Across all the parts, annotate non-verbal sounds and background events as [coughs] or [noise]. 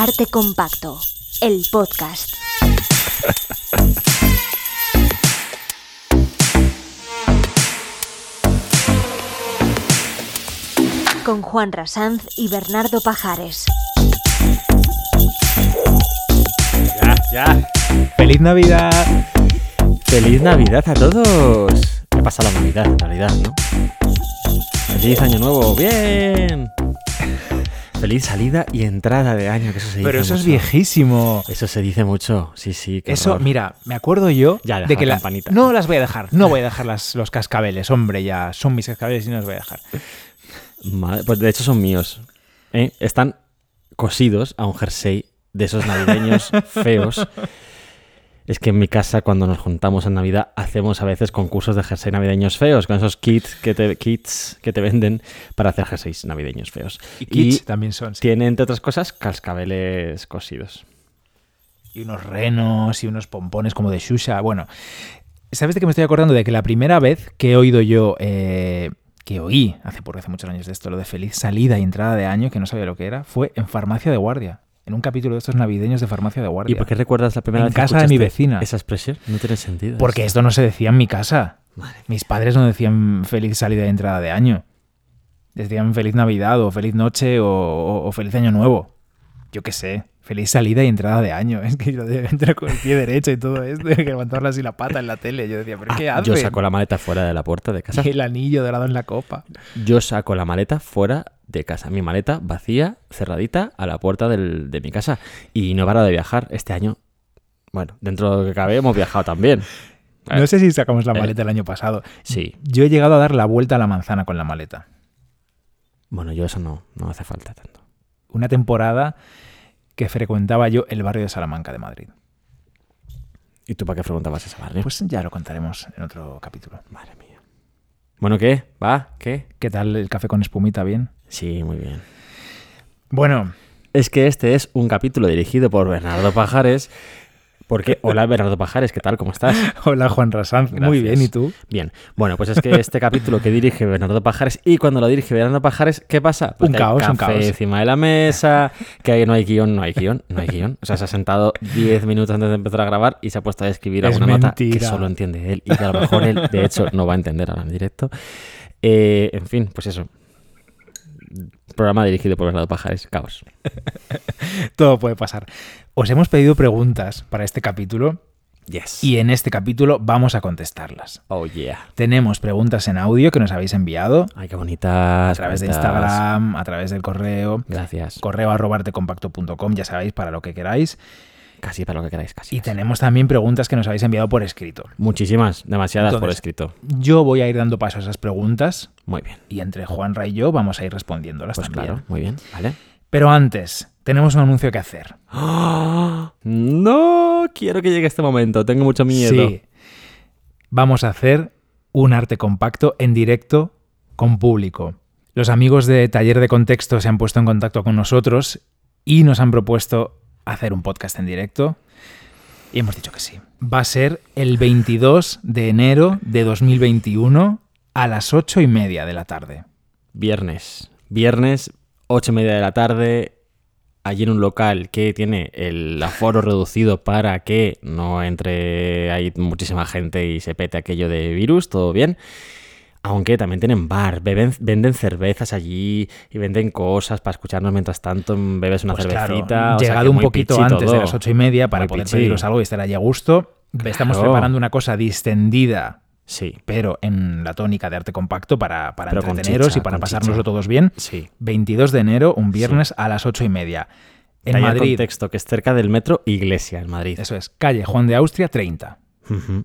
Arte Compacto, el podcast. Con Juan Rasanz y Bernardo Pajares. Ya, ya. ¡Feliz Navidad! ¡Feliz Navidad a todos! ¿Qué pasa la Navidad en realidad, no? ¡Feliz Año Nuevo! ¡Bien! Feliz salida y entrada de año, que eso se dice Pero eso es viejísimo. Eso se dice mucho, sí, sí. Eso, horror. mira, me acuerdo yo Ya, de que la la- campanita. No las voy a dejar, no voy a dejar las, los cascabeles, hombre, ya son mis cascabeles y no los voy a dejar. Madre- pues de hecho son míos. ¿eh? Están cosidos a un jersey de esos navideños [laughs] feos. Es que en mi casa, cuando nos juntamos en Navidad, hacemos a veces concursos de jersey navideños feos, con esos kits que te, kits que te venden para hacer jerseys navideños feos. Y kits también son. sí. tiene, entre otras cosas, cascabeles cosidos. Y unos renos y unos pompones como de Shusha. Bueno, ¿sabes de qué me estoy acordando? De que la primera vez que he oído yo, eh, que oí hace, por hace muchos años de esto, lo de feliz salida y entrada de año, que no sabía lo que era, fue en Farmacia de Guardia. En un capítulo de estos navideños de Farmacia de Guardia. ¿Y por qué recuerdas la primera En vez que casa de mi vecina. Esa expresión no tiene sentido. Porque esto no se decía en mi casa. Madre Mis padres no decían feliz salida y entrada de año. Decían feliz Navidad o feliz noche o, o- o feliz año nuevo. Yo qué sé. Feliz salida y entrada de año. [laughs] Es que yo entro con el pie derecho y todo esto. Que levantarle así la pata en la tele. Yo decía, ¿pero qué Ah, haces? yo saco la maleta fuera de la puerta de casa. [laughs] Y el anillo dorado en la copa. Yo saco la maleta fuera de casa. Mi maleta vacía, cerradita, a la puerta del- de mi casa. Y no he parado de viajar. Este año, bueno, dentro de lo que cabe, hemos viajado también. [laughs] No sé si sacamos la Eh. maleta el año pasado. Sí. Yo he llegado a dar la vuelta a la manzana con la maleta. Bueno, yo eso no, no hace falta tanto. Una temporada que frecuentaba yo el barrio de Salamanca de Madrid. ¿Y tú para qué preguntabas esa madre? Pues ya lo contaremos en otro capítulo. Madre mía. Bueno, ¿qué? ¿Va? ¿Qué? ¿Qué tal el café con espumita? ¿Bien? Sí, muy bien. Bueno, Es que este es un capítulo dirigido por Bernardo Pajares. Porque, hola Bernardo Pajares, ¿qué tal? ¿Cómo estás? [laughs] Hola Juan Rasanz, muy bien, ¿y tú? Bien, bueno, pues es que este capítulo que dirige Bernardo Pajares y cuando lo dirige Bernardo Pajares, ¿qué pasa? Pues Un que hay caos, un café caos. encima de la mesa, que no hay guion, no hay guion, no hay guion. O sea, se ha sentado 10 minutos antes de empezar a grabar y se ha puesto a escribir Es alguna nota que mentira. solo entiende él y que a lo mejor él, de hecho, no va a entender ahora en directo. Eh, en fin, pues eso. Programa dirigido por Bernardo Pajares, caos. [laughs] Todo puede pasar. Os hemos pedido preguntas para este capítulo Yes. y en este capítulo vamos a contestarlas. Oh, yeah. Tenemos preguntas en audio que nos habéis enviado Ay, qué bonitas. a través de. Instagram, a través del correo, Gracias. correo arroba artecompacto.com, ya sabéis, para lo que queráis. Casi para lo que queráis, casi. Y tenemos también preguntas que nos habéis enviado por escrito. Muchísimas, demasiadas por escrito. Yo voy a ir dando paso a esas preguntas Muy bien. y entre Juanra y yo vamos a ir respondiéndolas Pues también. claro, muy bien, ¿vale? Pero antes, tenemos un anuncio que hacer. ¡Ah! [gasps] No quiero que llegue este momento, tengo mucho miedo. Sí. Vamos a hacer un arte compacto en directo con público. Los amigos de Taller de Contexto se han puesto en contacto con nosotros y nos han propuesto hacer un podcast en directo. Y hemos dicho que sí. Va a ser el 22 de enero de 2021 a las 8 y media de la tarde. Viernes. Viernes, ocho y media de la tarde, allí en un local que tiene el aforo reducido para que no entre ahí muchísima gente y se pete aquello de virus, todo bien. Aunque también tienen bar, beben- venden cervezas allí y venden cosas para escucharnos mientras tanto bebes una Pues claro, cervecita. o llegado un poquito antes de las ocho y media para Muy poder pichi. pediros algo y estar allí a gusto. Estamos preparando una cosa distendida Sí, pero en la tónica de arte compacto para, para entreteneros chicha, y para pasárnoslo chicha. todos bien. sí. 22 de enero, un viernes a las 8 y media. En Taller Madrid, Contexto, que es cerca del metro Iglesia, en Madrid. eso es, calle Juan de Austria 30. Ujú.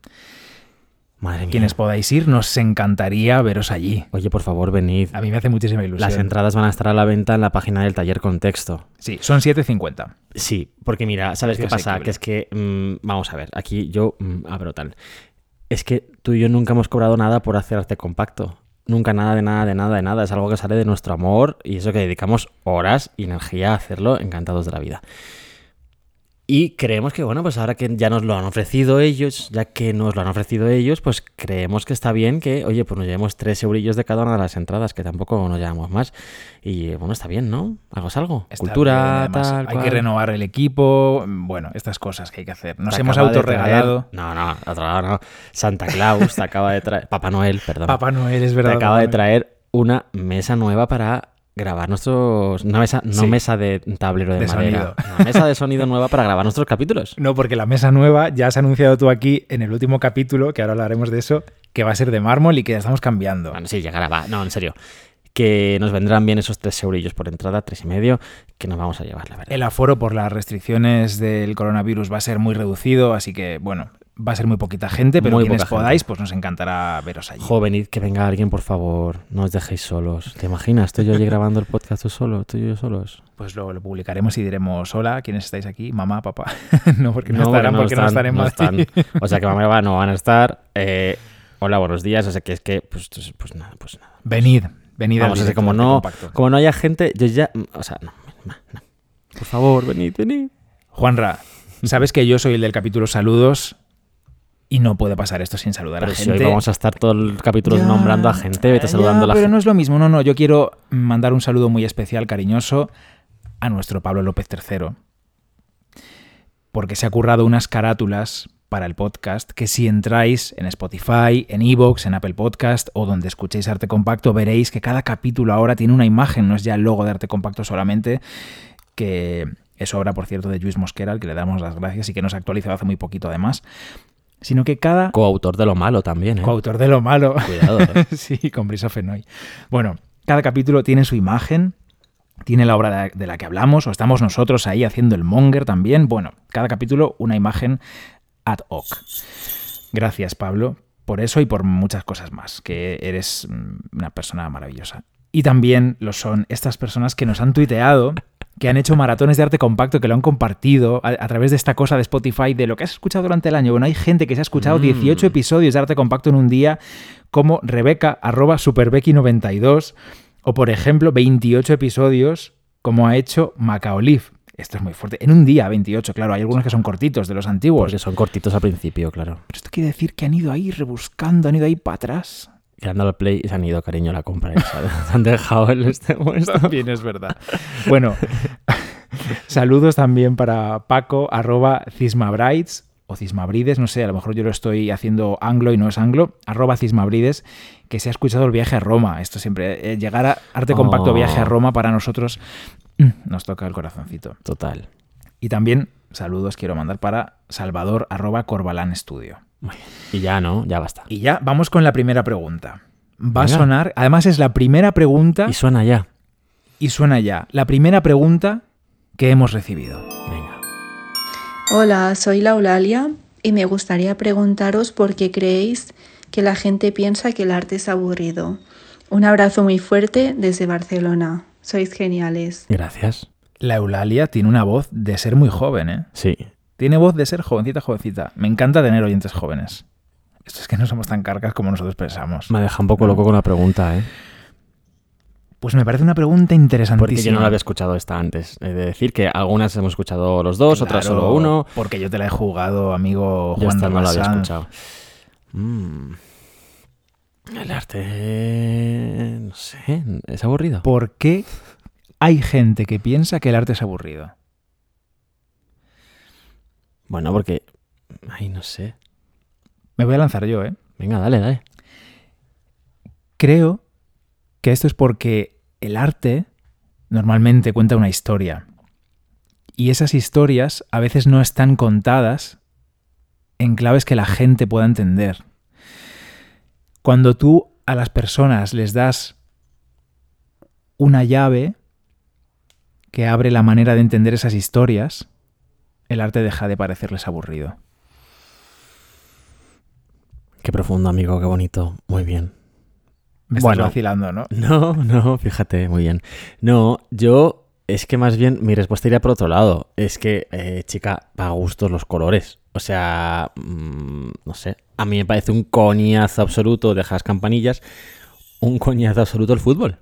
Madre mía. Quienes podáis ir, nos encantaría veros allí. Oye, por favor, venid. A mí me hace muchísima ilusión. Las entradas van a estar a la venta en la página del taller Contexto. Sí, son 7.50. Sí, porque mira, ¿sabes qué pasa? Que es que, mm, vamos a ver, aquí yo mm, abro tal. Es que tú y yo nunca hemos cobrado nada por hacer arte compacto. Nunca nada de nada, de nada, de nada. Es algo que sale de nuestro amor y eso que dedicamos horas y energía a hacerlo, encantados de la vida. Y creemos que, bueno, pues ahora que ya nos lo han ofrecido ellos, ya que nos lo han ofrecido ellos, pues creemos que está bien que, oye, pues nos llevemos tres eurillos de cada una de las entradas, que tampoco nos llevamos más. Y bueno, está bien, ¿no? Algo es algo. Está Cultura, bien, tal. Hay cual. que renovar el equipo. Bueno, estas cosas que hay que hacer. Nos Te hemos acaba autorregalado. No, no, otro lado no. Santa Claus te acaba de traer. Papá Noel, perdón. Papá Noel, es te verdad. acaba Papá de traer una mesa nueva para grabar nuestros. No mesa, no Sí. mesa de tablero de, De madera. sonido. Una mesa de sonido nueva para grabar nuestros capítulos. No, porque la mesa nueva ya has anunciado tú aquí en el último capítulo, que ahora hablaremos de eso, que va a ser de mármol y que ya estamos cambiando. Bueno, sí, llegará, va. No, en serio. Que nos vendrán bien esos tres eurillos por entrada, tres y medio, que nos vamos a llevar, la verdad. El aforo por las restricciones del coronavirus va a ser muy reducido, así que bueno, va a ser muy poquita gente, pero Muy quienes gente. podáis, pues nos encantará veros allí. Jovenid, que venga alguien, por favor. No os dejéis solos. ¿Te imaginas? Estoy yo allí grabando el podcast tú solo, estoy yo solos. Pues lo, lo publicaremos y diremos, hola, ¿quiénes estáis aquí? Mamá, papá. [laughs] no, porque no, No, estarán, porque no están en no. [laughs] O sea que mamá y papá no van a estar. Eh, hola, buenos días. O sea que es que, pues, pues, pues nada, pues nada. Venid, venid Vamos, directo como no, Compacto. como no haya gente, yo ya. O sea, no, no, no. Por favor, venid, venid. Juanra, sabes que yo soy el del capítulo saludos y no puede pasar esto sin saludar Pero a si gente. hoy vamos a estar todo el capítulo Ya, nombrando a gente, vete ya, saludando a la pero gente. no es lo mismo. No, no, yo quiero mandar un saludo muy especial, cariñoso, a nuestro Pablo López III. Porque se ha currado unas carátulas para el podcast que si entráis en Spotify, en Evox, en Apple Podcast o donde escuchéis Arte Compacto, veréis que cada capítulo ahora tiene una imagen, no es ya el logo de Arte Compacto solamente, que es obra, por cierto, de Luis Mosquera, al que le damos las gracias y que nos ha actualizado hace muy poquito además, sino que cada Coautor de lo malo también, ¿eh? coautor de lo malo Cuidado, ¿eh? [laughs] sí, con Brisa Fenoy. Bueno, cada capítulo tiene su imagen, tiene la obra de la que hablamos, o estamos nosotros ahí haciendo el monger también. Bueno, cada capítulo una imagen ad hoc. Gracias, Pablo, por eso y por muchas cosas más, que eres mm, una persona maravillosa. Y también lo son estas personas que nos han tuiteado, que han hecho maratones de arte compacto, que lo han compartido a, a través de esta cosa de Spotify, de lo que has escuchado durante el año. Bueno, hay gente que se ha escuchado Mm. 18 episodios de arte compacto en un día, como Rebeca, arroba superbecky92, o por ejemplo, 28 episodios, como ha hecho Macaolive. Esto es muy fuerte. En un día, 28, claro. Hay algunos que son cortitos, de los antiguos. Porque son cortitos al principio, claro. Pero esto quiere decir que han ido ahí rebuscando, han ido ahí para atrás. Que han dado al play y se han ido, cariño, a la compra. [laughs] Se han dejado el este puesto. También es verdad. Bueno, [laughs] saludos también para Paco, arroba cismabrides o cismabrides, no sé, a lo mejor yo lo estoy haciendo anglo y no es anglo, arroba cismabrides, que se ha escuchado el viaje a Roma. Esto siempre, eh, llegar a arte compacto Oh. viaje a Roma para nosotros mm, nos toca el corazoncito. Total. Y también saludos quiero mandar para Salvador, arroba Corbalán Estudio. Y ya, ¿no? Ya basta. Y ya vamos con la primera pregunta. Va a sonar, además es la primera pregunta Y suena ya. y suena ya. La primera pregunta que hemos recibido. Venga. Hola, soy la Eulalia y me gustaría preguntaros por qué creéis que la gente piensa que el arte es aburrido. Un abrazo muy fuerte desde Barcelona. Sois geniales. Gracias. La Eulalia tiene una voz de ser muy joven, ¿eh? Sí. Tiene voz de ser jovencita, jovencita. Me encanta tener oyentes jóvenes. Esto es que no somos tan carcas como nosotros pensamos. Me deja un poco loco con la pregunta, ¿eh? Pues me parece una pregunta Porque interesantísima. yo no la había escuchado esta antes. He de decir que algunas hemos escuchado los dos, otras solo uno. Porque yo te la he jugado, amigo Yo Juan esta no la había escuchado. Mm. El arte. No sé. Es aburrido. ¿Por qué hay gente que piensa que el arte es aburrido? Bueno, porque. Ay, no sé. Me voy a lanzar yo, ¿eh? Venga, dale, dale. Creo que esto es porque el arte normalmente cuenta una historia. Y esas historias a veces no están contadas en claves que la gente pueda entender. Cuando tú a las personas les das una llave que abre la manera de entender esas historias, el arte deja de parecerles aburrido. Qué profundo, amigo, qué bonito. Muy bien. Me estás Bueno. vacilando, ¿no? [laughs] No, no, fíjate, muy bien. No, yo es que más bien mi respuesta iría por otro lado. Es que, eh, chica, para gustos los colores. O sea, mm, no sé. A mí me parece un coñazo absoluto, deja las campanillas, un coñazo absoluto el fútbol.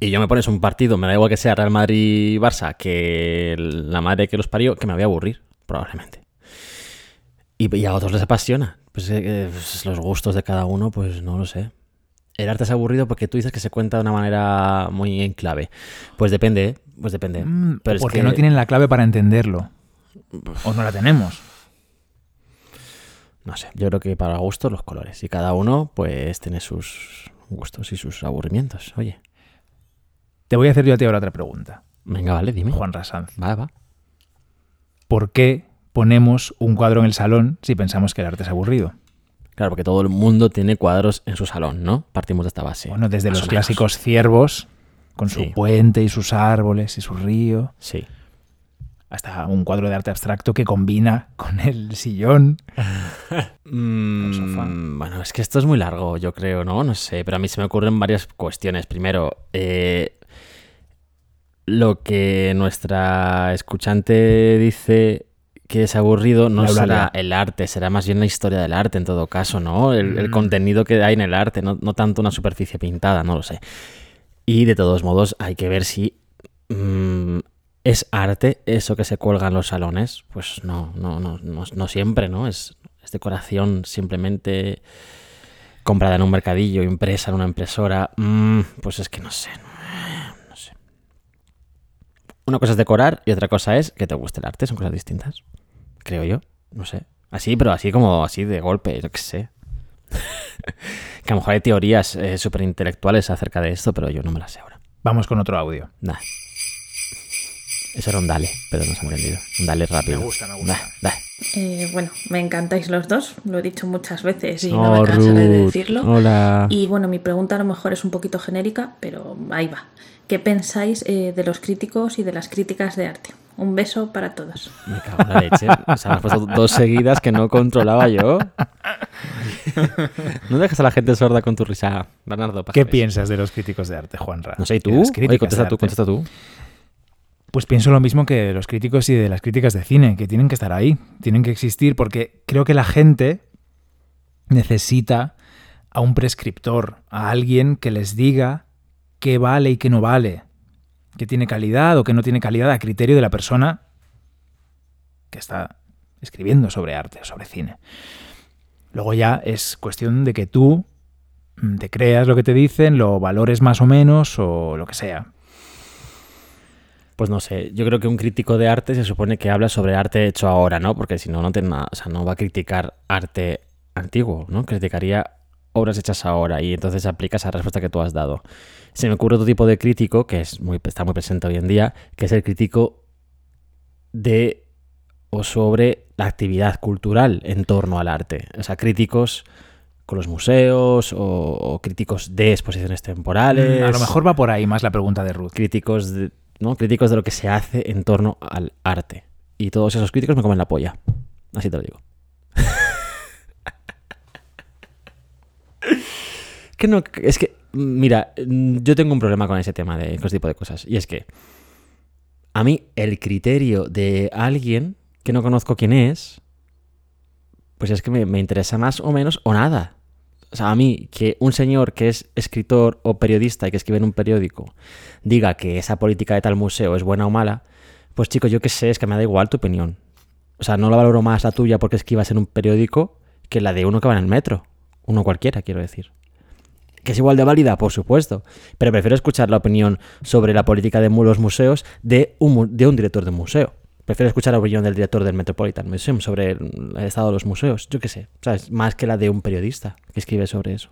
Y yo me pones un partido, me da igual que sea Real Madrid-Barça, que la madre que los parió, que me voy a aburrir, probablemente. Y, y a otros les apasiona. Pues, eh, pues, los gustos de cada uno, pues no lo sé. El arte es aburrido porque tú dices que se cuenta de una manera muy en clave. Pues depende, ¿eh? pues depende. Mm, porque no tienen la clave para entenderlo. O no la tenemos. No sé, yo creo que para gustos los colores. Y cada uno, pues, tiene sus gustos y sus aburrimientos. Oye. Te voy a hacer yo a ti ahora otra pregunta. Venga, vale, dime. Juan Rasanz. Va, va. ¿Por qué ponemos un cuadro en el salón si pensamos que el arte es aburrido? Claro, porque todo el mundo tiene cuadros en su salón, ¿no? Partimos de esta base. Bueno, desde los clásicos ciervos, con su puente y sus árboles y su río. Sí. Hasta un cuadro de arte abstracto que combina con el sillón. [laughs] Mm, bueno, es que esto es muy largo, yo creo, ¿no? No sé, pero a mí se me ocurren varias cuestiones. Primero, eh, lo que nuestra escuchante dice que es aburrido no será el arte, será más bien la historia del arte en todo caso, ¿no? El, mm. contenido que hay en el arte, no, tanto una superficie pintada, no lo sé. Y de todos modos hay que ver si mm, es arte eso que se cuelga en los salones. Pues no, no, no, no, siempre, ¿no? Es, es decoración simplemente comprada en un mercadillo, impresa en una impresora. Mm, pues es que no sé, una cosa es decorar y otra cosa es que te guste el arte, son cosas distintas. Creo yo, no sé. Así, pero así como así de golpe, yo qué sé. [laughs] que a lo mejor hay teorías eh, súper intelectuales acerca de esto, pero yo no me las sé ahora. Vamos con otro audio. Nah. Eso era un dale, pero no se ha entendido. Un dale rápido. Me gusta, me gusta. Eh, bueno, me encantáis los dos, lo he dicho muchas veces y no me oh, cansaré de decirlo. Hola. Y bueno, mi pregunta a lo mejor es un poquito genérica, pero ahí va. ¿Qué pensáis eh, de los críticos y de las críticas de arte? Un beso para todos. Me cago en la leche. O sea, me has puesto dos seguidas que no controlaba yo. no dejes a la gente sorda con tu risa, Bernardo. ¿Qué piensas de los críticos de arte, Juanra? No sé, ¿y tú? Oye, contesta tú, contesta tú. Pues pienso lo mismo que de los críticos y de las críticas de cine, que tienen que estar ahí, tienen que existir, porque creo que la gente necesita a un prescriptor, a alguien que les diga qué vale y qué no vale, qué tiene calidad o qué no tiene calidad a criterio de la persona que está escribiendo sobre arte sobre cine. Luego ya es cuestión de que tú mm, te creas lo que te dicen, lo valores más o menos o lo que sea. Pues no sé, yo creo que un crítico de arte se supone que habla sobre arte hecho ahora, ¿no? Porque si no, no, no va a criticar arte antiguo, ¿no? Criticaría obras hechas ahora y entonces aplica esa respuesta que tú has dado. Se me ocurre otro tipo de crítico que es muy, está muy presente hoy en día, que es el crítico de o sobre la actividad cultural en torno al arte. O sea, críticos con los museos o, críticos de exposiciones temporales. Mm, a lo mejor va por ahí más la pregunta de Ruth. Críticos de, ¿no? críticos de lo que se hace en torno al arte. Y todos esos críticos me comen la polla. Así te lo digo. Es que, mira, yo tengo un problema con ese tema de ese tipo de cosas. Y es que a mí el criterio de alguien que no conozco quién es, pues es que me, interesa más o menos o nada. O sea, a mí que un señor que es escritor o periodista y que escribe en un periódico diga que esa política de tal museo es buena o mala, pues chico, yo qué sé, es que me da igual tu opinión. O sea, no lo valoro más la tuya porque escribas en un periódico que la de uno que va en el metro. Uno cualquiera, quiero decir que es igual de válida, por supuesto, pero prefiero escuchar la opinión sobre la política de los museos de un, de un director de museo. Prefiero escuchar la opinión del director del Metropolitan Museum sobre el estado de los museos, yo qué sé, ¿sabes? Más que la de un periodista que escribe sobre eso.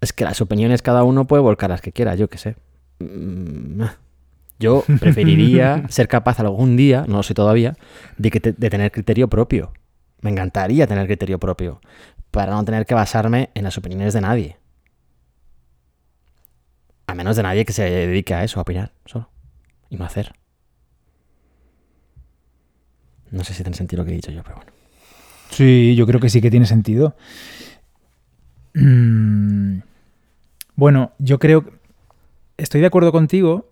Es que las opiniones cada uno puede volcar las que quiera, yo qué sé. Mm, yo [laughs] preferiría ser capaz algún día, no lo sé todavía, de, que de tener criterio propio. Me encantaría tener criterio propio para no tener que basarme en las opiniones de nadie. A menos de nadie que se dedique a eso, a opinar solo. Y no hacer. No sé si tiene sentido lo que he dicho yo, pero bueno. Sí, yo creo que sí que tiene sentido. Mm, bueno, yo creo... Estoy de acuerdo contigo,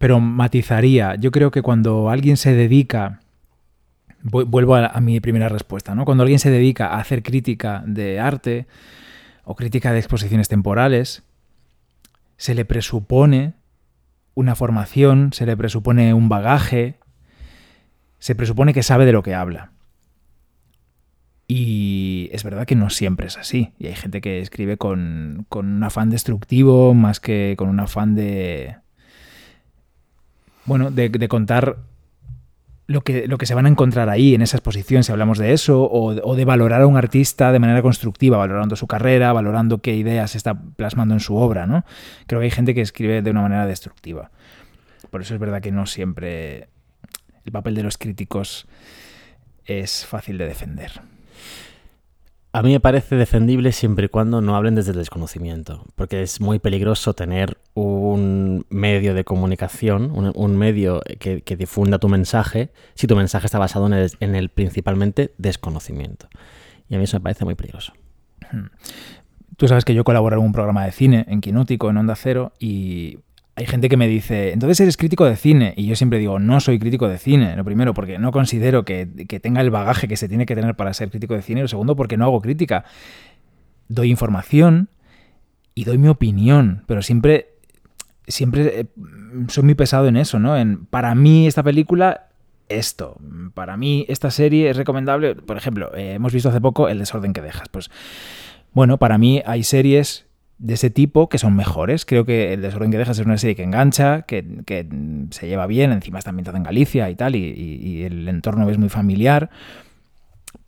pero matizaría. Yo creo que cuando alguien se dedica vuelvo a, mi primera respuesta, ¿no? Cuando alguien se dedica a hacer crítica de arte o crítica de exposiciones temporales, se le presupone una formación, se le presupone un bagaje, se presupone que sabe de lo que habla. Y es verdad que no siempre es así. Y hay gente que escribe con, con un afán destructivo más que con un afán de. Bueno, de, de contar lo que, lo que se van a encontrar ahí en esa exposición, si hablamos de eso, o, de valorar a un artista de manera constructiva, valorando su carrera, valorando qué ideas está plasmando en su obra, ¿no? Creo que hay gente que escribe de una manera destructiva. Por eso es verdad que no siempre el papel de los críticos es fácil de defender. A mí me parece defendible siempre y cuando no hablen desde el desconocimiento, porque es muy peligroso tener un medio de comunicación, un, medio que, difunda tu mensaje, si tu mensaje está basado en el, en el, principalmente desconocimiento. Y a mí eso me parece muy peligroso. Tú sabes que yo colaboro en un programa de cine en Quinútico, en Onda Cero, y hay gente que me dice, entonces eres crítico de cine. Y yo siempre digo, no soy crítico de cine. Lo primero, porque no considero que, tenga el bagaje que se tiene que tener para ser crítico de cine. Lo segundo, porque no hago crítica. Doy información y doy mi opinión, pero siempre, siempre soy muy pesado en eso, ¿no? En, para mí esta película, esto. Para mí esta serie es recomendable. Por ejemplo, eh, hemos visto hace poco El desorden que dejas. Pues, bueno, para mí hay series de ese tipo que son mejores. Creo que El desorden que dejas es una serie que engancha, que, que se lleva bien, encima está ambientada en Galicia y tal, y, y, el entorno es muy familiar,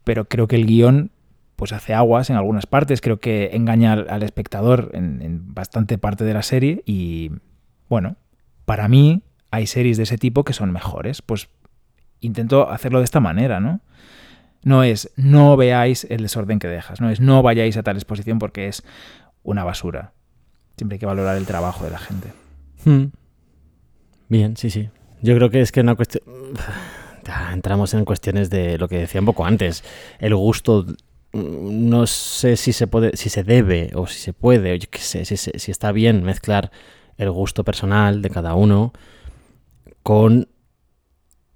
pero creo que el guion pues hace aguas en algunas partes, creo que engaña al, al espectador en, en, bastante parte de la serie y bueno, para mí hay series de ese tipo que son mejores, pues intento hacerlo de esta manera, ¿no? No es no veáis el desorden que dejas, no es no vayáis a tal exposición porque es una basura. Siempre hay que valorar el trabajo de la gente. Hmm. Bien, sí, sí. Yo creo que es que una cuestión... [sighs] Entramos en cuestiones de lo que decía un poco antes. El gusto, no sé si se puede, si se debe o si se puede, o yo qué sé, si, si está bien mezclar el gusto personal de cada uno con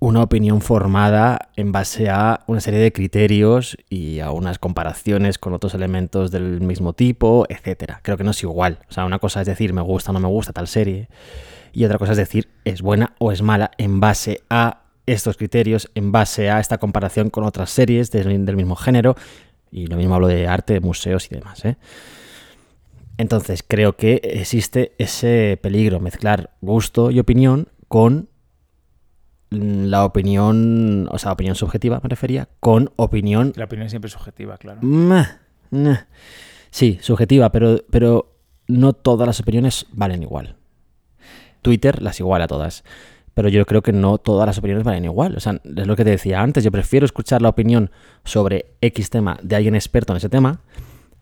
una opinión formada en base a una serie de criterios y a unas comparaciones con otros elementos del mismo tipo, etcétera. Creo que no es igual. O sea, una cosa es decir me gusta o no me gusta tal serie y otra cosa es decir es buena o es mala en base a estos criterios, en base a esta comparación con otras series del, mismo género y lo mismo hablo de arte, museos y demás. ¿eh? Entonces creo que existe ese peligro, mezclar gusto y opinión con la opinión, o sea, opinión subjetiva me refería, con opinión... La opinión siempre es subjetiva, claro. Sí, subjetiva, pero, pero no todas las opiniones valen igual. Twitter las iguala a todas. Pero yo creo que no todas las opiniones valen igual. O sea, es lo que te decía antes. Yo prefiero escuchar la opinión sobre X tema de alguien experto en ese tema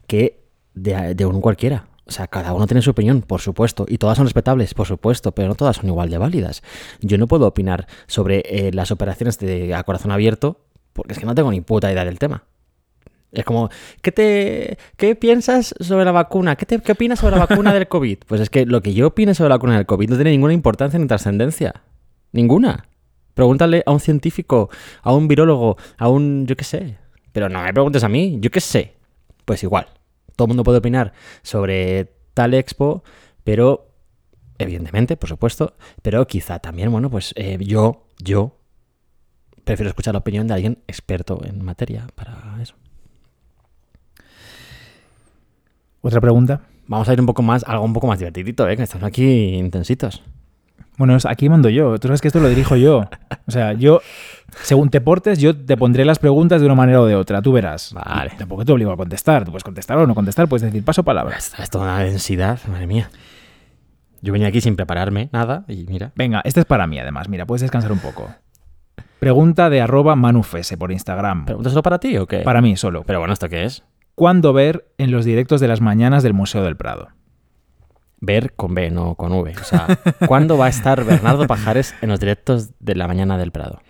que de, de un cualquiera. O sea, cada uno tiene su opinión, por supuesto, y todas son respetables, por supuesto, pero no todas son igual de válidas. Yo no puedo opinar sobre eh, las operaciones de a corazón abierto porque es que no tengo ni puta idea del tema. Es como, ¿qué, te, ¿qué piensas sobre la vacuna? ¿Qué, te, ¿Qué opinas sobre la vacuna del COVID? Pues es que lo que yo opine sobre la vacuna del COVID no tiene ninguna importancia ni trascendencia. Ninguna. Pregúntale a un científico, a un virólogo, a un... yo qué sé. Pero no me preguntes a mí, yo qué sé. Pues igual todo el mundo puede opinar sobre tal expo, pero evidentemente, por supuesto, pero quizá también, bueno, pues eh, yo, yo prefiero escuchar la opinión de alguien experto en materia para eso. ¿Otra pregunta? Vamos a ir un poco más, algo un poco más divertidito, ¿eh? que estamos aquí intensitos. Bueno, aquí mando yo. Tú sabes que esto lo dirijo yo. O sea, yo, según te portes, yo te pondré las preguntas de una manera o de otra. Tú verás. Vale. Y tampoco te obligo a contestar. Tú puedes contestar o no contestar. Puedes decir paso palabra. Esto es toda una densidad, madre mía. Yo venía aquí sin prepararme nada y mira. Venga, este es para mí además. Mira, puedes descansar un poco. Pregunta de arroba manufese por Instagram. ¿Pregunta solo para ti o qué? Para mí solo. Pero bueno, ¿esto qué es? ¿Cuándo ver en los directos de las mañanas del Museo del Prado? Ver con B, no con V. O sea, [laughs] ¿cuándo va a estar Bernardo Pajares en los directos de la mañana del Prado?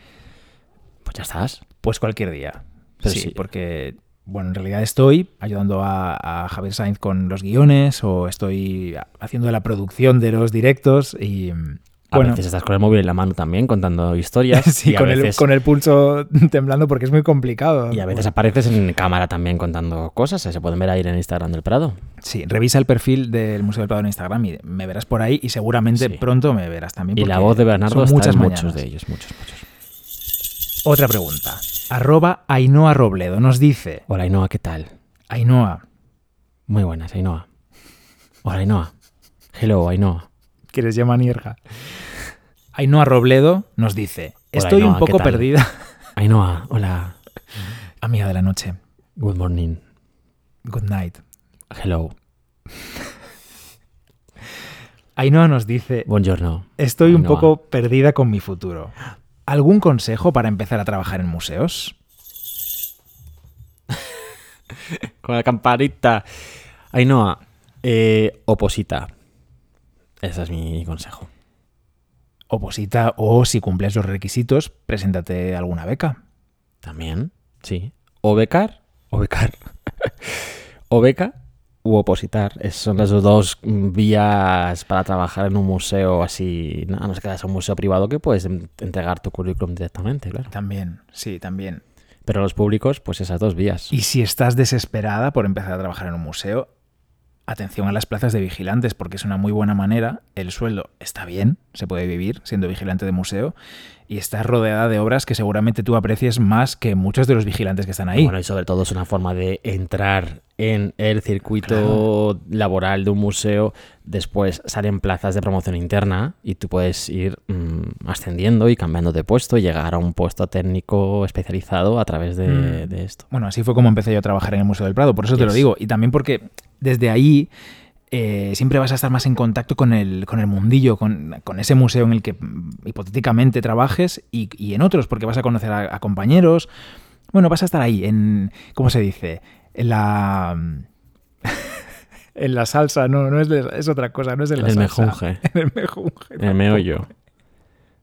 Pues ya estás. Pues cualquier día. Pero sí, sí, porque, bueno, en realidad estoy ayudando a, a, Javier Sainz con los guiones o estoy haciendo la producción de los directos y, A Bueno. veces estás con el móvil en la mano también contando historias. [laughs] Sí, y con, el, veces, con el pulso [laughs] temblando porque es muy complicado. Y a veces apareces en cámara también contando cosas. Se pueden ver ahí en el Instagram del Prado. Sí, revisa el perfil del Museo del Prado en Instagram y me verás por ahí y seguramente Sí. pronto me verás también. Y la voz de Bernardo son está muchas en mañanas. muchos de ellos. Muchos, muchos. Otra pregunta. Arroba Ainhoa Robledo nos dice, Hola, Ainhoa, ¿qué tal? Ainhoa, Muy buenas, Ainhoa. Hola, Ainhoa. Hello, Ainhoa. Que les llama Nierga. Ainhoa Robledo nos dice, estoy un Ainhoa, ¿qué poco perdida. Ainhoa, hola. Amiga de la noche. Good morning. Good night. Hello. Ainhoa nos dice, Buongiorno. estoy un poco perdida con mi futuro. ¿Algún consejo para empezar a trabajar en museos? [laughs] Con la campanita. Ainhoa, eh, oposita. Ese es mi consejo. Oposita o si cumples los requisitos, preséntate a alguna beca. También, sí. O becar, o becar. [laughs] o beca u opositar. Es- son las dos vías para trabajar en un museo así. No, a no ser que sea un museo privado que puedes en- entregar tu currículum directamente, claro. También, sí, también. Pero los públicos, pues esas dos vías. Y si estás desesperada por empezar a trabajar en un museo, atención a las plazas de vigilantes, porque es una muy buena manera. El sueldo está bien, se puede vivir siendo vigilante de museo, y estás rodeada de obras que seguramente tú aprecies más que muchos de los vigilantes que están ahí. Bueno, y sobre todo es una forma de entrar en el circuito laboral de un museo. Después salen plazas de promoción interna y tú puedes ir mm, ascendiendo y cambiando de puesto y llegar a un puesto técnico especializado a través de, Mm. de esto. Bueno, así fue como empecé yo a trabajar en el Museo del Prado, por eso te lo digo. Y también porque desde ahí eh, siempre vas a estar más en contacto con el, con el mundillo, con, con ese museo en el que mm, hipotéticamente trabajes y, y en otros, porque vas a conocer a, a compañeros. Bueno, vas a estar ahí, en, ¿cómo se dice? En la... [laughs] En la salsa, no, no es, de- es otra cosa, no es en En la el salsa. mejunje. [laughs] En el mejunje. En el meollo.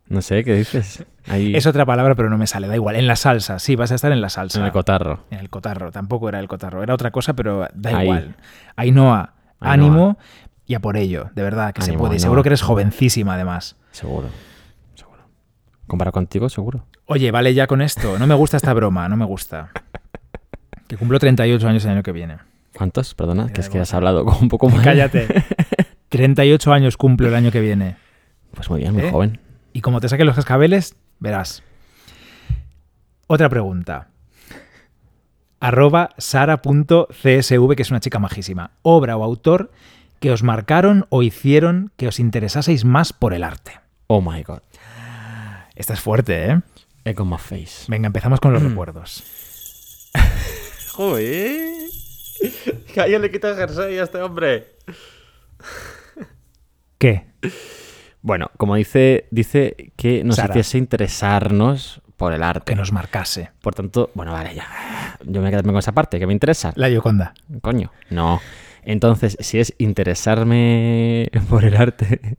No sé, ¿qué dices? Ahí, Es otra palabra, pero no me sale, da igual. En la salsa, sí, vas a estar en la salsa. en el cotarro. En el cotarro, tampoco era el cotarro, era otra cosa, pero da Ahí. igual. Ainhoa, Ainhoa. ánimo y a por ello, de verdad, que se puede. Y Ainhoa. seguro que eres jovencísima además. Seguro. Seguro. Comparado contigo, seguro. Oye, vale ya con esto, no me gusta esta broma, no me gusta. Que cumplo 38 años el año que viene. ¿Cuántos? Perdona, que es que has hablado un poco más. Cállate. [laughs] 38 años cumplo el año que viene. Pues muy bien, muy ¿Eh? joven. Y como te saquen los cascabeles, verás. Otra pregunta. Arroba sara.csv, que es una chica majísima. Obra o autor que os marcaron o hicieron que os interesaseis más por el arte. Oh my god. Esta es fuerte, ¿eh? Echo my face. Venga, empezamos con los recuerdos. [laughs] Joder. Calla le quita jersey a este hombre. ¿Qué? Bueno, como dice, dice que nos Sara. hiciese interesarnos por el arte. Que nos marcase. Por tanto, bueno, vale, ya. Yo me quedo con esa parte, que me interesa. La Yoconda. Coño. No. Entonces, si es interesarme [laughs] por el arte,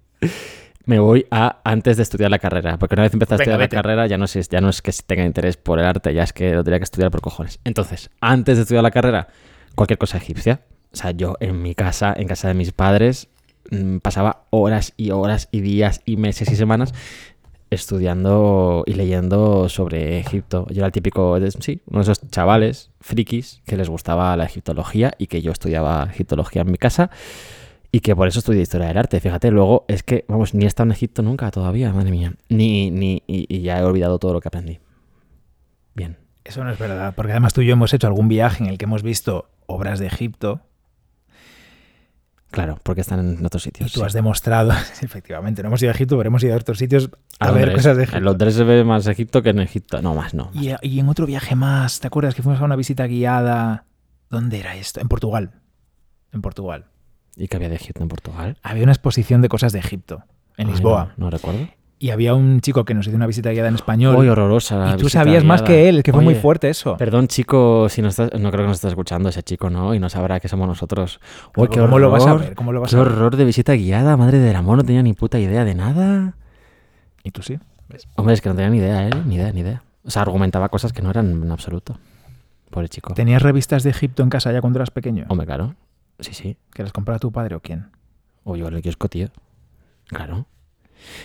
me voy a antes de estudiar la carrera. Porque una vez empecé a estudiar vete. la carrera, ya no, es, ya no es que tenga interés por el arte, ya es que lo tendría que estudiar por cojones. Entonces, antes de estudiar la carrera, cualquier cosa egipcia. O sea, yo en mi casa, en casa de mis padres, mm, pasaba horas y horas y días y meses y semanas estudiando y leyendo sobre Egipto. Yo era el típico, sí, uno de esos chavales frikis que les gustaba la egiptología y que yo estudiaba egiptología en mi casa y que por eso estudié historia del arte. Fíjate, luego es que, vamos, ni he estado en Egipto nunca todavía, madre mía. Ni, ni, y, y ya he olvidado todo lo que aprendí. Bien. Eso no es verdad, porque además tú y yo hemos hecho algún viaje en el que hemos visto obras de Egipto Claro, porque están en otros y sitios. tú sí. has demostrado, [laughs] efectivamente, no hemos ido a Egipto, pero hemos ido a otros sitios a, ver cosas de Egipto. En Londres se ve más Egipto que en Egipto. No, más no. Y, y en otro viaje más, ¿te acuerdas que fuimos a una visita guiada? ¿Dónde era esto? En Portugal. En Portugal. ¿Y qué había de Egipto en Portugal? Había una exposición de cosas de Egipto, en Ay, Lisboa. No, no recuerdo. Y había un chico que nos hizo una visita guiada en español. Uy, horrorosa. la y tú sabías más que él, que fue muy fuerte eso. Perdón, chico, si no estás, no creo que nos estés escuchando ese chico, ¿no? Y no sabrá que somos nosotros. Uy, qué ¿Cómo horror. lo vas a ver? ¿Cómo lo vas qué a ver? horror de visita guiada, madre del amor, no tenía ni puta idea de nada. ¿Y tú sí? Hombre, es que no tenía ni idea, ¿eh? Ni idea, ni idea. O sea, argumentaba cosas que no eran en absoluto. Pobre chico. ¿Tenías revistas de Egipto en casa ya cuando eras pequeño? Hombre, claro. Sí, sí. ¿Que las compraba tu padre o quién? O yo el kiosco, tío. Claro.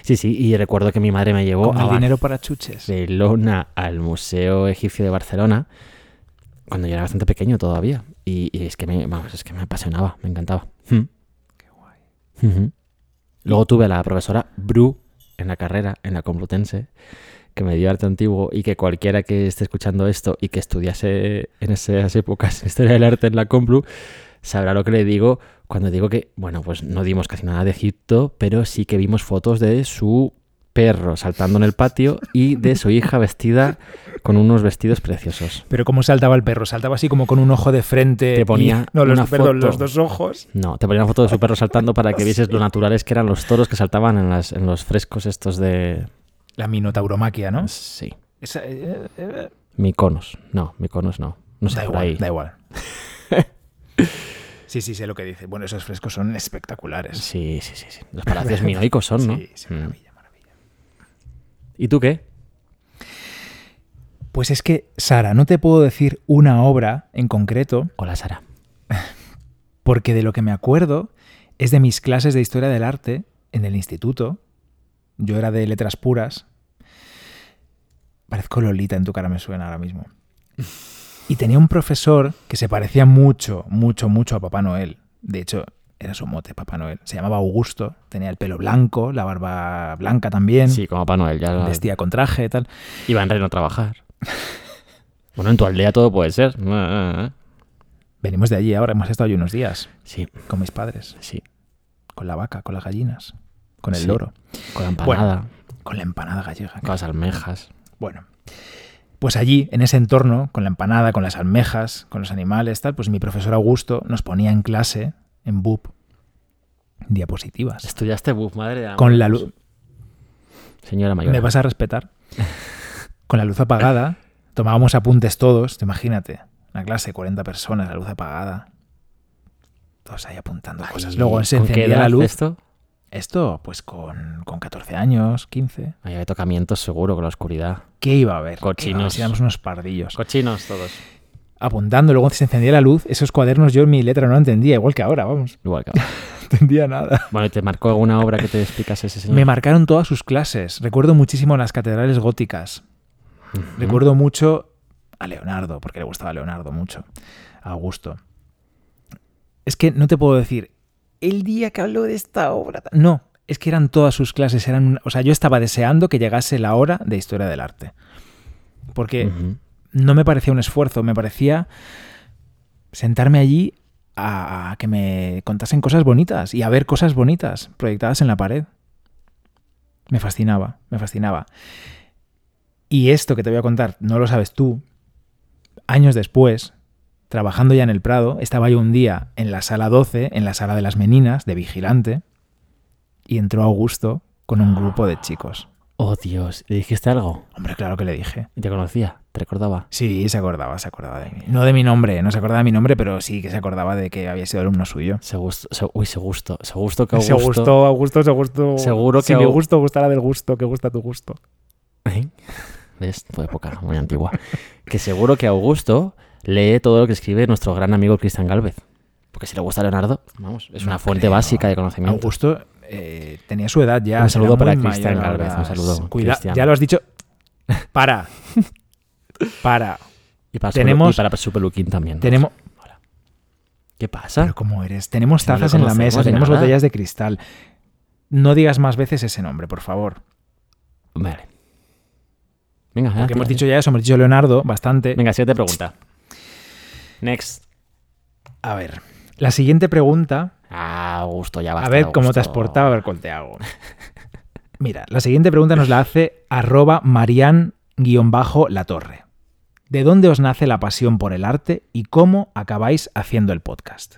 Sí, sí, y recuerdo que mi madre me llevó Con a el dinero para chuches. Barcelona, al Museo Egipcio de Barcelona, cuando yo era bastante pequeño todavía. Y, y es que me, vamos, es que me apasionaba, me encantaba. Mm. Qué guay. Luego tuve a la profesora Bru en la carrera, en la Complutense, que me dio arte antiguo y que cualquiera que esté escuchando esto y que estudiase en esas épocas [laughs] historia del arte en la Complu, sabrá lo que le digo cuando digo que, bueno, pues no dimos casi nada de Egipto, pero sí que vimos fotos de su perro saltando en el patio y de su hija vestida con unos vestidos preciosos. Pero ¿cómo saltaba el perro? Saltaba así como con un ojo de frente. Te ponía y- no, los, una perdón, foto. los dos ojos. No, te ponía una foto de su perro saltando para que vieses lo naturales que eran los toros que saltaban en, las, en los frescos estos de... La minotauromaquia, ¿no? Sí. Esa- eh, eh, Miconos. No, Miconos no. No sé, da por igual, ahí. da igual. [laughs] sí, sí, sé lo que dice. Bueno, esos frescos son espectaculares. Sí, sí, sí, sí. Los palacios minoicos son, ¿no? Sí, sí, Mm. maravilla. ¿Y tú qué? Pues es que, Sara, no te puedo decir una obra en concreto, Hola, Sara. [laughs] porque de lo que me acuerdo es de mis clases de historia del arte en el instituto. Yo era de letras puras. Parezco Lolita en tu cara, me suena ahora mismo. Y tenía un profesor que se parecía mucho, mucho, mucho a Papá Noel. De hecho, era su mote, Papá Noel. Se llamaba Augusto, tenía el pelo blanco, la barba blanca también, Sí, como Papá Noel, ya vestía con traje y tal. iba en reno a trabajar. [laughs] bueno, en tu aldea todo puede ser. Ah, ah, ah. Venimos de allí ahora, hemos estado allí unos días Sí, con mis padres, sí. con la vaca, con las gallinas, con el Sí. loro, Con la empanada, con la empanada gallega. con las almejas. Bueno, pues allí, en ese entorno, con la empanada, con las almejas, con los animales, tal, pues mi profesor Augusto nos ponía en clase, en BUP, diapositivas. Estudiaste buf, madre de amor. Con la luz. Señora mayor. ¿Me vas a respetar? [laughs] Con la luz apagada, tomábamos apuntes todos, te imagínate, una clase, 40 personas, la luz apagada. Todos ahí apuntando cosas. Luego se ¿Con qué encendía edad la luz. esto? Esto, pues con, con 14 años, 15. Ahí había tocamientos seguro con la oscuridad. ¿Qué iba a haber? Cochinos. Éramos unos pardillos. Cochinos todos. Apuntando, luego se encendía la luz, esos cuadernos yo en mi letra no entendía, igual que ahora, vamos, Igual que [laughs] ahora. no entendía nada. Bueno, ¿y te marcó alguna obra que te explicase ese señor? Me marcaron todas sus clases, recuerdo muchísimo las catedrales góticas, recuerdo mucho a Leonardo, porque le gustaba a Leonardo mucho, a Augusto. Es que no te puedo decir, el día que habló de esta obra... ta-". No, es que eran todas sus clases, eran, o sea, yo estaba deseando que llegase la hora de historia del arte. Porque. No me parecía un esfuerzo, me parecía sentarme allí a, a que me contasen cosas bonitas y a ver cosas bonitas proyectadas en la pared. Me fascinaba, me fascinaba. Y esto que te voy a contar, no lo sabes tú. Años después, trabajando ya en el Prado, estaba yo un día en la sala 12, en la sala de las meninas, de vigilante, y entró Augusto con un grupo de chicos. Oh, Dios. ¿Le dijiste algo? Hombre, claro que le dije. ¿Y te conocía? ¿Te recordaba? Sí, se acordaba, se acordaba de mí. No de mi nombre, no se acordaba de mi nombre, pero sí que se acordaba de que había sido alumno suyo. Se gustó, se- uy, se gustó. Se gustó que [laughs] Se Augusto... gustó, Augusto, se gustó. Seguro Si que mi Au- gusto gustara del gusto, que gusta tu gusto. ¿Eh? ¿Ves? Tu época muy antigua. que seguro que Augusto lee todo lo que escribe nuestro gran amigo Cristian Galvez. Porque si le gusta Leonardo, vamos, es No una fuente creo. básica de conocimiento. Augusto eh, tenía su edad ya. Un saludo para Cristian Galvez, un saludo, Cuida, ya lo has dicho. Para. [laughs] Para. Y para, tenemos- y para su peluquín también. Tenemos. ¿Qué pasa? Pero ¿cómo eres? Tenemos no tazas en la mesa, tenemos nada. botellas de cristal. No digas más veces ese nombre, por favor. Vale. Venga, Porque hemos dicho ya eso, hemos dicho Leonardo bastante. Venga, siguiente pregunta. Next. A ver. La siguiente pregunta Ah, Augusto, ya basta. A ver cómo te has Augusto. portado, a ver cuál te hago. Mira, la siguiente pregunta nos la hace arroba marian-latorre. ¿De dónde os nace la pasión por el arte y cómo acabáis haciendo el podcast?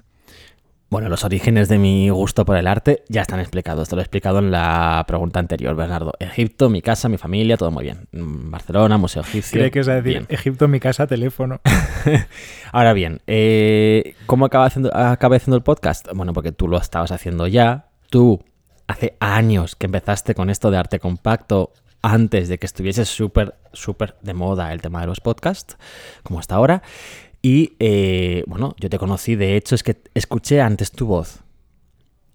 Bueno, los orígenes de mi gusto por el arte ya están explicados. Te lo he explicado en la pregunta anterior, Bernardo. Egipto, mi casa, mi familia, todo muy bien. Mm, Barcelona, Museo Egipcio. bien. Egipto, mi casa, teléfono. [laughs] Ahora bien, eh, ¿cómo haciendo, acabé haciendo el podcast? Bueno, porque tú lo estabas haciendo ya. Tú, hace años que empezaste con esto de arte compacto, antes de que estuviese súper, súper de moda el tema de los podcasts, como hasta ahora. Y eh, bueno, yo te conocí, de hecho, es que escuché antes tu voz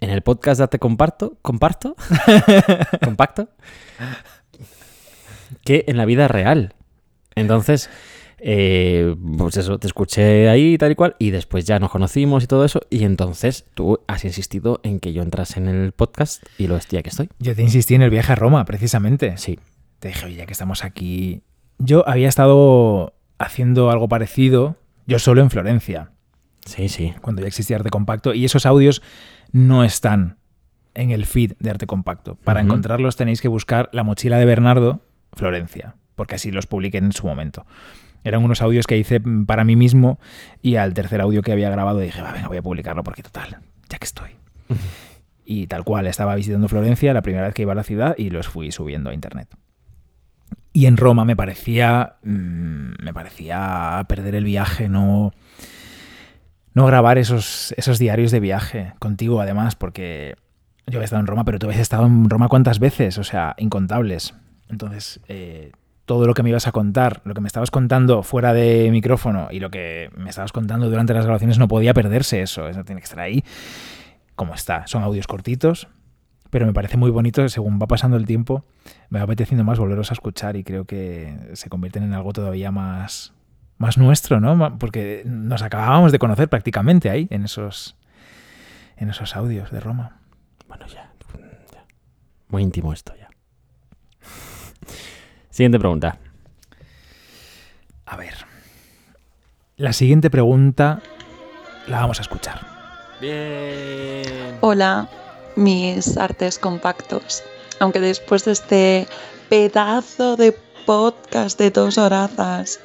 en el podcast de Te Comparto, comparto, [laughs] compacto, que en la vida real. Entonces, eh, pues eso, te escuché ahí tal y cual, y después ya nos conocimos y todo eso, y entonces tú has insistido en que yo entrase en el podcast y lo estoy, aquí estoy. Yo te insistí en el viaje a Roma, precisamente. Sí. Te dije, oye, ya que estamos aquí. Yo había estado haciendo algo parecido, yo solo en Florencia, Sí, sí. cuando ya existía Arte Compacto, y esos audios no están en el feed de Arte Compacto. Para encontrarlos tenéis que buscar la mochila de Bernardo, Florencia, porque así los publiqué en su momento. Eran unos audios que hice para mí mismo y al tercer audio que había grabado dije, va, venga, voy a publicarlo porque total, ya que estoy. Y tal cual, estaba visitando Florencia la primera vez que iba a la ciudad y los fui subiendo a internet. Y en Roma me parecía. mm, me parecía perder el viaje, no. No grabar esos, esos diarios de viaje contigo, además, porque yo había estado en Roma, pero tú habías estado en Roma cuántas veces, o sea, incontables. Entonces, eh, todo lo que me ibas a contar, lo que me estabas contando fuera de micrófono y lo que me estabas contando durante las grabaciones no podía perderse eso, eso tiene que estar ahí como está. Son audios cortitos, pero me parece muy bonito, según va pasando el tiempo, me va apeteciendo más volverlos a escuchar y creo que se convierten en algo todavía más, más nuestro, ¿no? Porque nos acabábamos de conocer prácticamente ahí, en esos, en esos audios de Roma. Bueno, ya. Muy íntimo esto ya. Siguiente pregunta. A ver. La siguiente pregunta la vamos a escuchar. Bien. Hola, mis artes compactos. Aunque después de este pedazo de podcast de dos horazas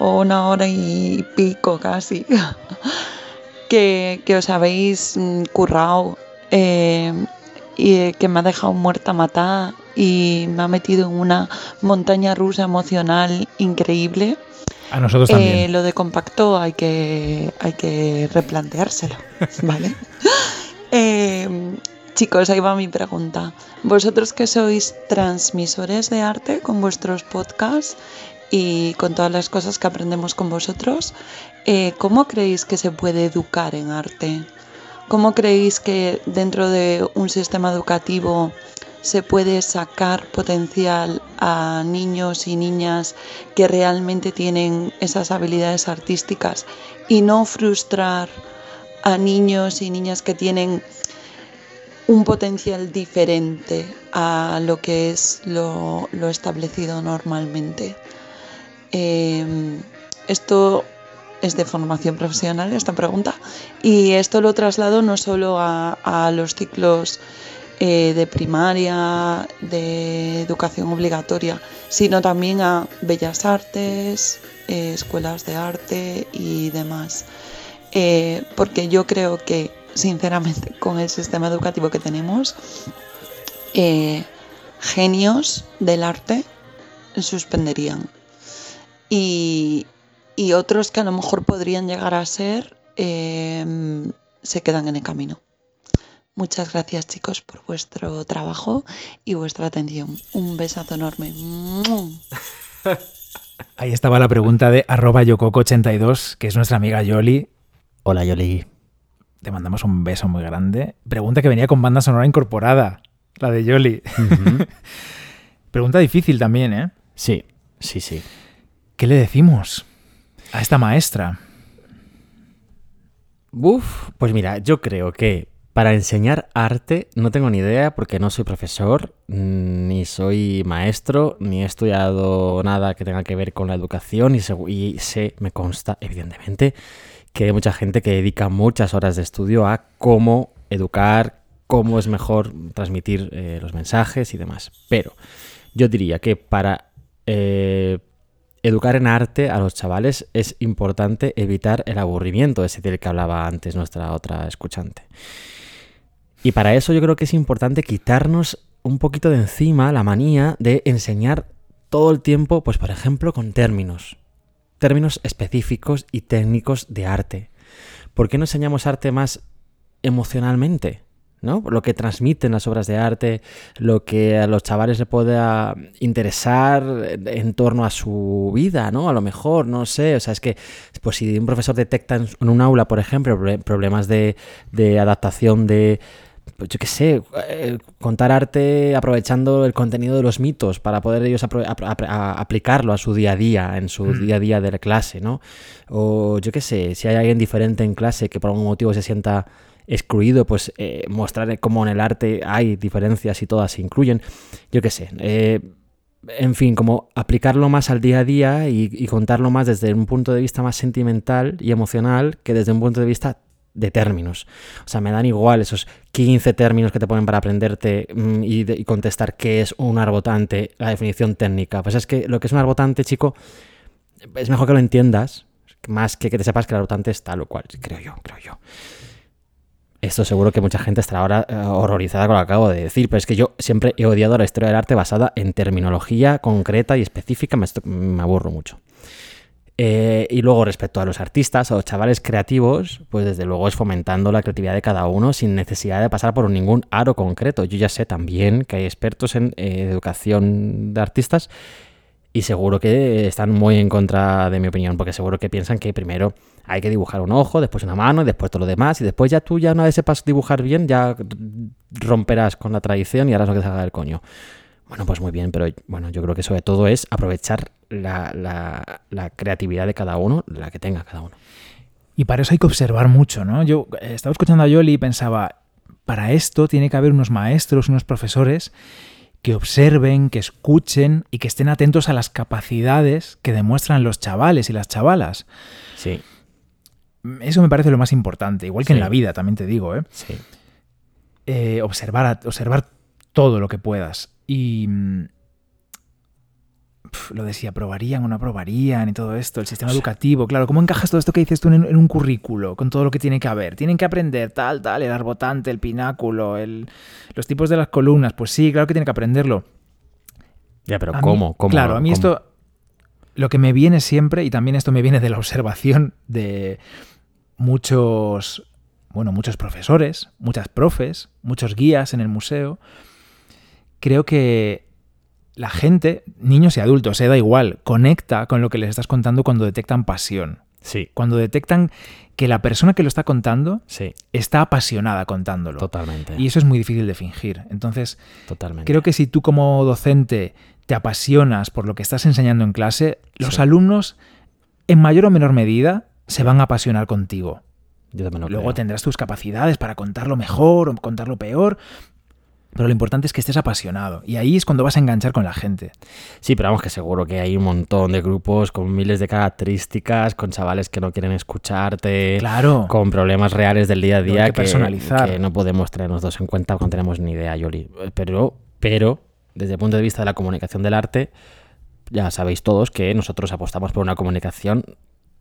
o una hora y pico casi, [laughs] que, que os habéis mm, currado eh, y eh, que me ha dejado muerta matada y me ha metido en una montaña rusa emocional increíble. A nosotros Eh, también. lo de compacto hay que, hay que replanteárselo, [laughs] ¿vale? Eh, chicos, ahí va mi pregunta. Vosotros que sois transmisores de arte con vuestros podcasts y con todas las cosas que aprendemos con vosotros, eh, ¿cómo creéis que se puede educar en arte? ¿Cómo creéis que dentro de un sistema educativo se puede sacar potencial a niños y niñas que realmente tienen esas habilidades artísticas y no frustrar a niños y niñas que tienen un potencial diferente a lo que es lo, lo establecido normalmente? Eh, esto es de formación profesional, esta pregunta, y esto lo traslado no solo a, a los ciclos eh, de primaria, de educación obligatoria, sino también a bellas artes, eh, escuelas de arte y demás. Eh, porque yo creo que, sinceramente, [laughs] con el sistema educativo que tenemos, genios del arte suspenderían. Y, y otros que a lo mejor podrían llegar a ser, se quedan en el camino. Muchas gracias chicos por vuestro trabajo y vuestra atención. Un besazo enorme. [laughs] Ahí estaba la pregunta de arroba yococo82, que es nuestra amiga Yoli. Hola, Yoli. Te mandamos un beso muy grande. Pregunta que venía con banda sonora incorporada, la de Yoli. [laughs] Pregunta difícil también, ¿eh? Sí, sí, sí. ¿Qué le decimos a esta maestra? Uf, pues mira, yo creo que para enseñar arte no tengo ni idea porque no soy profesor, mm, ni soy maestro, ni he estudiado nada que tenga que ver con la educación y, y sé, me consta, evidentemente, que hay mucha gente que dedica muchas horas de estudio a cómo educar, cómo es mejor transmitir eh, los mensajes y demás. Pero yo diría que para eh, educar en arte a los chavales es importante evitar el aburrimiento, ese del que hablaba antes nuestra otra escuchante. Y para eso yo creo que es importante quitarnos un poquito de encima la manía de enseñar todo el tiempo, pues por ejemplo, con términos. Términos específicos y técnicos de arte. ¿Por qué no enseñamos arte más emocionalmente? ¿no? Lo que transmiten las obras de arte, lo que a los chavales le pueda interesar en torno a su vida, ¿no? A lo mejor, no sé, o sea, es que pues si un profesor detecta en un aula, por ejemplo, proble- problemas de, de adaptación de pues yo qué sé, eh, contar arte aprovechando el contenido de los mitos para poder ellos apro- a- aplicarlo a su día a día, en su Mm. día a día de la clase, ¿no? O yo qué sé, si hay alguien diferente en clase que por algún motivo se sienta excluido, pues eh, mostrar cómo en el arte hay diferencias y todas se incluyen. Yo qué sé. eh, en fin, como aplicarlo más al día a día y, y contarlo más desde un punto de vista más sentimental y emocional que desde un punto de vista de términos. O sea, me dan igual esos 15 términos que te ponen para aprenderte mm, y, de- contestar qué es un arbotante, la definición técnica. Pues es que lo que es un arbotante, chico, es mejor que lo entiendas, más que que te sepas que el arbotante es tal o cual, creo yo, creo yo. Esto seguro que mucha gente estará ahora eh, horrorizada con lo que acabo de decir, pero es que yo siempre he odiado la historia del arte basada en terminología concreta y específica, me, me aburro mucho. Eh, y luego respecto a los artistas o chavales creativos, pues desde luego es fomentando la creatividad de cada uno sin necesidad de pasar por ningún aro concreto. Yo ya sé también que hay expertos en eh, educación de artistas y seguro que están muy en contra de mi opinión, porque seguro que piensan que primero hay que dibujar un ojo, después una mano y después todo lo demás, y después ya tú ya una vez sepas dibujar bien, ya romperás con la tradición y harás lo que te haga el coño. Bueno, pues muy bien, pero bueno, yo creo que sobre todo es aprovechar la, la- la creatividad de cada uno, la que tenga cada uno. Y para eso hay que observar mucho, ¿no? Yo eh, estaba escuchando a Yoli y pensaba, para esto tiene que haber unos maestros, unos profesores que observen, que escuchen y que estén atentos a las capacidades que demuestran los chavales y las chavalas. Sí, Eso me parece lo más importante, igual que en la vida, también te digo, ¿eh? sí. Eh, observar, observar todo lo que puedas. Y mm, pf, lo de si aprobarían o no aprobarían y todo esto, el sistema educativo, claro, ¿cómo encajas todo esto que dices tú en, en un currículo, con todo lo que tiene que haber? Tienen que aprender tal, tal, el arbotante, el pináculo, el, los tipos de las columnas, pues sí, claro que tienen que aprenderlo. Ya, pero A mí- ¿cómo? ¿Cómo? Claro, a mí ¿Cómo? esto, lo que me viene siempre, y también esto me viene de la [laughs] observación de muchos, bueno, muchos profesores, muchas profes, muchos guías en el museo, creo que la gente, niños y adultos, se da igual, conecta con lo que les estás contando cuando detectan pasión. Sí, Cuando detectan que la persona que lo está contando sí, está apasionada contándolo. totalmente. Y eso es muy difícil de fingir. Entonces, totalmente. Creo que si tú como docente te apasionas por lo que estás enseñando en clase, los Sí. alumnos, en mayor o menor medida, se van a apasionar contigo. Yo también lo Luego creo. tendrás tus capacidades para contarlo mejor o contarlo peor, pero lo importante es que estés apasionado. Y ahí es cuando vas a enganchar con la gente. Sí, pero vamos que seguro que hay un montón de grupos con miles de características, con chavales que no quieren escucharte, Claro. con problemas reales del día a hay día que personalizar. que no podemos tenernos dos en cuenta cuando tenemos ni idea, Yoli. Pero, pero, desde el punto de vista de la comunicación del arte, ya sabéis todos que nosotros apostamos por una comunicación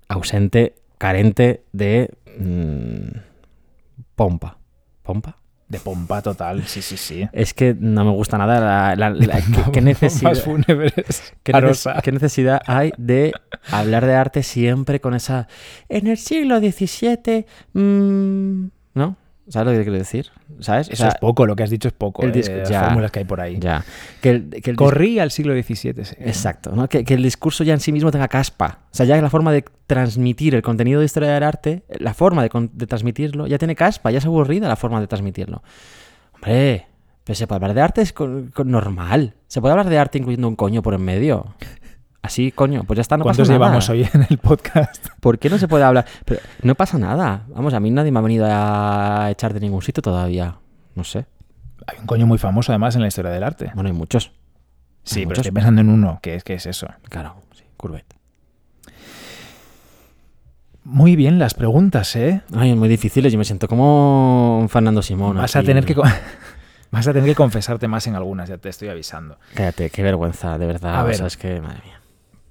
ausente, carente de mm, pompa. ¿Pompa? De pompa total, sí, sí, sí. Es que no me gusta nada la, la- la- [laughs] ¿qué- qué [laughs] necesidad. Fúnebres. ¿Qué, neces- Arosa. qué necesidad hay de hablar de arte siempre con esa... En el siglo XVII... mm, ¿No? ¿Sabes lo que quiero decir? ¿Sabes? O Eso sea, es poco, lo que has dicho es poco. el eh, las ya. fórmulas que hay por ahí. Ya. Que el, que el dis- al siglo XVII. sí. Exacto, ¿no? que, que el discurso ya en sí mismo tenga caspa. O sea, ya la forma de transmitir el contenido de historia del arte, la forma de, de transmitirlo, ya tiene caspa, ya es aburrida la forma de transmitirlo. Hombre, pero se puede hablar de arte es con- con normal. Se puede hablar de arte incluyendo un coño por en medio. Así, coño, pues ya está, no pasa ¿Cuántos nada. llevamos hoy en el podcast? [laughs] ¿Por qué no se puede hablar? Pero no pasa nada. Vamos, a mí nadie me ha venido a echar de ningún sitio todavía. No sé. Hay un coño muy famoso además en la historia del arte. Bueno, hay muchos. Sí, hay pero muchos. estoy pensando en uno, que es, que es eso. Claro, sí, Courbet. Muy bien las preguntas, ¿eh? Ay, muy difíciles. Yo me siento como Fernando Simón. Vas a tener que... [laughs] Vas a tener que confesarte más en algunas, ya te estoy avisando. Cállate, qué vergüenza, de verdad. A o ver. sea, es que, madre mía.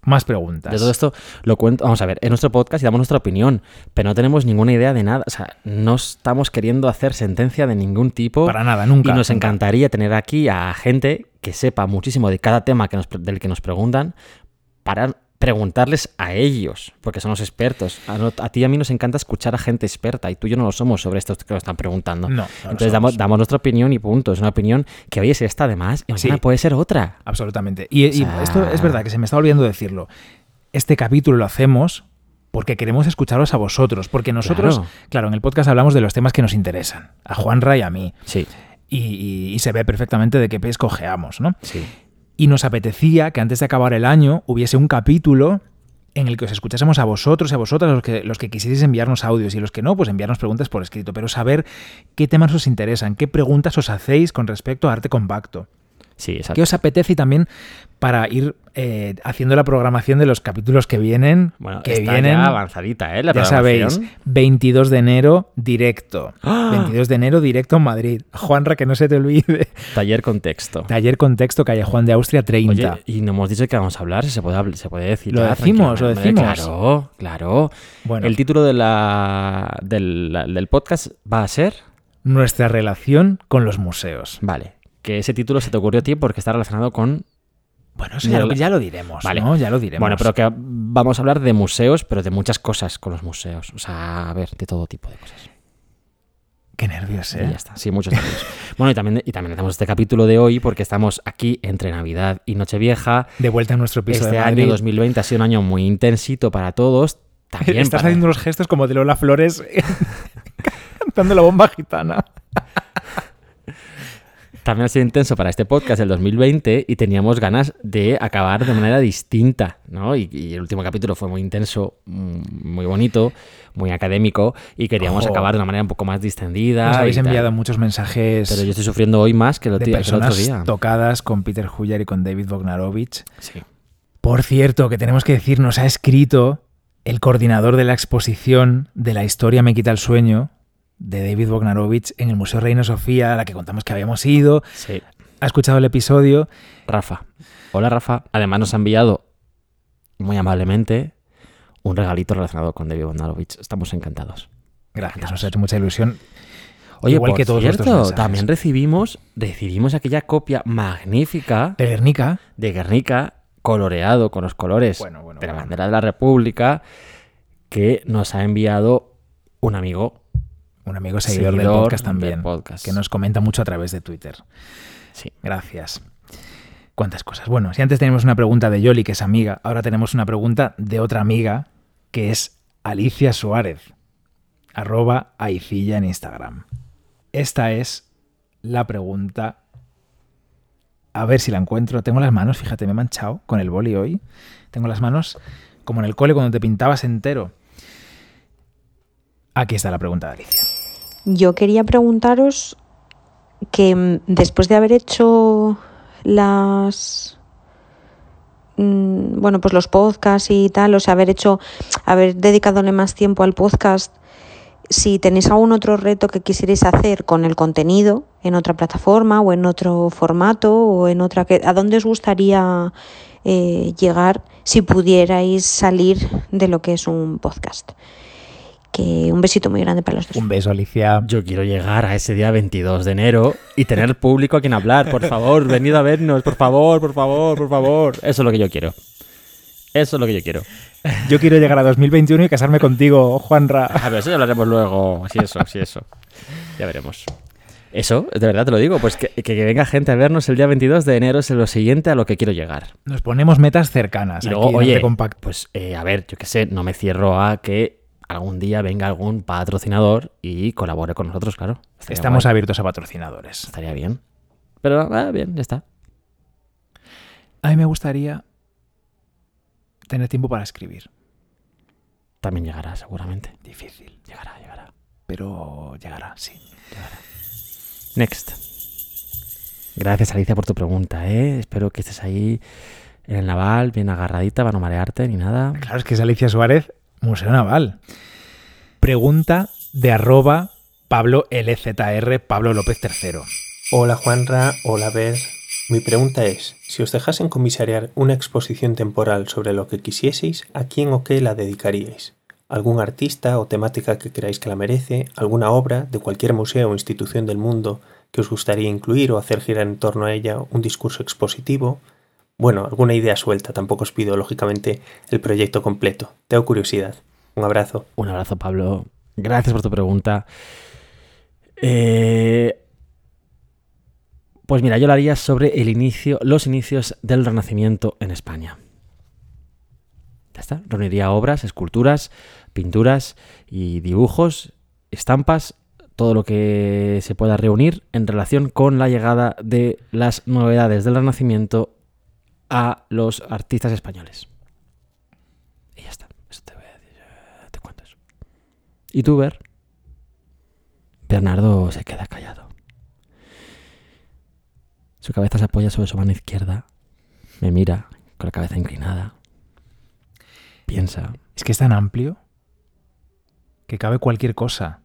Más preguntas. De todo esto lo cuento. Vamos a ver, es nuestro podcast y damos nuestra opinión, pero no tenemos ninguna idea de nada. O sea, no estamos queriendo hacer sentencia de ningún tipo. Para nada, nunca. Y nos nunca. encantaría tener aquí a gente que sepa muchísimo de cada tema que nos, del que nos preguntan para preguntarles a ellos, porque son los expertos. A, no- a ti y a mí nos encanta escuchar a gente experta y tú y yo no lo somos sobre esto que nos están preguntando. No, Entonces damos, nuestra opinión y punto. Es una opinión que hoy es esta además y mañana Sí. puede ser otra. Absolutamente. Y, y O sea- esto es verdad que se me está olvidando decirlo. Este capítulo lo hacemos porque queremos escucharos a vosotros, porque nosotros, Claro. claro, en el podcast hablamos de los temas que nos interesan, a Juanra y a mí, Sí, y, y- y se ve perfectamente de qué pez cojeamos, ¿no? sí. Y nos apetecía que antes de acabar el año hubiese un capítulo en el que os escuchásemos a vosotros y a vosotras, los que, los que quisierais enviarnos audios y los que no, pues enviarnos preguntas por escrito, pero saber qué temas os interesan, qué preguntas os hacéis con respecto a arte compacto. Sí, exacto. ¿Qué os apetece y también para ir eh, haciendo la programación de los capítulos que vienen? Bueno, que está vienen, ya avanzadita, ¿eh? La ya sabéis, programación. 22 de enero directo. ¡Ah! 22 de enero directo en Madrid. Juanra, que no se te olvide. Taller contexto. Taller Contexto, calle Juan de Austria 30. Oye, y no hemos dicho que vamos a hablar, se puede, se puede decir. Lo decimos, lo decimos. Claro, claro. Bueno. El título de la, del, del podcast va a ser. Nuestra relación con los museos. Vale. Que ese título se te ocurrió a ti porque está relacionado con. Bueno, eso ya, lo, ya lo diremos, Vale. ¿no? Ya lo diremos. Bueno, pero que vamos a hablar de museos, pero de muchas cosas con los museos. O sea, a ver, de todo tipo de cosas. Qué nervios, Y ¿eh? ya está, sí, muchos nervios. [laughs] bueno, y también, y también hacemos este capítulo de hoy porque estamos aquí entre Navidad y Nochevieja. De vuelta a nuestro piso Este de año Madrid. 2020 ha sido un año muy intensito para todos. También Estás para- haciendo los gestos como de Lola Flores [laughs] cantando la bomba gitana. [laughs] También ha sido intenso para este podcast del 2020 y teníamos ganas de acabar de manera distinta, ¿no? Y, y el último capítulo fue muy intenso, mm, muy bonito, muy académico y queríamos acabar de una manera un poco más distendida. Nos habéis tal. enviado muchos mensajes Pero yo estoy sufriendo hoy más que, lo de ti- que el otro personas día. tocadas con Peter Huyer y con David Bognarovich. Sí. Por cierto, que tenemos que decir, nos ha escrito el coordinador de la exposición de La historia me quita el sueño de David Bognarovich en el Museo Reina Sofía, a la que contamos que habíamos ido. Sí. Ha escuchado el episodio. Rafa. Hola, Rafa. Además nos ha enviado muy amablemente un regalito relacionado con David Bondarovich. Estamos encantados. Gracias, nos ha hecho mucha ilusión. Oye, Igual por que todos cierto, también recibimos, recibimos aquella copia magnífica De Guernica, de Guernica coloreado con los colores Bueno, bueno, de la bueno. bandera de la República que nos ha enviado un amigo. Un amigo seguidor, del podcast del también, podcast. que nos comenta mucho a través de Twitter. Sí. Gracias. ¿Cuántas cosas? Bueno, si antes teníamos una pregunta de Yoli, que es amiga, ahora tenemos una pregunta de otra amiga, que es Alicia Suárez, arroba Aicilla en Instagram. Esta es la pregunta. A ver si la encuentro. Tengo las manos, fíjate, me he manchado con el boli hoy. Tengo las manos como en el cole cuando te pintabas entero. Aquí está la pregunta de Alicia. Yo quería preguntaros que mm, después de haber hecho las mm, bueno, pues los podcasts y tal, o sea, haber hecho, haber dedicadole más tiempo al podcast, si tenéis algún otro reto que quisierais hacer con el contenido en otra plataforma o en otro formato o en otra que, ¿a dónde os gustaría eh, llegar si pudierais salir de lo que es un podcast? Que un besito muy grande para los dos. Un beso, Alicia. Yo quiero llegar a ese día 22 de enero y tener público a quien hablar. Por favor, venid a vernos, por favor, por favor, por favor. Eso es lo que yo quiero. Eso es lo que yo quiero. Yo quiero llegar a 2021 y casarme contigo, Juanra. A ver, eso ya hablaremos luego. Si eso, si eso. Ya veremos. Eso, de verdad te lo digo, pues que, que- venga gente a vernos el día 22 de enero es lo siguiente a lo que quiero llegar. Nos ponemos metas cercanas. Y luego, aquí oye, Arte Compacto. pues eh, a ver, yo qué sé, no me cierro a que algún día venga algún patrocinador y colabore con nosotros, claro. Estaría Estamos guay. abiertos a patrocinadores. Estaría bien. Pero, ah, bien, ya está. A mí me gustaría tener tiempo para escribir. También llegará, seguramente. Difícil, Llegará, llegará. pero llegará, sí. Next. Gracias, Alicia, por tu pregunta, ¿eh? Espero que estés ahí en el naval, bien agarradita, para no marearte ni nada. Claro, es que es Alicia Suárez, Museo Naval. Pregunta de arroba Pablo LZR, Pablo López III. Hola Juanra, hola Ver. Mi pregunta es, si os dejasen comisariar una exposición temporal sobre lo que quisieseis, ¿a quién o qué la dedicaríais? ¿Algún artista o temática que creáis que la merece? ¿Alguna obra de cualquier museo o institución del mundo que os gustaría incluir o hacer girar en torno a ella un discurso expositivo? Bueno, alguna idea suelta, tampoco os pido, lógicamente, el proyecto completo. Tengo curiosidad. Un abrazo. Un abrazo, Pablo. Gracias por tu pregunta. Eh, pues mira, yo lo haría sobre el inicio, los inicios del Renacimiento en España. Ya está. Reuniría obras, esculturas, pinturas y dibujos, estampas, todo lo que se pueda reunir en relación con la llegada de las novedades del Renacimiento a los artistas españoles. Y ya está. Eso te cuento eso. ¿Y tú, Ver? Bernardo se queda callado. Su cabeza se apoya sobre su mano izquierda. Me mira con la cabeza inclinada. Piensa. Es que es tan amplio que cabe cualquier cosa.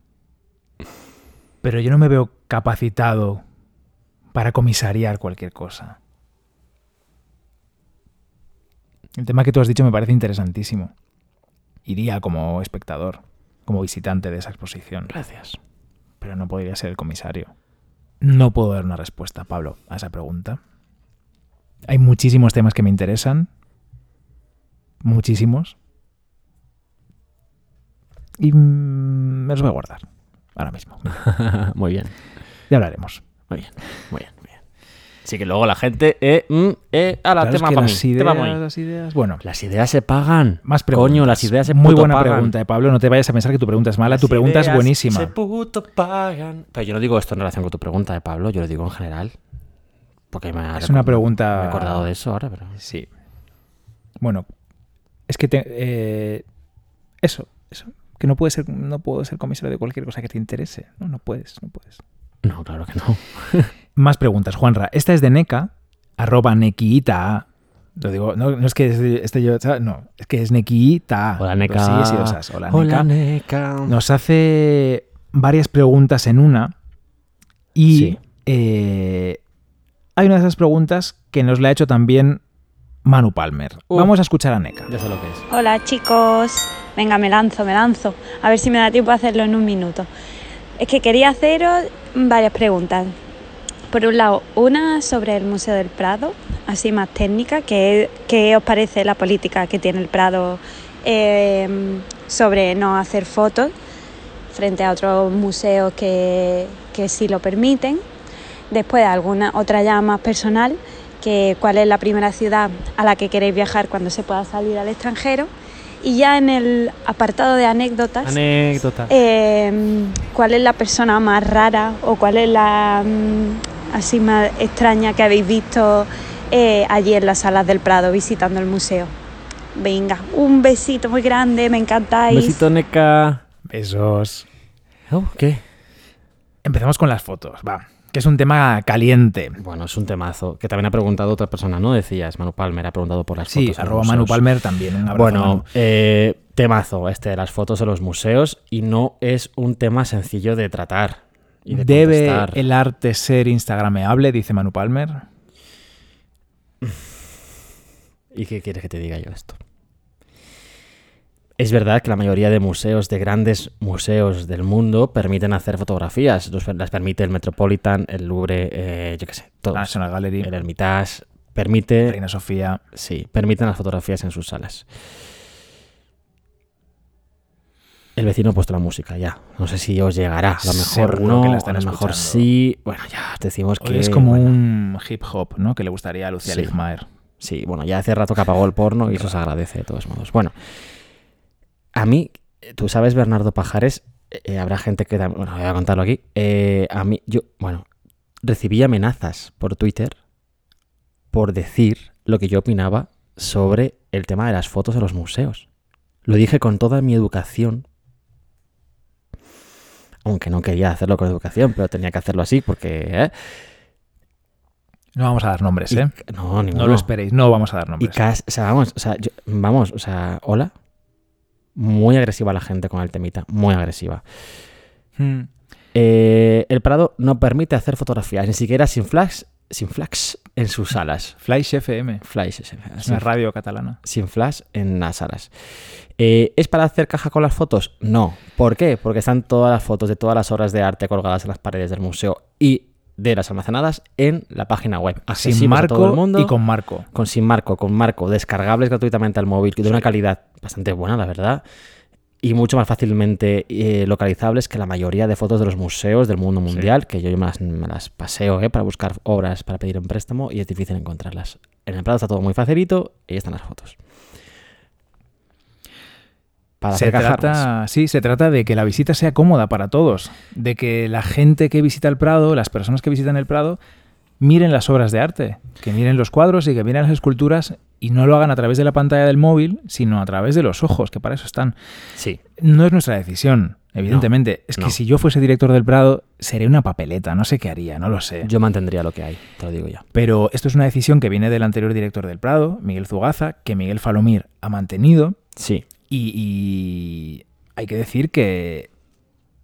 Pero yo no me veo capacitado para comisariar cualquier cosa. El tema que tú has dicho me parece interesantísimo. Iría como espectador, como visitante de esa exposición, Gracias. pero no podría ser el comisario. No puedo dar una respuesta, Pablo, a esa pregunta. Hay muchísimos temas que me interesan. Muchísimos. Y me los voy a guardar. Ahora mismo. [laughs] muy bien, Ya hablaremos. muy bien, muy bien, muy bien. Así que luego la gente, eh, mm, eh, a la Claro, es tema que para las tema ideas, mí. las ideas... Bueno, Las ideas se pagan. más preguntas. Coño, las ideas se Muy buena pagan. pregunta, eh, Pablo. No te vayas a pensar que tu pregunta es mala. Las tu pregunta es buenísima. Se puto pagan. Pero yo no digo esto en relación con tu pregunta, de Pablo, yo lo digo en general. Porque me ha Es una pregunta- Me he acordado de eso ahora, pero. Sí. Bueno, es que te- eh, eso, eso, que no puedes ser, no puedo ser comisario de cualquier cosa que te interese. No, no puedes, no puedes. No, claro que no. [laughs] Más preguntas, Juanra. Esta es de Neca, arroba Nequita. Lo digo, no, no es que este, este yo, no, es que es Nequita. Hola, Neca. Sí, sí, o sea, es hola, Hola, Neca. Neca. Nos hace varias preguntas en una y Sí. eh, hay una de esas preguntas que nos la ha hecho también Manu Palmer. Uh. Vamos a escuchar a Neca. Ya sé lo que es. Hola chicos, venga me lanzo, me lanzo, a ver si me da tiempo a hacerlo en un minuto. Es que quería haceros varias preguntas. Por un lado, una sobre el Museo del Prado, así más técnica, ¿qué, qué os parece la política que tiene el Prado eh, sobre no hacer fotos frente a otros museos que, que sí lo permiten? Después, alguna otra ya más personal, que cuál es la primera ciudad a la que queréis viajar cuando se pueda salir al extranjero. Y ya en el apartado de anécdotas, Anécdota. eh, ¿cuál es la persona más rara o cuál es la mm, así más extraña que habéis visto eh, allí en las salas del Prado visitando el museo? Venga, un besito muy grande, me encantáis. Besito, Neca. Besos. Oh, ¿Qué? Empezamos con las fotos, va. Que es un tema caliente. Bueno, es un temazo. Que también ha preguntado otra persona, ¿no? Decías, Manu Palmer ha preguntado por las Sí, fotos. los arroba Manu. Palmer también. Un abrazo, Bueno, eh, temazo este de las fotos en los museos y no es un tema sencillo de tratar. Y de ¿Debe contestar. el arte ser instagrameable? Dice Manu Palmer. ¿Y qué quieres que te diga yo esto? Es verdad que la mayoría de museos, de grandes museos del mundo, permiten hacer fotografías. Las permite el Metropolitan, el Louvre, eh, yo qué sé, todos. National Gallery, El Hermitage. Permite, Reina Sofía. sí, permiten las fotografías en sus salas. El vecino ha puesto la música ya. No sé si os llegará. A lo mejor Seguro no, que la están a lo mejor escuchando. sí. Bueno, ya os decimos Hoy que... es como bueno, un hip hop, ¿no? Que le gustaría a Lucía Sí. Ligmaer. Sí, bueno, ya hace rato que apagó el porno y eso se agradece de todos modos. Bueno, a mí, tú sabes, Bernardo Pajares, eh, eh, habrá gente que... Bueno, voy a contarlo aquí. Eh, a mí, yo, bueno, recibí amenazas por Twitter por decir lo que yo opinaba sobre el tema de las fotos en los museos. Lo dije con toda mi educación. Aunque no quería hacerlo con educación, pero tenía que hacerlo así porque... ¿eh? No vamos a dar nombres, Y- ¿eh? no, ninguno. No lo esperéis, no vamos a dar Y nombres. cas- o sea, vamos, o sea, yo- vamos, o sea, hola. Muy agresiva la gente con el temita, muy agresiva. Mm. Eh, el Prado no permite hacer fotografías, ni siquiera sin flash, sin flash en sus salas. Flash FM, Flash, ese, es sin, una radio catalana. sin flash en las salas. Eh, ¿Es para hacer caja con las fotos? No. ¿Por qué? Porque están todas las fotos de todas las obras de arte colgadas en las paredes del museo y de las almacenadas en la página web. Sin accesibles a todo el marco mundo y con marco. con sin marco, con marco, descargables gratuitamente al móvil, de una calidad bastante buena, la verdad, y mucho más fácilmente eh, localizables que la mayoría de fotos de los museos del mundo mundial, que yo me las, me las paseo eh, para buscar obras para pedir en préstamo y es difícil encontrarlas. En el Prado está todo muy facilito y ahí están las fotos. Para se trata, sí, se trata de que la visita sea cómoda para todos, de que la gente que visita el Prado, las personas que visitan el Prado, miren las obras de arte, que miren los cuadros y que miren las esculturas y no lo hagan a través de la pantalla del móvil, sino a través de los ojos, que para eso están. Sí. No es nuestra decisión, evidentemente. es que no. si yo fuese director del Prado, sería una papeleta, no sé qué haría, no lo sé. Yo mantendría lo que hay, te lo digo ya. Pero esto es una decisión que viene del anterior director del Prado, Miguel Zugaza, que Miguel Falomir ha mantenido. Sí. Y, y hay que decir que,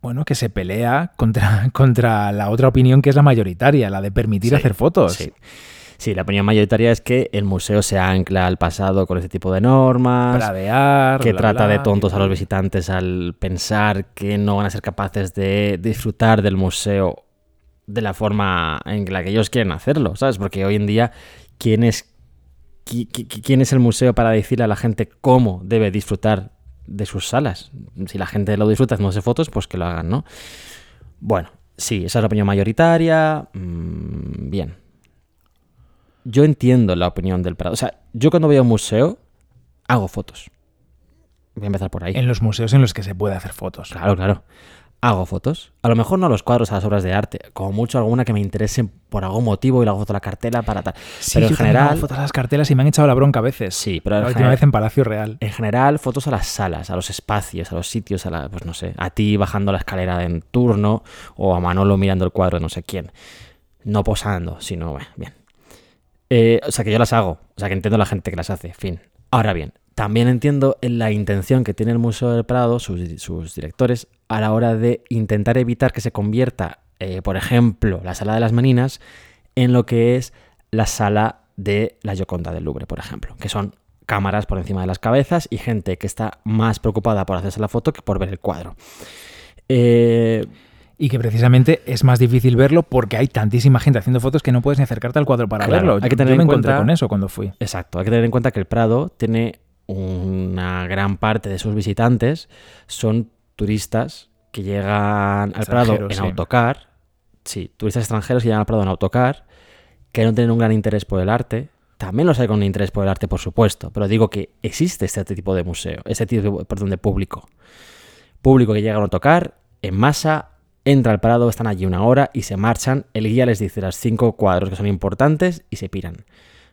bueno, que se pelea contra, [laughs] contra la otra opinión que es la mayoritaria, la de permitir Sí, hacer fotos. Sí. Sí, la opinión mayoritaria es que el museo se ancla al pasado con este tipo de normas, que bla, trata bla, de tontos a los visitantes al pensar que no van a ser capaces de disfrutar del museo de la forma en la que ellos quieren hacerlo, ¿sabes? Porque hoy en día, ¿quién es, qui- qui- quién es el museo para decirle a la gente cómo debe disfrutar de sus salas? Si la gente lo disfruta haciéndose fotos, pues que lo hagan, ¿no? Bueno, sí, esa es la opinión mayoritaria. mm, bien. Yo entiendo la opinión del Prado. O sea, yo cuando voy a un museo, hago fotos. Voy a empezar por ahí. En los museos en los que se puede hacer fotos. Claro, claro. Hago fotos. A lo mejor no a los cuadros, a las obras de arte. Como mucho alguna que me interese por algún motivo y le hago foto a la cartela para tal. Sí, pero en hago general. fotos a las cartelas y me han echado la bronca a veces. Sí, pero la última general- vez en Palacio Real. En general, fotos a las salas, a los espacios, a los sitios, a la, pues no sé, a ti bajando la escalera en turno o a Manolo mirando el cuadro de no sé quién. No posando, sino, bueno, bien. Eh, o sea, que yo las hago, o sea, que entiendo la gente que las hace, fin. Ahora bien, también entiendo en la intención que tiene el Museo del Prado, sus, directores, a la hora de intentar evitar que se convierta, eh, por ejemplo, la sala de las Meninas en lo que es la sala de la Gioconda del Louvre, por ejemplo, que son cámaras por encima de las cabezas y gente que está más preocupada por hacerse la foto que por ver el cuadro. Eh, Y que precisamente es más difícil verlo porque hay tantísima gente haciendo fotos que no puedes ni acercarte al cuadro para Claro, verlo. hay que Yo- tener yo me en encontré cuenta- con eso cuando fui. Exacto, hay que tener en cuenta que el Prado tiene una gran parte de sus visitantes son turistas que llegan al Prado en sí. autocar, sí, turistas extranjeros que llegan al Prado en autocar, que no tienen un gran interés por el arte. También los hay con interés por el arte, por supuesto, pero digo que existe este tipo de museo, este tipo perdón, de público. Público que llega en autocar, en masa, entra al Prado, están allí una hora y se marchan. El guía les dice las cinco cuadros que son importantes y se piran.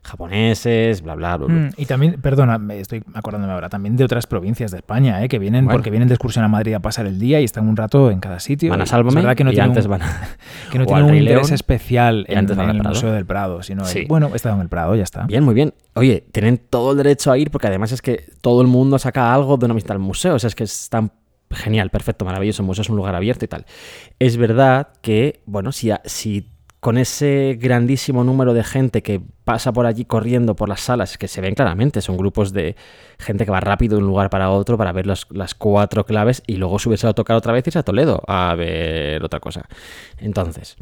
Japoneses, bla, bla, bla. bla. Mm, y también, perdona, me estoy acordándome ahora, también de otras provincias de España, ¿eh? que vienen Bueno. porque vienen de excursión a Madrid a pasar el día y están un rato en cada sitio. Van a Sálvame es verdad que no y tiene antes un, van a... [laughs] que no o tiene al un Rey interés León especial en, en el. Museo del Prado, sino el- bueno, he estado en el Prado, ya está. Bien, muy bien. Oye, tienen todo el derecho a ir porque además es que todo el mundo saca algo de una visita al museo. O sea, es que es tan genial, perfecto, maravilloso. Museo es un lugar abierto y tal. Es verdad que, bueno, si, si con ese grandísimo número de gente que pasa por allí corriendo por las salas, que se ven claramente, son grupos de gente que va rápido de un lugar para otro para ver las cuatro claves y luego subirse a tocar otra vez y irse a Toledo a ver otra cosa. Entonces,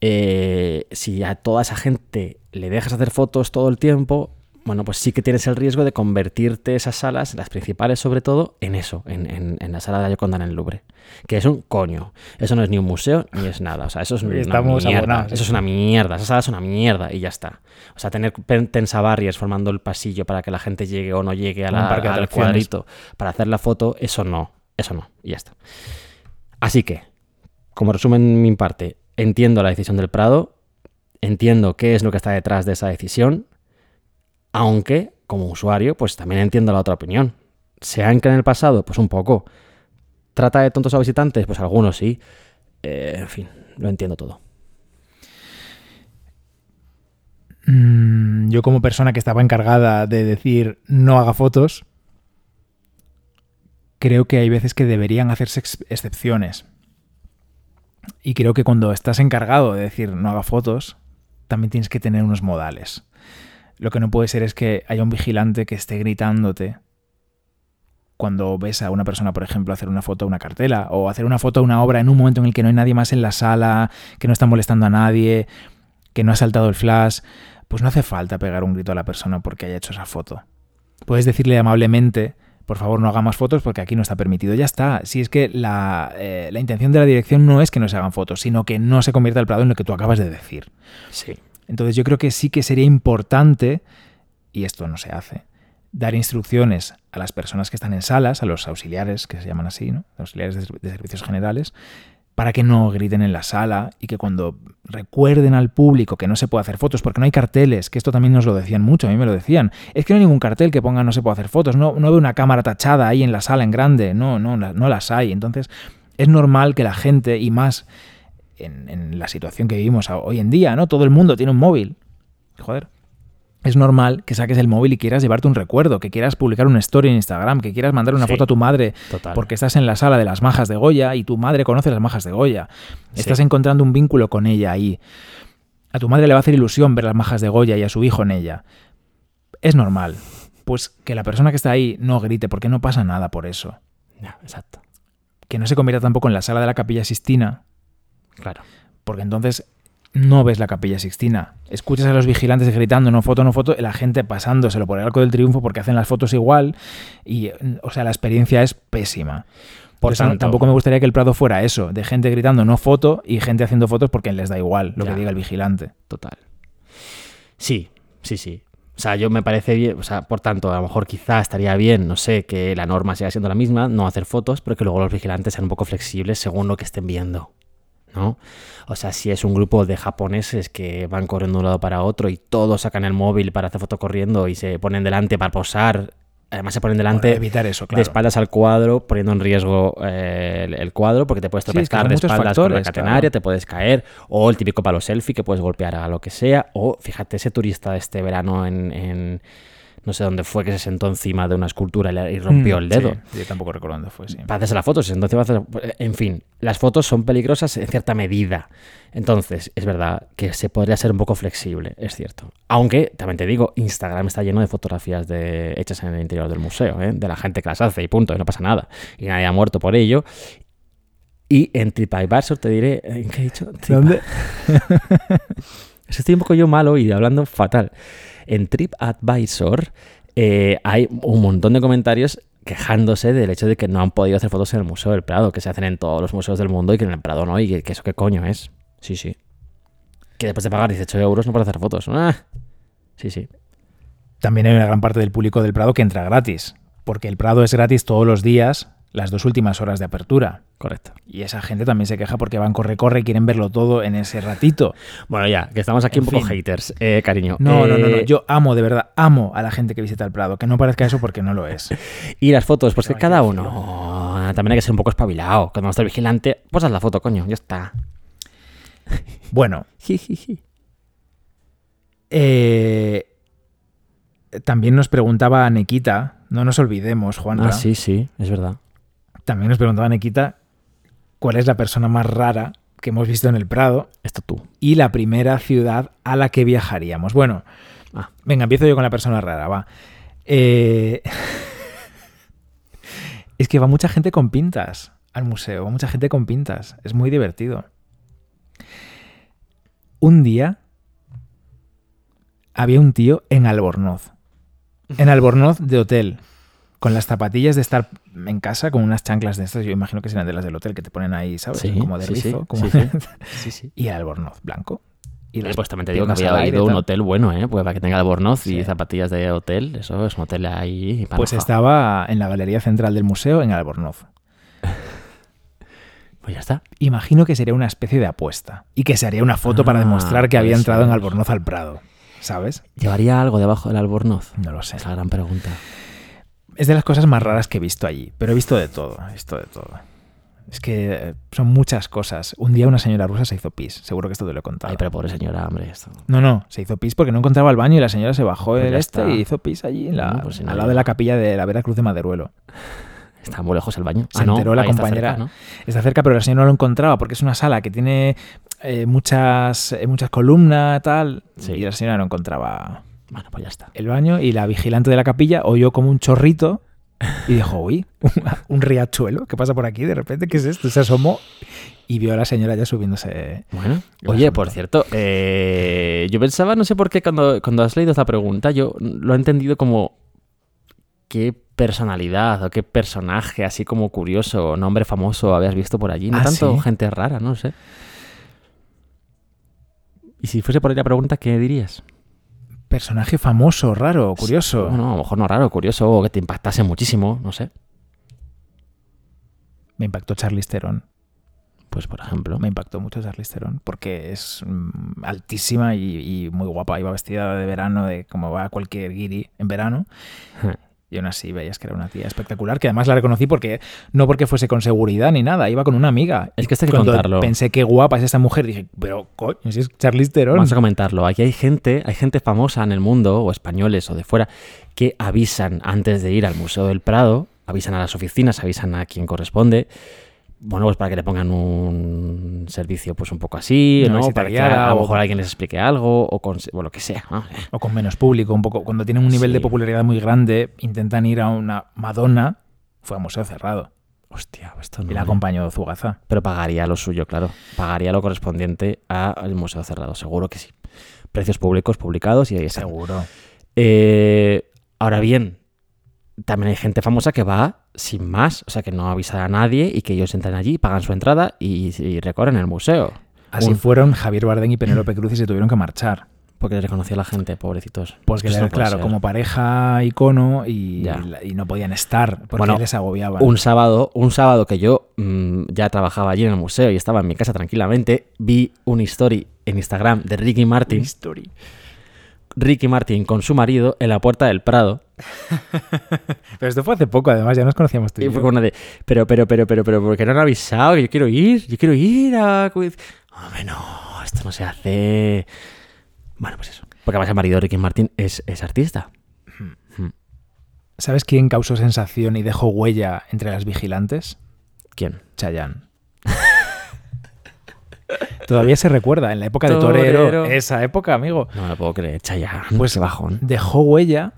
eh, si a toda esa gente le dejas hacer fotos todo el tiempo, bueno, pues sí que tienes el riesgo de convertirte esas salas, las principales sobre todo, en eso, en, en- en la sala de la Gioconda en el Louvre. Que es un coño. Eso no es ni un museo ni es nada. O sea, eso es una Estamos mierda. abonados, Eso es una mierda. Esa sala es una mierda y ya está. O sea, tener pen- tensabarriers formando el pasillo para que la gente llegue o no llegue a la- al cuadrito para hacer la foto, eso no. Eso no. Y ya está. Así que, como resumen mi parte, entiendo la decisión del Prado, entiendo qué es lo que está detrás de esa decisión, aunque como usuario, pues también entiendo la otra opinión. ¿Se ancla en el pasado? Pues un poco. ¿Trata de tontos a visitantes? Pues algunos sí. Eh, en fin, lo entiendo todo. Mm, yo como persona que estaba encargada de decir no haga fotos, creo que hay veces que deberían hacerse ex- excepciones. Y creo que cuando estás encargado de decir no haga fotos, también tienes que tener unos modales. Lo que no puede ser es que haya un vigilante que esté gritándote cuando ves a una persona, por ejemplo, hacer una foto a una cartela o hacer una foto a una obra en un momento en el que no hay nadie más en la sala, que no está molestando a nadie, que no ha saltado el flash, pues no hace falta pegar un grito a la persona porque haya hecho esa foto. Puedes decirle amablemente, por favor no haga más fotos porque aquí no está permitido. Ya está. Si es que la, eh, la intención de la dirección no es que no se hagan fotos, sino que no se convierta el Prado en lo que tú acabas de decir. Sí. Entonces yo creo que sí que sería importante, y esto no se hace, dar instrucciones a las personas que están en salas, a los auxiliares, que se llaman así, ¿no? Auxiliares de, servicios generales, para que no griten en la sala y que cuando recuerden al público que no se puede hacer fotos, porque no hay carteles, que esto también nos lo decían mucho, a mí me lo decían, es que no hay ningún cartel que ponga no se puede hacer fotos, no, no veo una cámara tachada ahí en la sala en grande, no, no, no las hay. Entonces es normal que la gente, y más en, en la situación que vivimos hoy en día, ¿no? Todo el mundo tiene un móvil. Joder. Es normal que saques el móvil y quieras llevarte un recuerdo, que quieras publicar una story en Instagram, que quieras mandar una Sí. foto a tu madre Total. porque estás en la sala de las majas de Goya y tu madre conoce las majas de Goya. Sí. Estás encontrando un vínculo con ella ahí. A tu madre le va a hacer ilusión ver las majas de Goya y a su hijo en ella. Es normal. Pues que la persona que está ahí no grite, porque no pasa nada por eso. Ya, exacto. Que no se convierta tampoco en la sala de la capilla Sistina, Claro. porque entonces no ves la capilla Sixtina. Escuchas a los vigilantes gritando, no foto, no foto, y la gente pasándoselo por el arco del triunfo porque hacen las fotos igual. Y, o sea, la experiencia es pésima. Por Por eso tanto- tampoco me gustaría que el Prado fuera eso, de gente gritando no foto y gente haciendo fotos porque les da igual lo Ya. que diga el vigilante. Total. Sí, sí, sí. O sea, yo me parece bien, o sea, por tanto, a lo mejor quizá estaría bien, no sé, que la norma siga siendo la misma, no hacer fotos, pero que luego los vigilantes sean un poco flexibles según lo que estén viendo, ¿no? O sea, si es un grupo de japoneses que van corriendo de un lado para otro y todos sacan el móvil para hacer foto corriendo y se ponen delante para posar, además se ponen delante evitar eso, de claro. espaldas al cuadro, poniendo en riesgo eh, el, el cuadro, porque te puedes Sí, es que tropezar de espaldas con la factores, catenaria, claro. te puedes caer, o el típico palo selfie que puedes golpear a lo que sea, o fíjate ese turista de este verano en, en- no sé dónde fue, que se sentó encima de una escultura y, rompió Mm, el dedo. sí, yo tampoco recuerdo dónde fue, sí. Para hacerse la foto, se sentó encima hacer- En fin, las fotos son peligrosas en cierta medida. Entonces, es verdad que se podría ser un poco flexible, es cierto. Aunque, también te digo, Instagram está lleno de fotografías de, hechas en el interior del museo, ¿eh? de la gente que las hace y punto, y no pasa nada. Y nadie ha muerto por ello. Y en TripAdvisor te diré, ¿en qué he dicho? ¿Dónde? [laughs] Estoy un poco yo malo y hablando fatal. En TripAdvisor eh, hay un montón de comentarios quejándose del hecho de que no han podido hacer fotos en el Museo del Prado, que se hacen en todos los museos del mundo y que en el Prado no, y que, que eso qué coño es. Sí, sí. Que después de pagar 18 euros no puedes hacer fotos. Ah. Sí, sí. También hay una gran parte del público del Prado que entra gratis, porque el Prado es gratis todos los días, las dos últimas horas de apertura. Correcto. Y esa gente también se queja porque van corre, corre y quieren verlo todo en ese ratito. Bueno, ya, que estamos aquí En un poco fin. haters, eh, cariño. No, no, no, no. Eh, Yo amo, de verdad, amo a la gente que visita el Prado. Que no parezca eso porque no lo es. [laughs] Y las fotos, pues que cada uno también hay que ser un poco espabilado. Cuando está el vigilante, pues haz la foto, coño, ya está. [laughs] Bueno, [laughs] eh, también nos preguntaba Nequita, no nos olvidemos, Juan. Ah, sí, sí, es verdad. También nos preguntaba Nequita cuál es la persona más rara que hemos visto en el Prado Esto tú. y la primera ciudad a la que viajaríamos. Bueno, Ah. venga, empiezo yo con la persona rara, va. Eh, [laughs] es que va mucha gente con pintas al museo, va mucha gente con pintas. Es muy divertido. Un día había un tío en Albornoz. En Albornoz de hotel. Con las zapatillas de estar en casa, con unas chanclas de estas, yo imagino que serán de las del hotel que te ponen ahí, ¿sabes? Sí, como de sí, sí, rizo. como- [laughs] sí, sí. y el Albornoz blanco. Y las pues también te digo que había ido a un hotel bueno, ¿eh? Pues para que tenga albornoz y zapatillas de hotel, eso es un hotel ahí. Pues estaba en la galería central del museo en Albornoz. [laughs] Pues ya está. Imagino que sería una especie de apuesta y que se haría una foto para Ah, demostrar que había entrado en. Albornoz al Prado. ¿Sabes? ¿Llevaría algo debajo del albornoz? No lo sé. Es la gran pregunta. Es de las cosas más raras que he visto allí, pero he visto de todo, he visto de todo. Es que eh, son muchas cosas. Un día una señora rusa se hizo pis, seguro que esto te lo he contado. Ay, pero pobre señora, hombre, esto. No, no, se hizo pis porque no encontraba el baño y la señora se bajó Pues el ya este está. y hizo pis allí en la, No, pues si no al lado hay- de la capilla de la Veracruz de Maderuelo. [laughs] Está muy lejos el baño. Se Ah, no, enteró la ahí está compañera. cerca, ¿no? Está cerca, pero la señora no lo encontraba porque es una sala que tiene eh, muchas, eh, muchas columnas, tal. Sí. Y la señora no encontraba Bueno, pues ya está. el baño y la vigilante de la capilla oyó como un chorrito y dijo, uy, [laughs] un riachuelo, ¿qué pasa por aquí? De repente, ¿qué es esto? Se asomó y vio a la señora ya subiéndose. Bueno, oye, por cierto, eh, yo pensaba, no sé por qué, cuando, cuando has leído esta pregunta, yo lo he entendido como qué personalidad o qué personaje así como curioso nombre famoso habías visto por allí. No ¿Ah, tanto sí? gente rara, no sé. Y si fuese por ahí la pregunta, ¿qué dirías? Personaje famoso, raro, curioso. Bueno, a lo mejor no raro, curioso, o que te impactase muchísimo, no sé. Me impactó Charlize Theron. Pues por ejemplo. Me impactó mucho Charlize Theron porque es mm, altísima y, y muy guapa. Iba vestida de verano, de como va cualquier guiri en verano. Y aún así veías que era una tía espectacular, que además la reconocí porque no porque fuese con seguridad ni nada, iba con una amiga. Es que esto hay que Cuando contarlo. pensé qué guapa es esta mujer, dije, pero coño, si es Charlize Theron. Vamos a comentarlo. Aquí hay gente, hay gente famosa en el mundo, o españoles o de fuera, que avisan antes de ir al Museo del Prado, avisan a las oficinas, avisan a quien corresponde. Bueno, pues para que le pongan un servicio pues un poco así, ¿no? Para que a lo mejor alguien les explique algo, o con, o lo que sea. ¿no? O con menos público, un poco. Cuando tienen un nivel Sí. de popularidad muy grande, intentan ir a una Madonna, fue a museo cerrado. Hostia, esto no. Y la acompañó Zugaza. Pero pagaría lo suyo, claro. Pagaría lo correspondiente al museo cerrado, seguro que sí. Precios públicos publicados y ahí está. Seguro. Eh, ahora bien, también hay gente famosa que va sin más, o sea, que no avisa a nadie y que ellos entran allí, pagan su entrada y, y recorren el museo. Así Un- fueron Javier Bardem y Penélope Cruz y se tuvieron que marchar. Porque les reconoció a la gente, pobrecitos. No puede claro, ser. como pareja icono y, no podían estar porque Bueno, les agobiaban. Un sábado, un sábado que yo mm, ya trabajaba allí en el museo y estaba en mi casa tranquilamente, vi una story en Instagram de Ricky Martin. History. Ricky Martin con su marido en la puerta del Prado. [laughs] Pero esto fue hace poco, además, ya nos conocíamos tú y Y yo. fue como una de, pero, pero, pero, pero, pero, ¿por qué no han avisado? Que Yo quiero ir, yo quiero ir a... Quiz". Hombre, no, esto no se hace... Bueno, pues eso. Porque además el marido de Ricky Martin es, es artista. ¿Sabes quién causó sensación y dejó huella entre las vigilantes? ¿Quién? Chayanne. [laughs] Todavía se recuerda, en la época de Torero, esa época, amigo. No me lo puedo creer, Chayanne. Pues Qué bajón. Dejó huella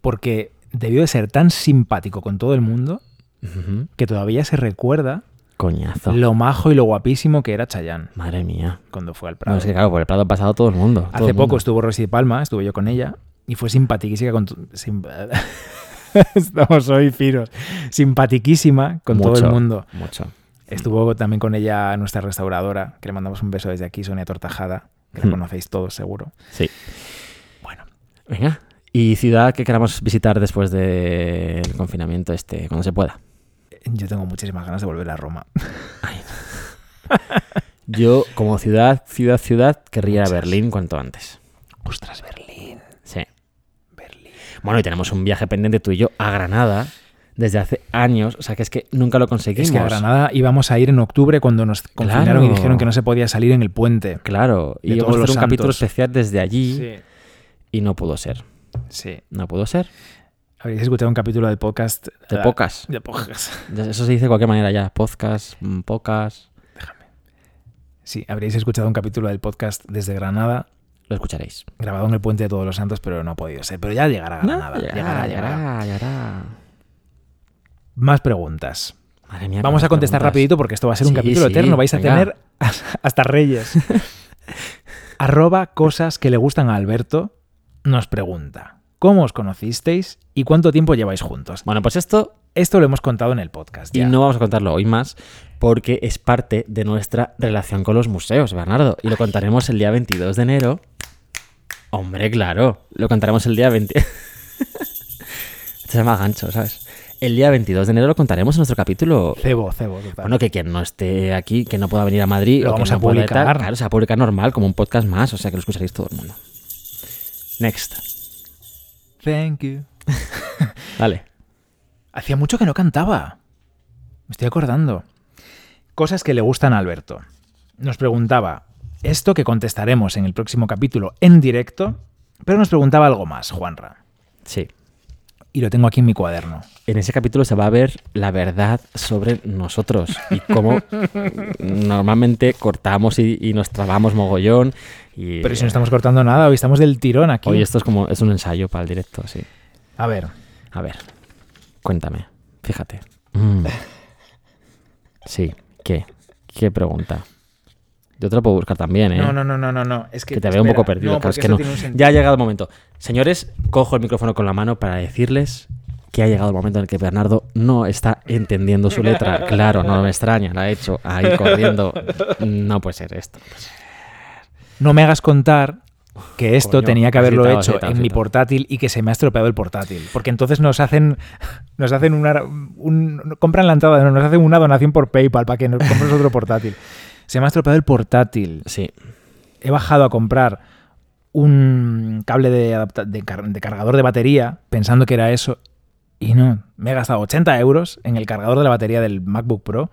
porque debió de ser tan simpático con todo el mundo que todavía se recuerda Coñazo. lo majo y lo guapísimo que era Chayanne Madre mía. cuando fue al No, Prado. es que claro, por el Prado ha pasado todo el mundo. Hace el poco estuvo Rosy Palma, estuve yo con ella, y fue simpatiquísima con... sim- [laughs] Estamos hoy finos. Simpatiquísima con todo el mundo. Mucho. Estuvo también con ella nuestra restauradora, que le mandamos un beso desde aquí, Sonia Tortajada, que la conocéis todos seguro. Sí. Bueno. Venga. Y ciudad que queramos visitar después del confinamiento este, cuando se pueda. Yo tengo muchísimas ganas de volver a Roma. Yo, como ciudad, ciudad, ciudad, querría ir a Muchas. Berlín cuanto antes. Ostras, Berlín. Sí. Bueno, y tenemos un viaje pendiente tú y yo a Granada desde hace años. O sea, que es que nunca lo conseguimos. Es que a Granada íbamos a ir en octubre cuando nos confinaron y dijeron que no se podía salir en el puente. Claro. Y íbamos a hacer un capítulo especial desde allí Sí. y no pudo ser. Sí. No pudo ser. Habréis escuchado un capítulo del podcast. De ah, pocas. De pocas. [laughs] Eso se dice de cualquier manera ya. Podcast, mm, pocas. Sí, habréis escuchado un capítulo del podcast desde Granada, Lo escucharéis. grabado en el puente de Todos los Santos, pero no ha podido ser. Pero ya llegará a Granada. No, llegará, llegará. llegará. Más preguntas. Madre mía, Vamos a contestar preguntas. rapidito porque esto va a ser un capítulo sí, eterno. Vais a tener [laughs] hasta Reyes. [laughs] Arroba cosas que le gustan a Alberto nos pregunta. ¿Cómo os conocisteis y cuánto tiempo lleváis juntos? Bueno, pues esto Esto lo hemos contado en el podcast. Y no vamos a contarlo hoy más porque es parte de nuestra relación con los museos, Bernardo. Y lo contaremos el día 22 de enero. Hombre, claro. Lo contaremos el día 20. [laughs] Se llama gancho, ¿sabes? El día 22 de enero lo contaremos en nuestro capítulo. Cebo, cebo. total. Bueno, que quien no esté aquí, que no pueda venir a Madrid, Lo o que vamos no a pueda publicar. tal, claro, se va a publicar normal, como un podcast más, o sea que lo escucharéis todo el mundo. Next. Thank you. [laughs] Vale. Hacía mucho que no cantaba. Me estoy acordando. Cosas que le gustan a Alberto. Nos preguntaba esto que contestaremos en el próximo capítulo en directo, pero nos preguntaba algo más, Juanra. Sí. Y lo tengo aquí en mi cuaderno. En ese capítulo se va a ver la verdad sobre nosotros y cómo [laughs] normalmente cortamos y, y nos trabamos mogollón. Y, Pero si no estamos cortando nada, hoy estamos del tirón aquí. Hoy esto es como es un ensayo para el directo, sí. A ver, A ver, cuéntame, fíjate. [laughs] Mm. Sí, ¿qué? ¿Qué pregunta? Yo te lo puedo buscar también, ¿eh? no, no, no, no, no, no. Es que, que te veo un espera, poco perdido. No, claro, es que no. Ya ha llegado el momento. Señores, cojo el micrófono con la mano para decirles que ha llegado el momento en el que Bernardo no está entendiendo su letra. [laughs] Claro, no me extraña, la ha hecho ahí [laughs] corriendo. No puede ser esto. No me hagas contar que esto Coño, tenía que haberlo citado, hecho citado, en mi portátil y que se me ha estropeado el portátil. Porque entonces nos hacen, nos hacen una, un- compran la entrada, no, nos hacen una donación por PayPal para que nos compres otro portátil. [laughs] Se me ha estropeado el portátil. Sí. He bajado a comprar un cable de, de car- de cargador de batería pensando que era eso y no. Me he gastado 80 euros en el cargador de la batería del MacBook Pro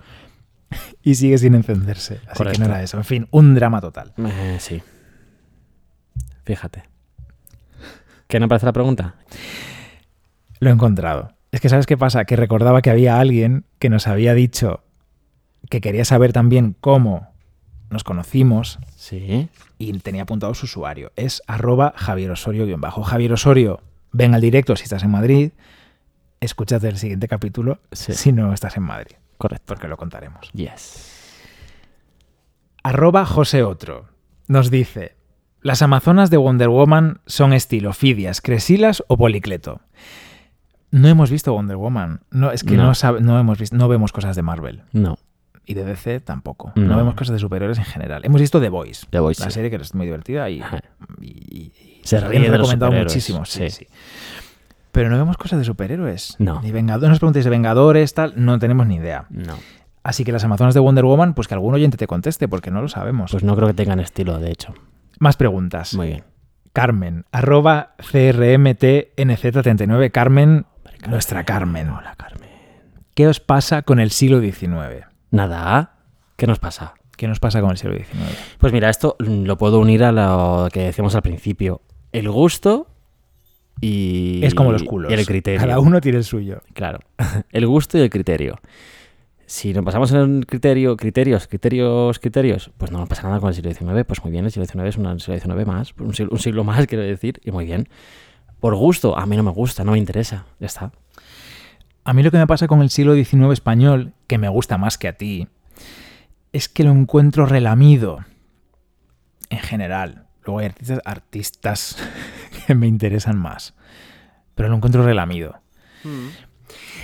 [laughs] y sigue sin encenderse. Así que no era eso. En fin, un drama total. Eh, sí. Fíjate. ¿Qué no parece la pregunta? Lo he encontrado. Es que, ¿sabes qué pasa? Que recordaba que había alguien que nos había dicho que quería saber también cómo nos conocimos Sí. y tenía apuntado su usuario. Es arroba Javier Osorio-bajo. Javier Osorio, ven al directo si estás en Madrid. Escúchate el siguiente capítulo Sí. si no estás en Madrid, Correcto. porque lo contaremos. Yes. Arroba José Otro nos dice: Las Amazonas de Wonder Woman son estilo Fidias, Cresilas o Policleto. No hemos visto Wonder Woman. No, es que no, No. no hemos visto, no vemos cosas de Marvel. No. Y de DC tampoco. No, No. vemos cosas de superhéroes en general. Hemos visto The Voice. The Voice, La sí. serie que es muy divertida y, Se ríe de los recomendado superhéroes, muchísimo. Sí, sí. sí. Pero no vemos cosas de superhéroes. No. Ni Vengadores. No nos preguntéis de Vengadores, tal. No tenemos ni idea. No. Así que las Amazonas de Wonder Woman, pues que algún oyente te conteste, porque no lo sabemos. Pues no creo que tengan estilo, de hecho. Más preguntas. Muy bien. Carmen, arroba CRMTNZ39. Carmen, nuestra Carmen. Hola, Carmen. ¿Qué os pasa con el siglo XIX? Nada. ¿Qué nos pasa? ¿Qué nos pasa con el siglo XIX? Pues mira, esto lo puedo unir a lo que decíamos al principio. El gusto y... es como los culos. Y el criterio. Cada uno tiene el suyo. Claro. [laughs] El gusto y el criterio. Si nos pasamos en el criterio, criterios, criterios, criterios, pues no pasa nada con el siglo XIX. Pues muy bien, el siglo XIX es un siglo XIX más, un siglo, un siglo más, quiero decir, y muy bien. Por gusto, a mí no me gusta, no me interesa. Ya está. A mí lo que me pasa con el siglo XIX español, que me gusta más que a ti, es que lo encuentro relamido. En general. Luego hay artistas, artistas [laughs] que me interesan más. Pero lo encuentro relamido.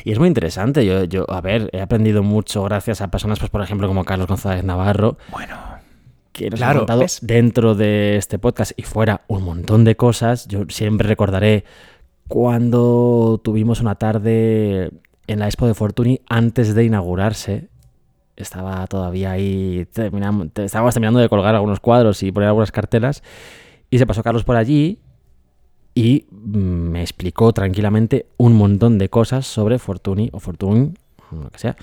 Y es muy interesante. Yo, yo, a ver, he aprendido mucho gracias a personas, pues por ejemplo, como Carlos González Navarro, Bueno, que nos Claro, ha contado dentro de este podcast y fuera un montón de cosas. Yo siempre recordaré cuando tuvimos una tarde en la Expo de Fortuny antes de inaugurarse. Estaba todavía ahí, terminam- te- estábamos terminando de colgar algunos cuadros y poner algunas cartelas. Y se pasó Carlos por allí y mm, me explicó tranquilamente un montón de cosas sobre Fortuny o Fortuny, lo que sea.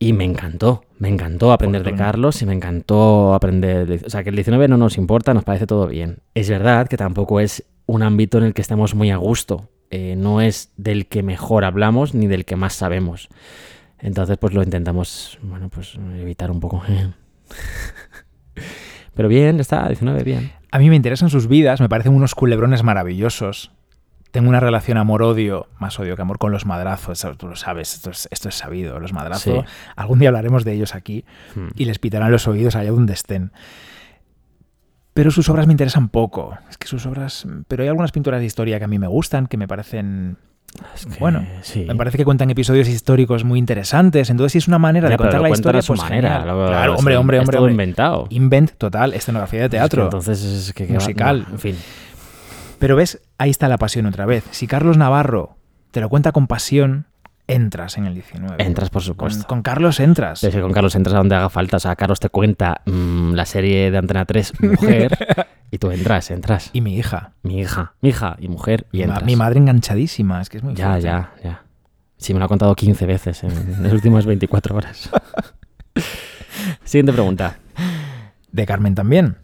Y me encantó, me encantó aprender de. Carlos y me encantó aprender. de- O sea, que el 19 no nos importa, nos parece todo bien. Es verdad que tampoco es un ámbito en el que estemos muy a gusto. Eh, no es del que mejor hablamos ni del que más sabemos. Entonces, pues lo intentamos, bueno, pues evitar un poco. [laughs] Pero bien, está, 19, bien. a mí me interesan sus vidas, me parecen unos culebrones maravillosos. Tengo una relación amor-odio, más odio que amor, con los madrazos. Tú lo sabes, esto es, esto es sabido. Los madrazos, Sí. algún día hablaremos de ellos aquí. Hmm. y les pitarán los oídos allá donde estén. Pero sus obras me interesan poco. Es que sus obras. Pero hay algunas pinturas de historia que a mí me gustan, que me parecen. Es que, Bueno, sí. Me parece que cuentan episodios históricos muy interesantes. Entonces, si es una manera Ya, de contar la historia, a su pues manera. lo- claro, hombre, hombre, hombre. todo hombre. inventado. Invent total, escenografía de Es que teatro. entonces es que, que- musical. no, en fin. Pero ves, ahí está la pasión otra vez. Si Carlos Navarro te lo cuenta con pasión, entras en el 19. Entras, por Con, supuesto. con Carlos entras. Es que con Carlos entras a donde haga falta. O sea, Carlos te cuenta mm, la serie de Antena 3, Mujer, [laughs] y tú entras, entras. Y mi hija. Mi hija, mi hija y mujer, y entras. mi madre enganchadísima. Es que es muy Ya, fuerte. ya, ya. Sí, me lo ha contado 15 veces en las últimas 24 horas. [laughs] Siguiente pregunta. De Carmen también.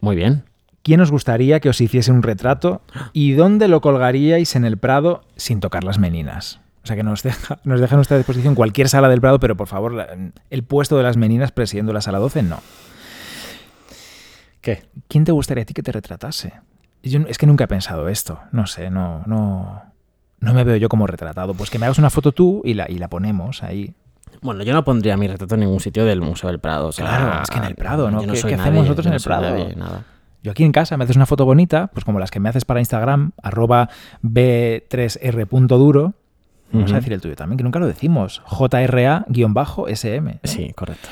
Muy bien. ¿Quién os gustaría que os hiciese un retrato y dónde lo colgaríais en el Prado sin tocar las meninas? O sea, que nos, deja, nos deja a nuestra disposición cualquier sala del Prado, pero por favor, la- el puesto de las meninas presidiendo la sala 12, no. ¿Qué? ¿Quién te gustaría a ti que te retratase? Yo, es que nunca he pensado esto. No sé, no, no, no me veo yo como retratado. Pues que me hagas una foto tú y la, y la ponemos ahí. Bueno, yo no pondría mi retrato en ningún sitio del Museo del Prado. o sea, Claro, es que en el Prado, ¿no? yo ¿Qué- qué nadie, hacemos nosotros en no el Prado? nadie, nada. Yo aquí en casa me haces una foto bonita, pues como las que me haces para Instagram, arroba b3r.duro. Vamos a decir el tuyo también, que nunca lo decimos. JRA-SM. Sí, correcto.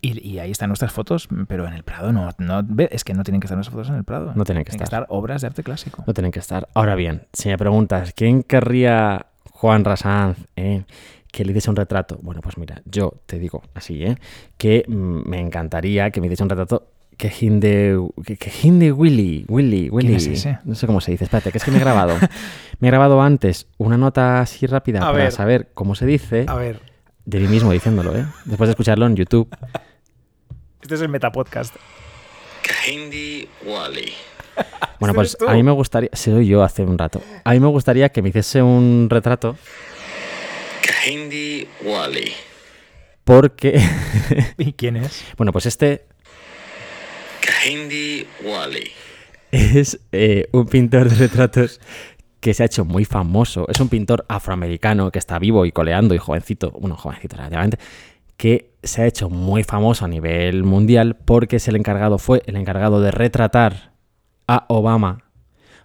Y, y ahí están nuestras fotos, pero en el Prado no, no es que no tienen que estar nuestras fotos en el Prado. No tienen que Tienen estar. obras de arte clásico. No tienen que estar. Ahora bien, si me preguntas, ¿quién querría Juan Rasanz eh, que le hiciese un retrato? Bueno, pues mira, yo te digo así, ¿eh? que mm, me encantaría que me hiciese un retrato que Hinde, que, que Hinde Willy, Willy, Willy. es ese? No sé cómo se dice, espérate, que es que me he grabado. [laughs] me he grabado antes una nota así rápida A para ver. saber cómo se dice, A ver, de mí mismo diciéndolo, ¿eh? Después de escucharlo en YouTube. este es el Metapodcast. Kahindi Wally. [laughs] Bueno, ¿Ese pues a mí me gustaría, soy yo hace un rato, a mí me gustaría que me hiciese un retrato Kahindi Wally. porque, [laughs] ¿Y quién es? bueno, pues este Kahindi Wally. es eh, un pintor de retratos que se ha hecho muy famoso. Es un pintor afroamericano que está vivo y coleando y jovencito, bueno, jovencito relativamente, que se ha hecho muy famoso a nivel mundial porque es el encargado, fue el encargado de retratar a Obama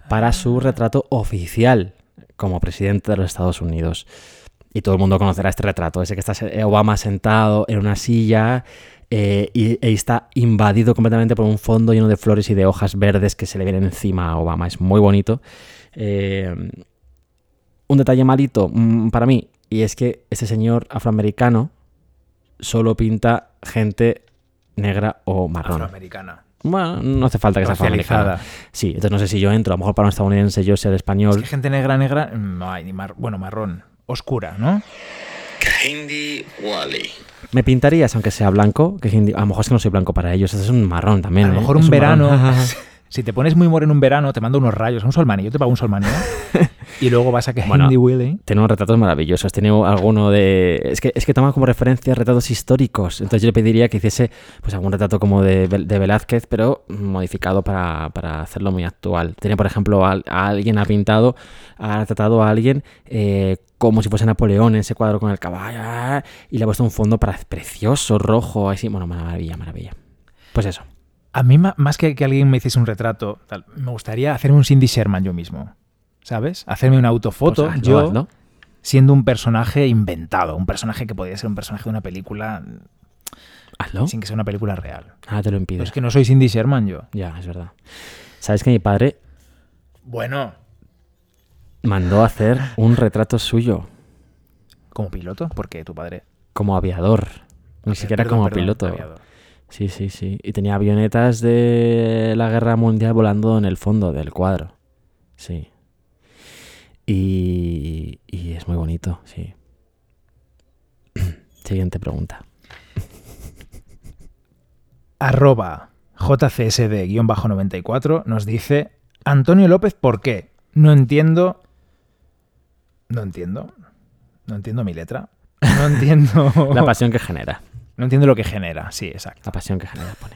para su retrato oficial como presidente de los Estados Unidos. Y todo el mundo conocerá este retrato, ese que está Obama sentado en una silla eh, y, y está invadido completamente por un fondo lleno de flores y de hojas verdes que se le vienen encima a Obama. Es muy bonito. Eh, un detalle malito mm, para mí, y es que este señor afroamericano solo pinta gente negra o marrón. Afroamericana. Bueno, no hace falta que sea afroamericana. Racializada. Sí, entonces no sé si yo entro, a lo mejor para un estadounidense yo ser Es español. que gente negra, negra, no hay ni mar, bueno, marrón, oscura, ¿no? Kahindi Wally. Me pintarías, aunque sea blanco, que a lo mejor es que no soy blanco para ellos, es un marrón también. a lo ¿eh? mejor un verano. [laughs] si te pones muy moreno un verano, te mando unos rayos, un solmani, yo te pago un solmani, ¿eh? [laughs] y luego vas a que Bueno, Hindi Willy. Tiene unos retratos maravillosos. Tiene alguno de. Es que, es que toma como referencia retratos históricos. Entonces yo le pediría que hiciese pues algún retrato como de, Vel- de Velázquez, pero modificado para, para hacerlo muy actual. Tiene, por ejemplo, a, a alguien ha pintado, ha retratado a alguien eh, como si fuese Napoleón en ese cuadro con el caballo. ah, Y le ha puesto un fondo para, precioso, rojo, así. Bueno, maravilla, maravilla. Pues eso. A mí, más que que alguien me hiciese un retrato, tal, me gustaría hacerme un Cindy Sherman yo mismo. ¿Sabes? Hacerme una autofoto Pues hazlo, yo siendo un personaje inventado, un personaje que podría ser un personaje de una película Hazlo. sin que sea una película real. Ah, te lo Pero impide. es que no soy Cindy Sherman yo. Ya, es verdad. ¿Sabes que mi padre Bueno, mandó a hacer un retrato suyo? como piloto, porque tu padre. como aviador. Ni Eh, siquiera perdón, como perdón, piloto. aviador. Sí, sí, sí. Y tenía avionetas de la guerra mundial volando en el fondo del cuadro. Sí. Y, y es muy bonito, sí. [clears throat] Siguiente pregunta. Arroba JCSD-94 nos dice Antonio López, ¿por qué? No entiendo. No entiendo. No entiendo mi letra. No entiendo. [laughs] La pasión que genera. No entiendo lo que genera. Sí, exacto. La pasión que genera, pone.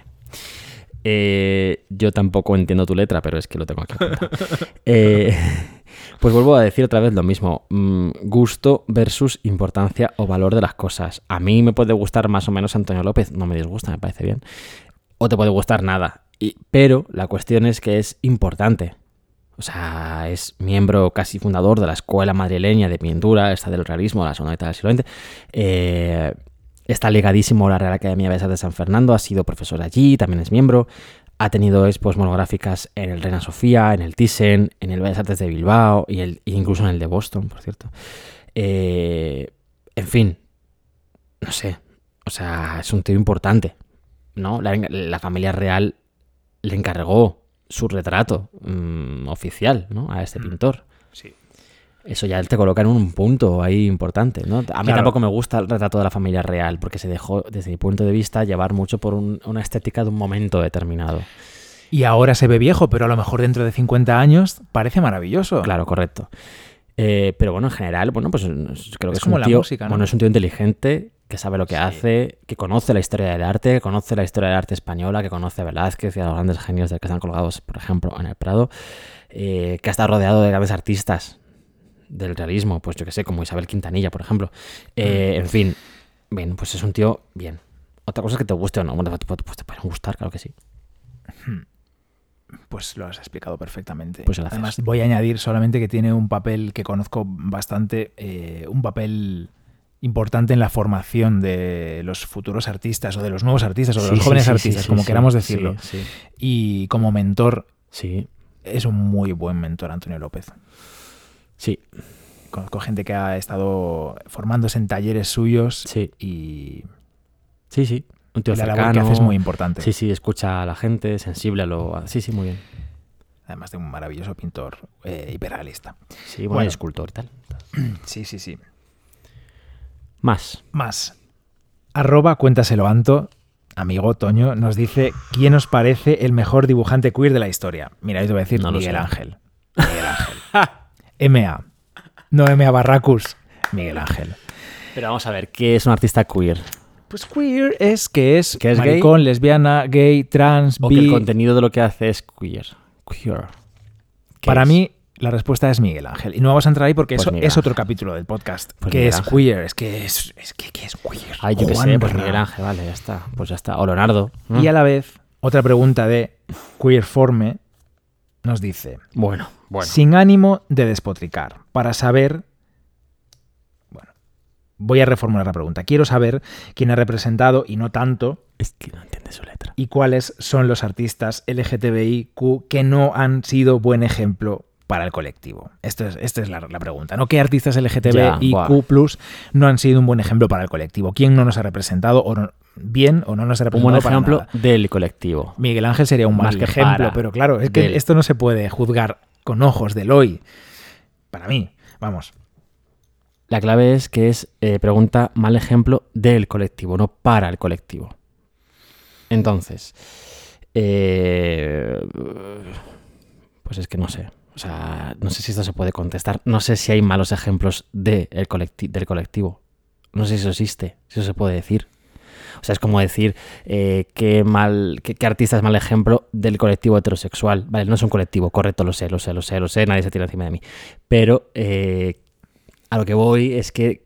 Eh, yo tampoco entiendo tu letra, pero es que lo tengo aquí. [laughs] Eh, pues vuelvo a decir otra vez lo mismo. Mm, gusto versus importancia o valor de las cosas. A mí me puede gustar más o menos Antonio López, no me disgusta, me parece bien. O te puede gustar nada. Y- pero la cuestión es que es importante. O sea, es miembro casi fundador de la Escuela Madrileña de Pintura, esta del realismo, la segunda mitad del siglo XX. Eh, está ligadísimo a la Real Academia Artes de San Fernando, ha sido profesor allí, también es miembro. Ha tenido expos monográficas en el Reina Sofía, en el Thyssen, en el Bellas Artes de Bilbao y el, e incluso en el de Boston, por cierto. Eh, en fin, no sé. O sea, es un tío importante. ¿no? La, la familia real le encargó su retrato mm, oficial ¿no? a este pintor. Eso ya te coloca en un punto ahí importante, ¿no? A mí Claro. tampoco me gusta el retrato de la familia real, porque se dejó, desde mi punto de vista, llevar mucho por un- una estética de un momento determinado. Y ahora se ve viejo, pero a lo mejor dentro de 50 años parece maravilloso. Claro, correcto. Eh, pero bueno, en general, bueno, pues es- creo que Es es, como un la tío, música, ¿no? bueno, es un tío inteligente, que sabe lo que hace, que conoce la historia del arte, que conoce la historia del arte española, que conoce a Velázquez y a los grandes genios de que están colgados, por ejemplo, en el Prado, eh, que ha estado rodeado de grandes artistas del realismo, pues yo que sé, como Isabel Quintanilla, por ejemplo. Eh, en fin, bien, pues es un tío bien. Otra cosa es que te guste o no. Bueno, pues te pueden gustar, claro que sí. Pues lo has explicado perfectamente. Pues. Además, voy a añadir solamente que tiene un papel que conozco bastante, eh, un papel importante en la formación de los futuros artistas o de los nuevos artistas o de Sí, los jóvenes sí, artistas, sí, como queramos decirlo. sí. Y como mentor, Sí, es un muy buen mentor Antonio López. Sí, Conozco gente que ha estado formándose en talleres suyos sí, y sí, sí. Un tío la labor que hace es muy importante. Sí, sí, escucha a la gente, sensible a lo... Sí, sí, muy bien. Además de un maravilloso pintor eh, hiperrealista. Sí, bueno, Bueno. escultor y tal. [clears throat] Sí, sí, sí. Más. Más. Arroba cuéntaselo Anto, amigo Toño, nos dice quién os parece el mejor dibujante queer de la historia. Mira, yo te voy a decir No Miguel. Ángel. Miguel Ángel. MA. No MA Barracus. Miguel Ángel. Pero vamos a ver, ¿qué es un artista queer? Pues queer es que es, ¿Que es gay? maricón, lesbiana, gay, trans, O que bi. el contenido de lo que hace es queer. Queer. ¿Qué Para es? mí, la respuesta es Miguel Ángel. Y no vamos a entrar ahí porque Pues eso Miguel es otro Ángel. capítulo del podcast. Pues que Miguel es Ángel. queer, es que es, es que, que es queer. Ay, yo qué sé, pues. Miguel Ángel, vale, ya está. Pues ya está. O Leonardo. ¿no? Y a la vez, otra pregunta de Queerforme nos dice, Bueno, bueno. sin ánimo de despotricar, para saber... Bueno, voy a reformular la pregunta. Quiero saber quién ha representado, y no tanto, Es que no entiende su letra. y cuáles son los artistas LGTBIQ que no han sido buen ejemplo para el colectivo. Esto es, esta es la, la pregunta. ¿no? ¿Qué artistas LGTBIQ no han sido un buen ejemplo para el colectivo? ¿Quién no nos ha representado o no- bien o no nos ha Un representado buen para ejemplo nada? del colectivo. Miguel Ángel sería un Más mal que ejemplo, pero claro, es que del- esto no se puede juzgar con ojos del hoy. Para mí, vamos. La clave es que es eh, pregunta mal ejemplo del colectivo, no para el colectivo. Entonces, eh, pues es que no sé. O sea, no sé si esto se puede contestar. No sé si hay malos ejemplos de del colectivo. No sé si eso existe, si eso se puede decir. O sea, es como decir eh, qué, mal, qué, qué artista es mal ejemplo del colectivo heterosexual. Vale, no es un colectivo, correcto, lo sé, lo sé, lo sé, lo sé, nadie se tira encima de mí. Pero eh, a lo que voy es que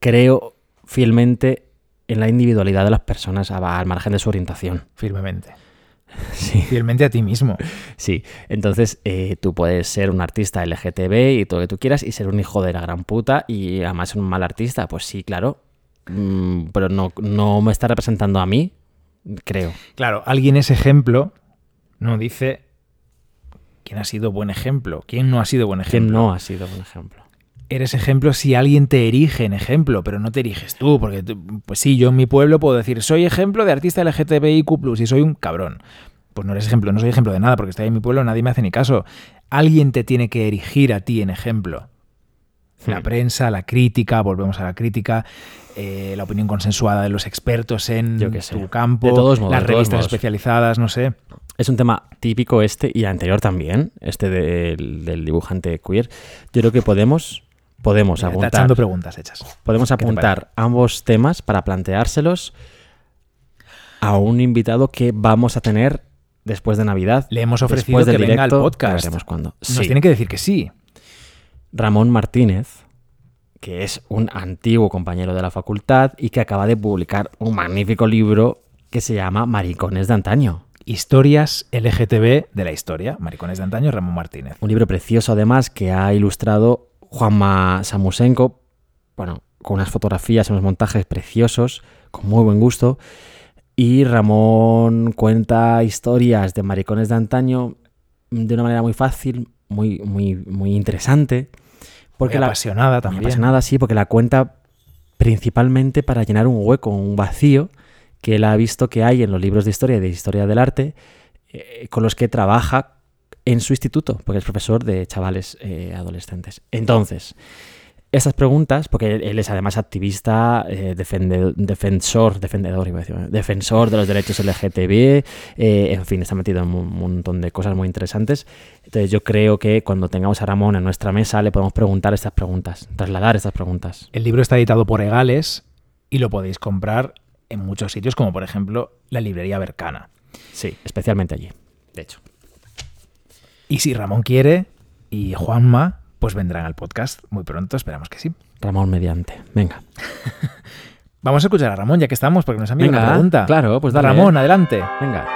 creo fielmente en la individualidad de las personas al margen de su orientación. Firmemente. [laughs] Sí. Fielmente a ti mismo. Sí, entonces eh, tú puedes ser un artista LGTB y todo lo que tú quieras y ser un hijo de la gran puta y además ser un mal artista. Pues sí, claro. Mm, pero no, no me está representando a mí, creo. Claro, alguien es ejemplo, no dice quién ha sido buen ejemplo, quién no ha sido buen ejemplo. ¿Quién no ha sido un ejemplo? Eres ejemplo si alguien te erige en ejemplo, pero no te eriges tú, porque tú- pues sí, yo en mi pueblo puedo decir, soy ejemplo de artista LGTBIQ+, y soy un cabrón. Pues no eres ejemplo, no soy ejemplo de nada, porque estoy en mi pueblo, nadie me hace ni caso. Alguien te tiene que erigir a ti en ejemplo. La Hmm. prensa, la crítica, volvemos a la crítica, eh, la opinión consensuada de los expertos en Yo qué sé. tu campo, De todos modos, las de todos revistas modos. especializadas, no sé. Es un tema típico este y anterior también, este del, del dibujante queer. Yo creo que podemos, podemos Mira, apuntar, tachando preguntas hechas. podemos ¿Qué te apuntar ambos temas para planteárselos a un invitado que vamos a tener después de Navidad. Le hemos ofrecido que del venga al podcast. ya veremos cuándo. Nos Sí. tiene que decir que sí. Ramón Martínez, que es un antiguo compañero de la facultad y que acaba de publicar un magnífico libro que se llama Maricones de antaño. Historias LGTB de la historia. Maricones de antaño, Ramón Martínez. Un libro precioso además que ha ilustrado Juanma Samusenko, bueno, con unas fotografías unos montajes preciosos, con muy buen gusto. Y Ramón cuenta historias de maricones de antaño de una manera muy fácil, muy, muy, muy interesante. Porque Muy la, apasionada muy también. apasionada, sí, porque la cuenta principalmente para llenar un hueco, un vacío que él ha visto que hay en los libros de historia y de historia del arte eh, con los que trabaja en su instituto, porque es profesor de chavales eh, adolescentes. Entonces, estas preguntas, porque él, es además activista, eh, defende- defensor, defendedor, iba a decir, defensor de los derechos LGTB, eh, en fin, está metido en un montón de cosas muy interesantes. Entonces yo creo que cuando tengamos a Ramón en nuestra mesa le podemos preguntar estas preguntas, trasladar estas preguntas. El libro está editado por Egales y lo podéis comprar en muchos sitios, como por ejemplo la librería Bercana. Sí, especialmente allí, de hecho. Y si Ramón quiere y Juanma, pues vendrán al podcast muy pronto, esperamos que sí. Ramón mediante. Venga. [laughs] Vamos a escuchar a Ramón ya que estamos, porque nos han enviado una pregunta. claro, pues dale. Ramón, adelante. Venga.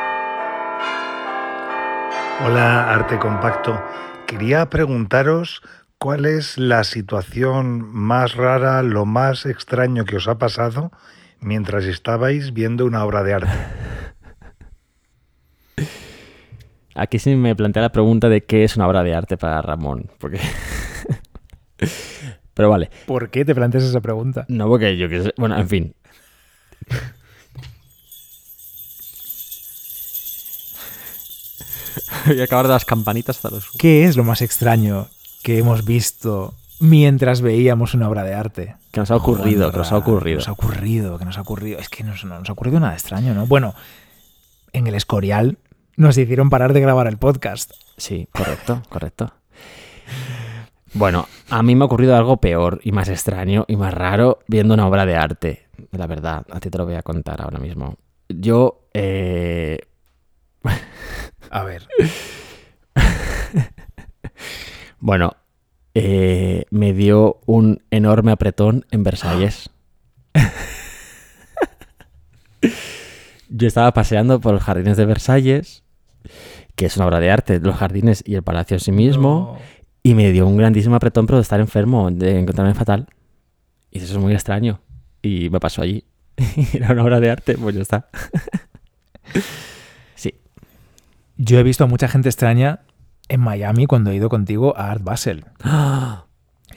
Hola, Arte Compacto. Quería preguntaros ¿Cuál es la situación más rara, lo más extraño que os ha pasado mientras estabais viendo una obra de arte? [laughs] Aquí sí me plantea la pregunta de qué es una obra de arte para Ramón. Porque. [laughs] Pero vale. ¿Por qué te planteas esa pregunta? No, porque yo que sé. Bueno, en fin. [laughs] Voy a acabar de las campanitas hasta los. ¿Qué es lo más extraño que hemos visto mientras veíamos una obra de arte? Que nos ha ocurrido, que nos ha ocurrido. Que nos ha ocurrido, que nos ha ocurrido. Es que nos- no nos ha ocurrido nada extraño, ¿no? Bueno, en el Escorial nos hicieron parar de grabar el podcast. Sí, correcto, correcto. Bueno, a mí me ha ocurrido algo peor y más extraño y más raro viendo una obra de arte. La verdad, a ti te lo voy a contar ahora mismo. Yo, eh, [laughs] A ver. [laughs] bueno, eh, me dio un enorme apretón en Versalles. [gasps] Yo estaba paseando por los jardines de Versalles, que es una obra de arte, los jardines y el palacio en sí mismo, y me dio un grandísimo apretón pero de estar enfermo, de encontrarme fatal. Y eso es muy extraño. Y me pasó allí. [laughs] Era una obra de arte, pues ya está. [laughs] sí. Yo he visto a mucha gente extraña en Miami cuando he ido contigo a Art Basel.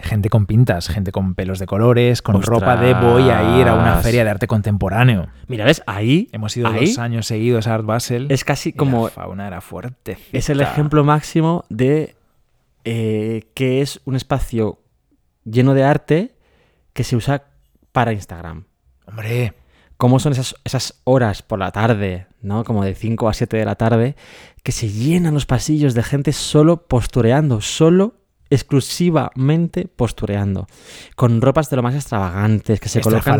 Gente con pintas, gente con pelos de colores, con ropa de voy a ir a una feria de arte contemporáneo. Mira, ¿ves? Ahí. Hemos ido ahí dos años seguidos a Art Basel. Es casi como. La fauna era fuerte. Es el ejemplo máximo de eh, que es un espacio lleno de arte que se usa para Instagram. Hombre. ¿Cómo son esas, esas horas por la tarde, ¿no? Como de 5 a 7 de la tarde, que se llenan los pasillos de gente solo postureando, solo exclusivamente postureando, con ropas de lo más extravagantes, que se colocan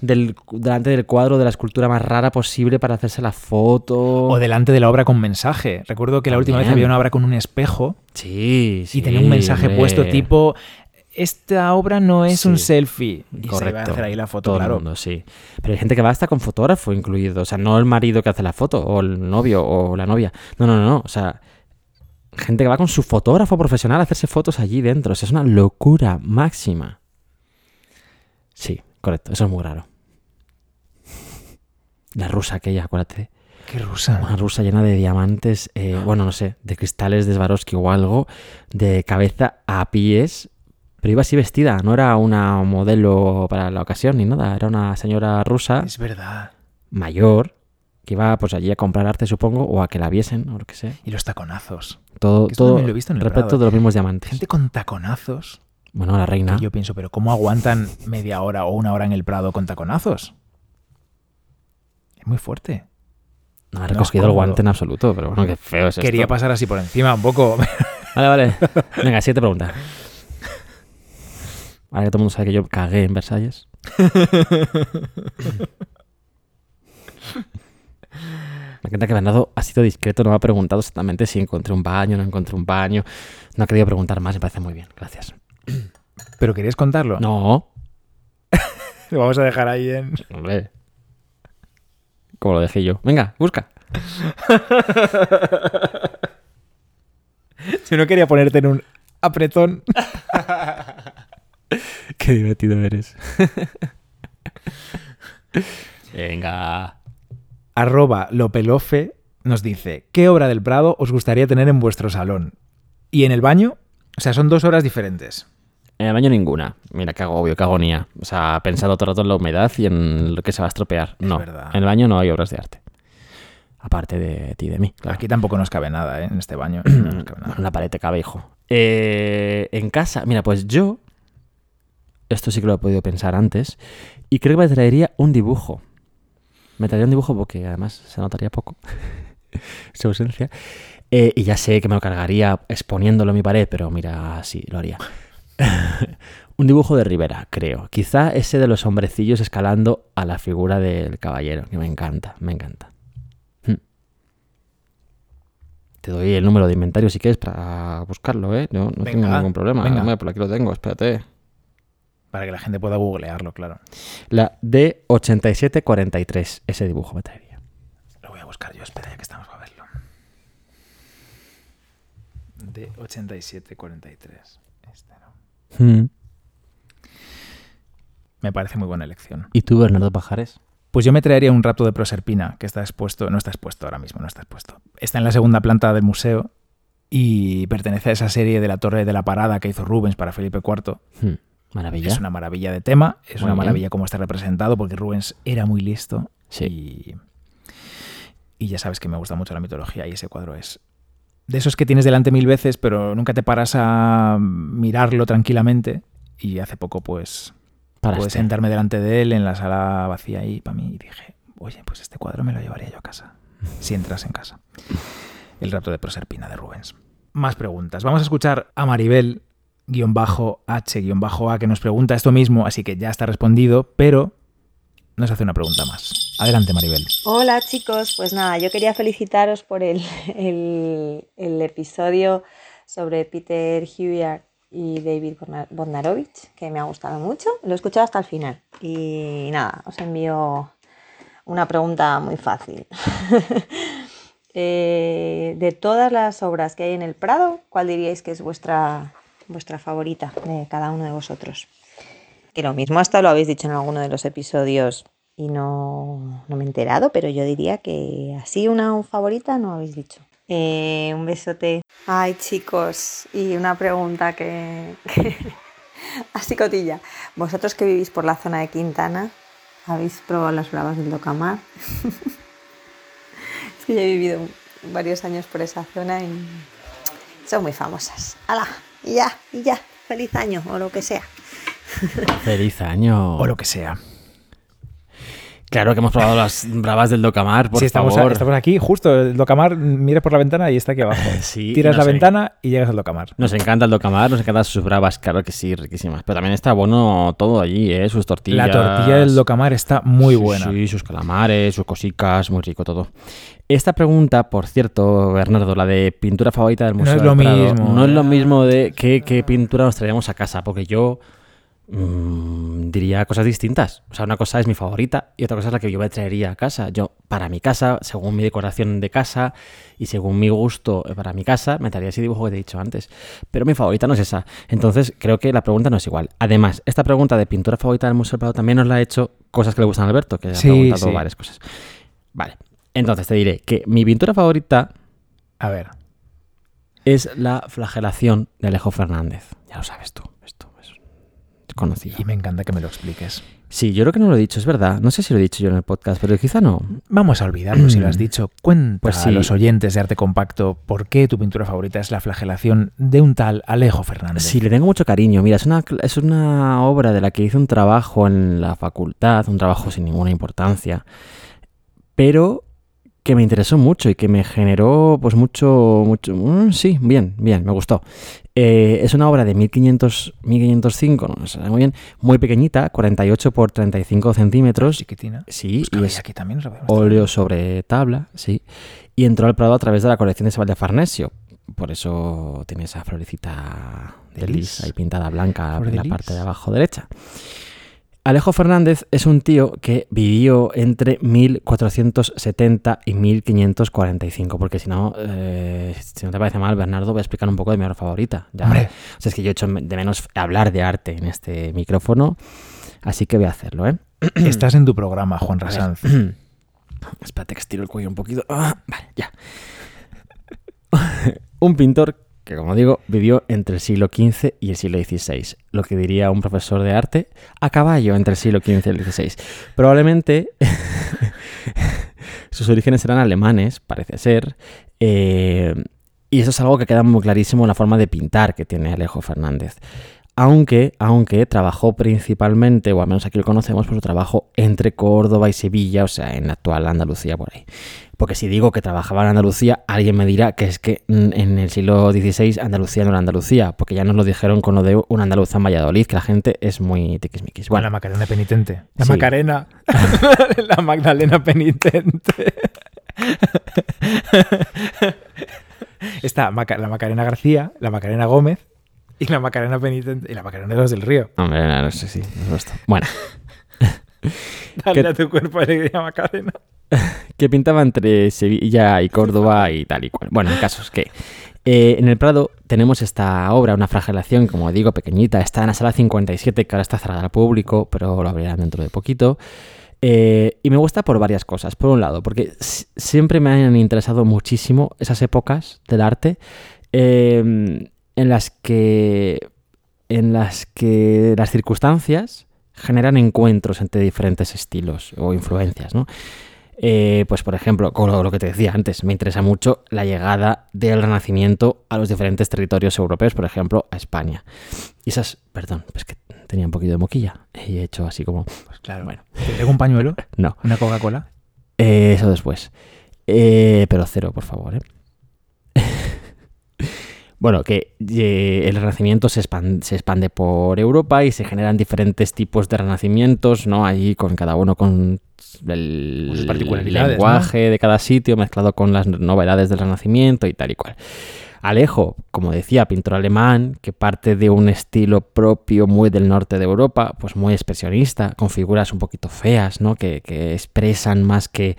del, delante del cuadro de la escultura más rara posible para hacerse la foto. O delante de la obra con mensaje. Recuerdo que la última vez había una obra con un espejo Sí, sí. y tenía un mensaje hombre. puesto tipo esta obra no es un selfie. Y se iba a Correcto. hacer ahí la foto, Todo claro. el mundo, sí. Pero hay gente que va hasta con fotógrafo incluido. O sea, no el marido que hace la foto, o el novio, o la novia. No, no, no, no. O sea, gente que va con su fotógrafo profesional a hacerse fotos allí dentro. O sea, es una locura máxima. Sí, correcto. Eso es muy raro. La rusa aquella, acuérdate. Qué rusa. Una rusa llena de diamantes, eh, bueno, no sé, de cristales de Swarovski o algo, de cabeza a pies, pero iba así vestida, no era una modelo para la ocasión ni nada, era una señora rusa Es verdad. mayor que iba pues allí a comprar arte, supongo, o a que la viesen, o lo que sea. Y los taconazos. Todo, Que todo lo he visto en el respecto Prado. de los mismos diamantes. Gente con taconazos. Bueno, la reina. Yo pienso, pero ¿cómo aguantan media hora o una hora en el Prado con taconazos? Es muy fuerte. No ha No recogido el cómodo. guante en absoluto, pero bueno, qué feo es Quería esto. pasar así por encima un poco. [laughs] Vale, vale. Venga, siguiente pregunta. Ahora que todo el mundo sabe que yo cagué en Versalles. [laughs] Me encanta que Bernardo ha sido discreto, no me ha preguntado exactamente si encontré un baño, no encontré un baño. No ha querido preguntar más, me parece muy bien. Gracias. [clears throat] ¿Pero querías contarlo? No, [laughs] Lo vamos a dejar ahí en... hombre. Como lo dejé yo. Venga, busca. [laughs] Si no quería ponerte en un apretón. [laughs] Qué divertido eres. Venga. Arroba Lopelofe nos dice, ¿qué obra del Prado os gustaría tener en vuestro salón? Y en el baño, o sea, son dos horas diferentes. En el baño ninguna. Mira, qué agobio, qué agonía. O sea, pensando todo el rato en la humedad y en lo que se va a estropear. Es no, verdad. en el baño no hay obras de arte. Aparte de ti y de mí. Claro. Aquí tampoco nos cabe nada, ¿eh? En este baño. [clears throat] No nos cabe nada. En la pared te cabe, hijo. Eh, en casa, mira, pues yo, esto sí que lo he podido pensar antes, y creo que me traería un dibujo. Me traería un dibujo porque además se notaría poco [laughs] su ausencia. Eh, y ya sé que me lo cargaría exponiéndolo en mi pared, pero mira, sí, lo haría. [laughs] un dibujo de Rivera, creo. Quizá ese de los hombrecillos escalando a la figura del caballero, que me encanta, me encanta. Hmm. Te doy el número de inventario si quieres para buscarlo, ¿eh? No, no tengo ningún problema. venga. Por aquí lo tengo, espérate. Para que la gente pueda googlearlo, claro. La D8743, ese dibujo me traería. Lo voy a buscar yo, espera, ya que estamos para verlo. De 8743. Mm. Me parece muy buena elección. ¿Y tú, Bernardo Pajares? Pues yo me traería un rapto de Proserpina, que está expuesto, no está expuesto ahora mismo, no está expuesto. Está en la segunda planta del museo y pertenece a esa serie de la Torre de la Parada que hizo Rubens para Felipe IV. Maravilla. Es una maravilla de tema, es Muy una bien. maravilla cómo está representado, porque Rubens era muy listo. Sí. Y, y ya sabes que me gusta mucho la mitología y ese cuadro es de esos que tienes delante mil veces, pero nunca te paras a mirarlo tranquilamente. Y hace poco, pues, Paraste. pude sentarme delante de él en la sala vacía ahí para mí y dije, oye, pues este cuadro me lo llevaría yo a casa, si entras en casa. El rapto de Proserpina de Rubens. Más preguntas. Vamos a escuchar a Maribel, guion bajo H, guion bajo A, que nos pregunta esto mismo, así que ya está respondido, pero nos hace una pregunta más. Adelante, Maribel. Hola chicos, pues nada, yo quería felicitaros por el, el- episodio sobre Peter Hewitt y David Bodnarovich, que me ha gustado mucho. Lo he escuchado hasta el final. Y nada, os envío una pregunta muy fácil. [laughs] Eh, de todas las obras que hay en el Prado, ¿cuál diríais que es vuestra, vuestra favorita de cada uno de vosotros? Que lo mismo hasta lo habéis dicho en alguno de los episodios y no, no me he enterado, pero yo diría que así una favorita no habéis dicho. Eh, un besote. Ay, chicos, y una pregunta que, que- [laughs] así cotilla. Vosotros que vivís por la zona de Quintana, ¿habéis probado las bravas del Docamar? [laughs] es que yo he vivido varios años por esa zona y son muy famosas. ¡Hala! Y ya, y ya. Feliz año o lo que sea. Feliz año. O lo que sea. Claro que hemos probado las bravas del Docamar, por sí, estamos, favor. estamos aquí, justo, el Docamar, mira por la ventana y está aquí abajo. [laughs] Sí, Tiras la no sé. ventana y llegas al Docamar. Nos encanta el Docamar, nos encantan sus bravas, claro que sí, riquísimas. Pero también está bueno todo allí, ¿eh? Sus tortillas. La tortilla del Docamar está muy buena. Sí, sus calamares, sus cosicas, muy rico todo. Esta pregunta, por cierto, Bernardo, la de pintura favorita del No Museo es del lo Prado, mismo. No es lo mismo de qué, qué pintura nos traíamos a casa, porque yo mm, diría cosas distintas. O sea, una cosa es mi favorita y otra cosa es la que yo me traería a casa. Yo, para mi casa, según mi decoración de casa y según mi gusto para mi casa, me traería ese dibujo que te he dicho antes. Pero mi favorita no es esa. Entonces, creo que la pregunta no es igual. Además, esta pregunta de pintura favorita del Museo del Prado también nos la ha hecho cosas que le gustan a Alberto, que le ha Sí, preguntado sí. varias cosas. Vale. Entonces te diré que mi pintura favorita A ver, es la flagelación de Alejo Fernández. Ya lo sabes tú, conocido. y me encanta que me lo expliques. Sí, yo creo que no lo he dicho, es verdad. No sé si lo he dicho yo en el podcast, pero quizá no. Vamos a olvidarlo si lo has [clears throat] dicho. Cuenta Pues sí. a los oyentes de Arte Compacto por qué tu pintura favorita es la flagelación de un tal Alejo Fernández. Sí, le tengo mucho cariño. Mira, es una, es una obra de la que hice un trabajo en la facultad, un trabajo sin ninguna importancia, pero que me interesó mucho y que me generó pues mucho, mucho, mm, sí, bien, bien, me gustó. Eh, es una obra de 1500, 1505, no sé muy bien, muy pequeñita, 48 por 35 centímetros. Chiquitina. Sí, Pues y es aquí también óleo sobre tabla, sí. Y entró al Prado a través de la colección de Sebal de Farnesio. Por eso tiene esa florecita de De lis lis. ahí pintada blanca Flor en la parte de abajo derecha. Alejo Fernández es un tío que vivió entre 1470 y 1545, porque si no, eh, si no te parece mal, Bernardo, voy a explicar un poco de mi obra favorita. Ya, Hombre. o sea, es que yo he hecho de menos hablar de arte en este micrófono, así que voy a hacerlo, ¿eh? [clears throat] Estás en tu programa, Juan. Rasanz. [clears throat] Espérate que estiro el cuello un poquito. Ah, vale, ya. [laughs] un pintor que, como digo, vivió entre el siglo XV y el siglo XVI. Lo que diría un profesor de arte a caballo entre el siglo XV y el XVI. Probablemente [laughs] sus orígenes eran alemanes, parece ser. eh, y eso es algo que queda muy clarísimo en la forma de pintar que tiene Alejo Fernández. Aunque, aunque trabajó principalmente, o al menos aquí lo conocemos, por su trabajo entre Córdoba y Sevilla, o sea, en la actual Andalucía por ahí. Porque si digo que trabajaba en Andalucía, alguien me dirá que es que en el siglo XVI Andalucía no era Andalucía, porque ya nos lo dijeron con lo de un andaluza en Valladolid, que la gente es muy tiquismiquis. Bueno, la Macarena penitente. La Sí. Macarena. [laughs] la Magdalena penitente. [laughs] Está la Macarena García, la Macarena Gómez y la Macarena penitente y la Macarena de los del Río. hombre, no sé si esto. Bueno, [laughs] Dale ¿Qué- a tu cuerpo alegría, Macarena. [laughs] que pintaba entre Sevilla y Córdoba y tal y cual. Bueno, el caso es que Eh, en el Prado tenemos esta obra, una flagelación, como digo, pequeñita. Está en la sala 57, que ahora está cerrada al público, pero lo abrirán dentro de poquito. Eh, y me gusta por varias cosas. Por un lado, porque siempre me han interesado muchísimo esas épocas del arte eh, en las que en las que las circunstancias generan encuentros entre diferentes estilos o influencias, ¿no? Eh, pues por ejemplo, con lo, lo que te decía antes, me interesa mucho la llegada del Renacimiento a los diferentes territorios europeos, por ejemplo, a España. Y esas, perdón, es que tenía un poquito de moquilla y he hecho así como... Pues claro. Bueno, ¿Te traigo un pañuelo? [laughs] no. ¿Una Coca-Cola? Eh, eso después. Eh, pero cero, por favor, ¿eh? Bueno, que eh, el renacimiento se expande, se expande por Europa y se generan diferentes tipos de renacimientos, ¿no? Ahí con cada uno con el Sus particularidades, lenguaje de cada sitio mezclado con las novedades del renacimiento y tal y cual. Alejo, como decía, pintor alemán, que parte de un estilo propio muy del norte de Europa, pues muy expresionista, con figuras un poquito feas, ¿no? Que, que expresan más que...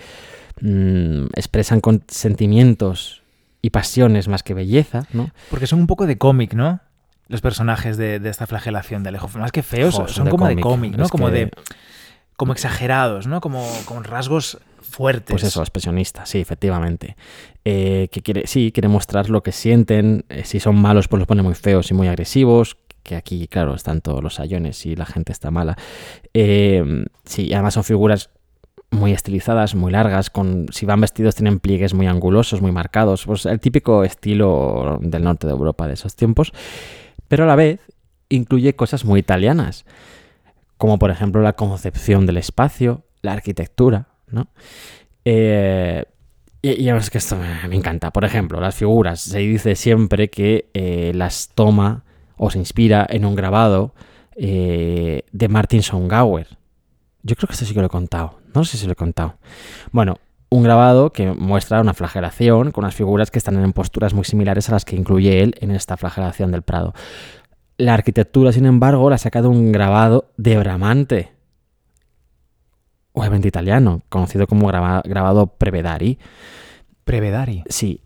mm, expresan con sentimientos y pasiones más que belleza, ¿no? Porque son un poco de cómic, ¿no? Los personajes de, de esta flagelación de Alejo. Más que feos, son, como de cómic, ¿no? Como que- de. Como exagerados, ¿no? Como con rasgos fuertes. Pues eso, expresionista, sí, efectivamente. Eh, que quiere, sí, quiere mostrar lo que sienten. eh, si son malos, pues los pone muy feos y muy agresivos. Que aquí, claro, están todos los sayones y la gente está mala. Eh, sí, además son figuras muy estilizadas, muy largas, con si van vestidos tienen pliegues muy angulosos, muy marcados, pues el típico estilo del norte de Europa de esos tiempos, pero a la vez incluye cosas muy italianas, como por ejemplo la concepción del espacio, la arquitectura, ¿no? Eh, y, y es que esto me, me encanta. Por ejemplo, las figuras. Se dice siempre que eh, las toma o se inspira en un grabado eh, de Martin Songauer. Yo creo que esto sí que lo he contado. No sé si lo he contado. Bueno, un grabado que muestra una flagelación con unas figuras que están en posturas muy similares a las que incluye él en esta flagelación del Prado. La arquitectura, sin embargo, la ha sacado un grabado de Bramante, obviamente italiano, conocido como graba- grabado Prevedari. Prevedari. Sí.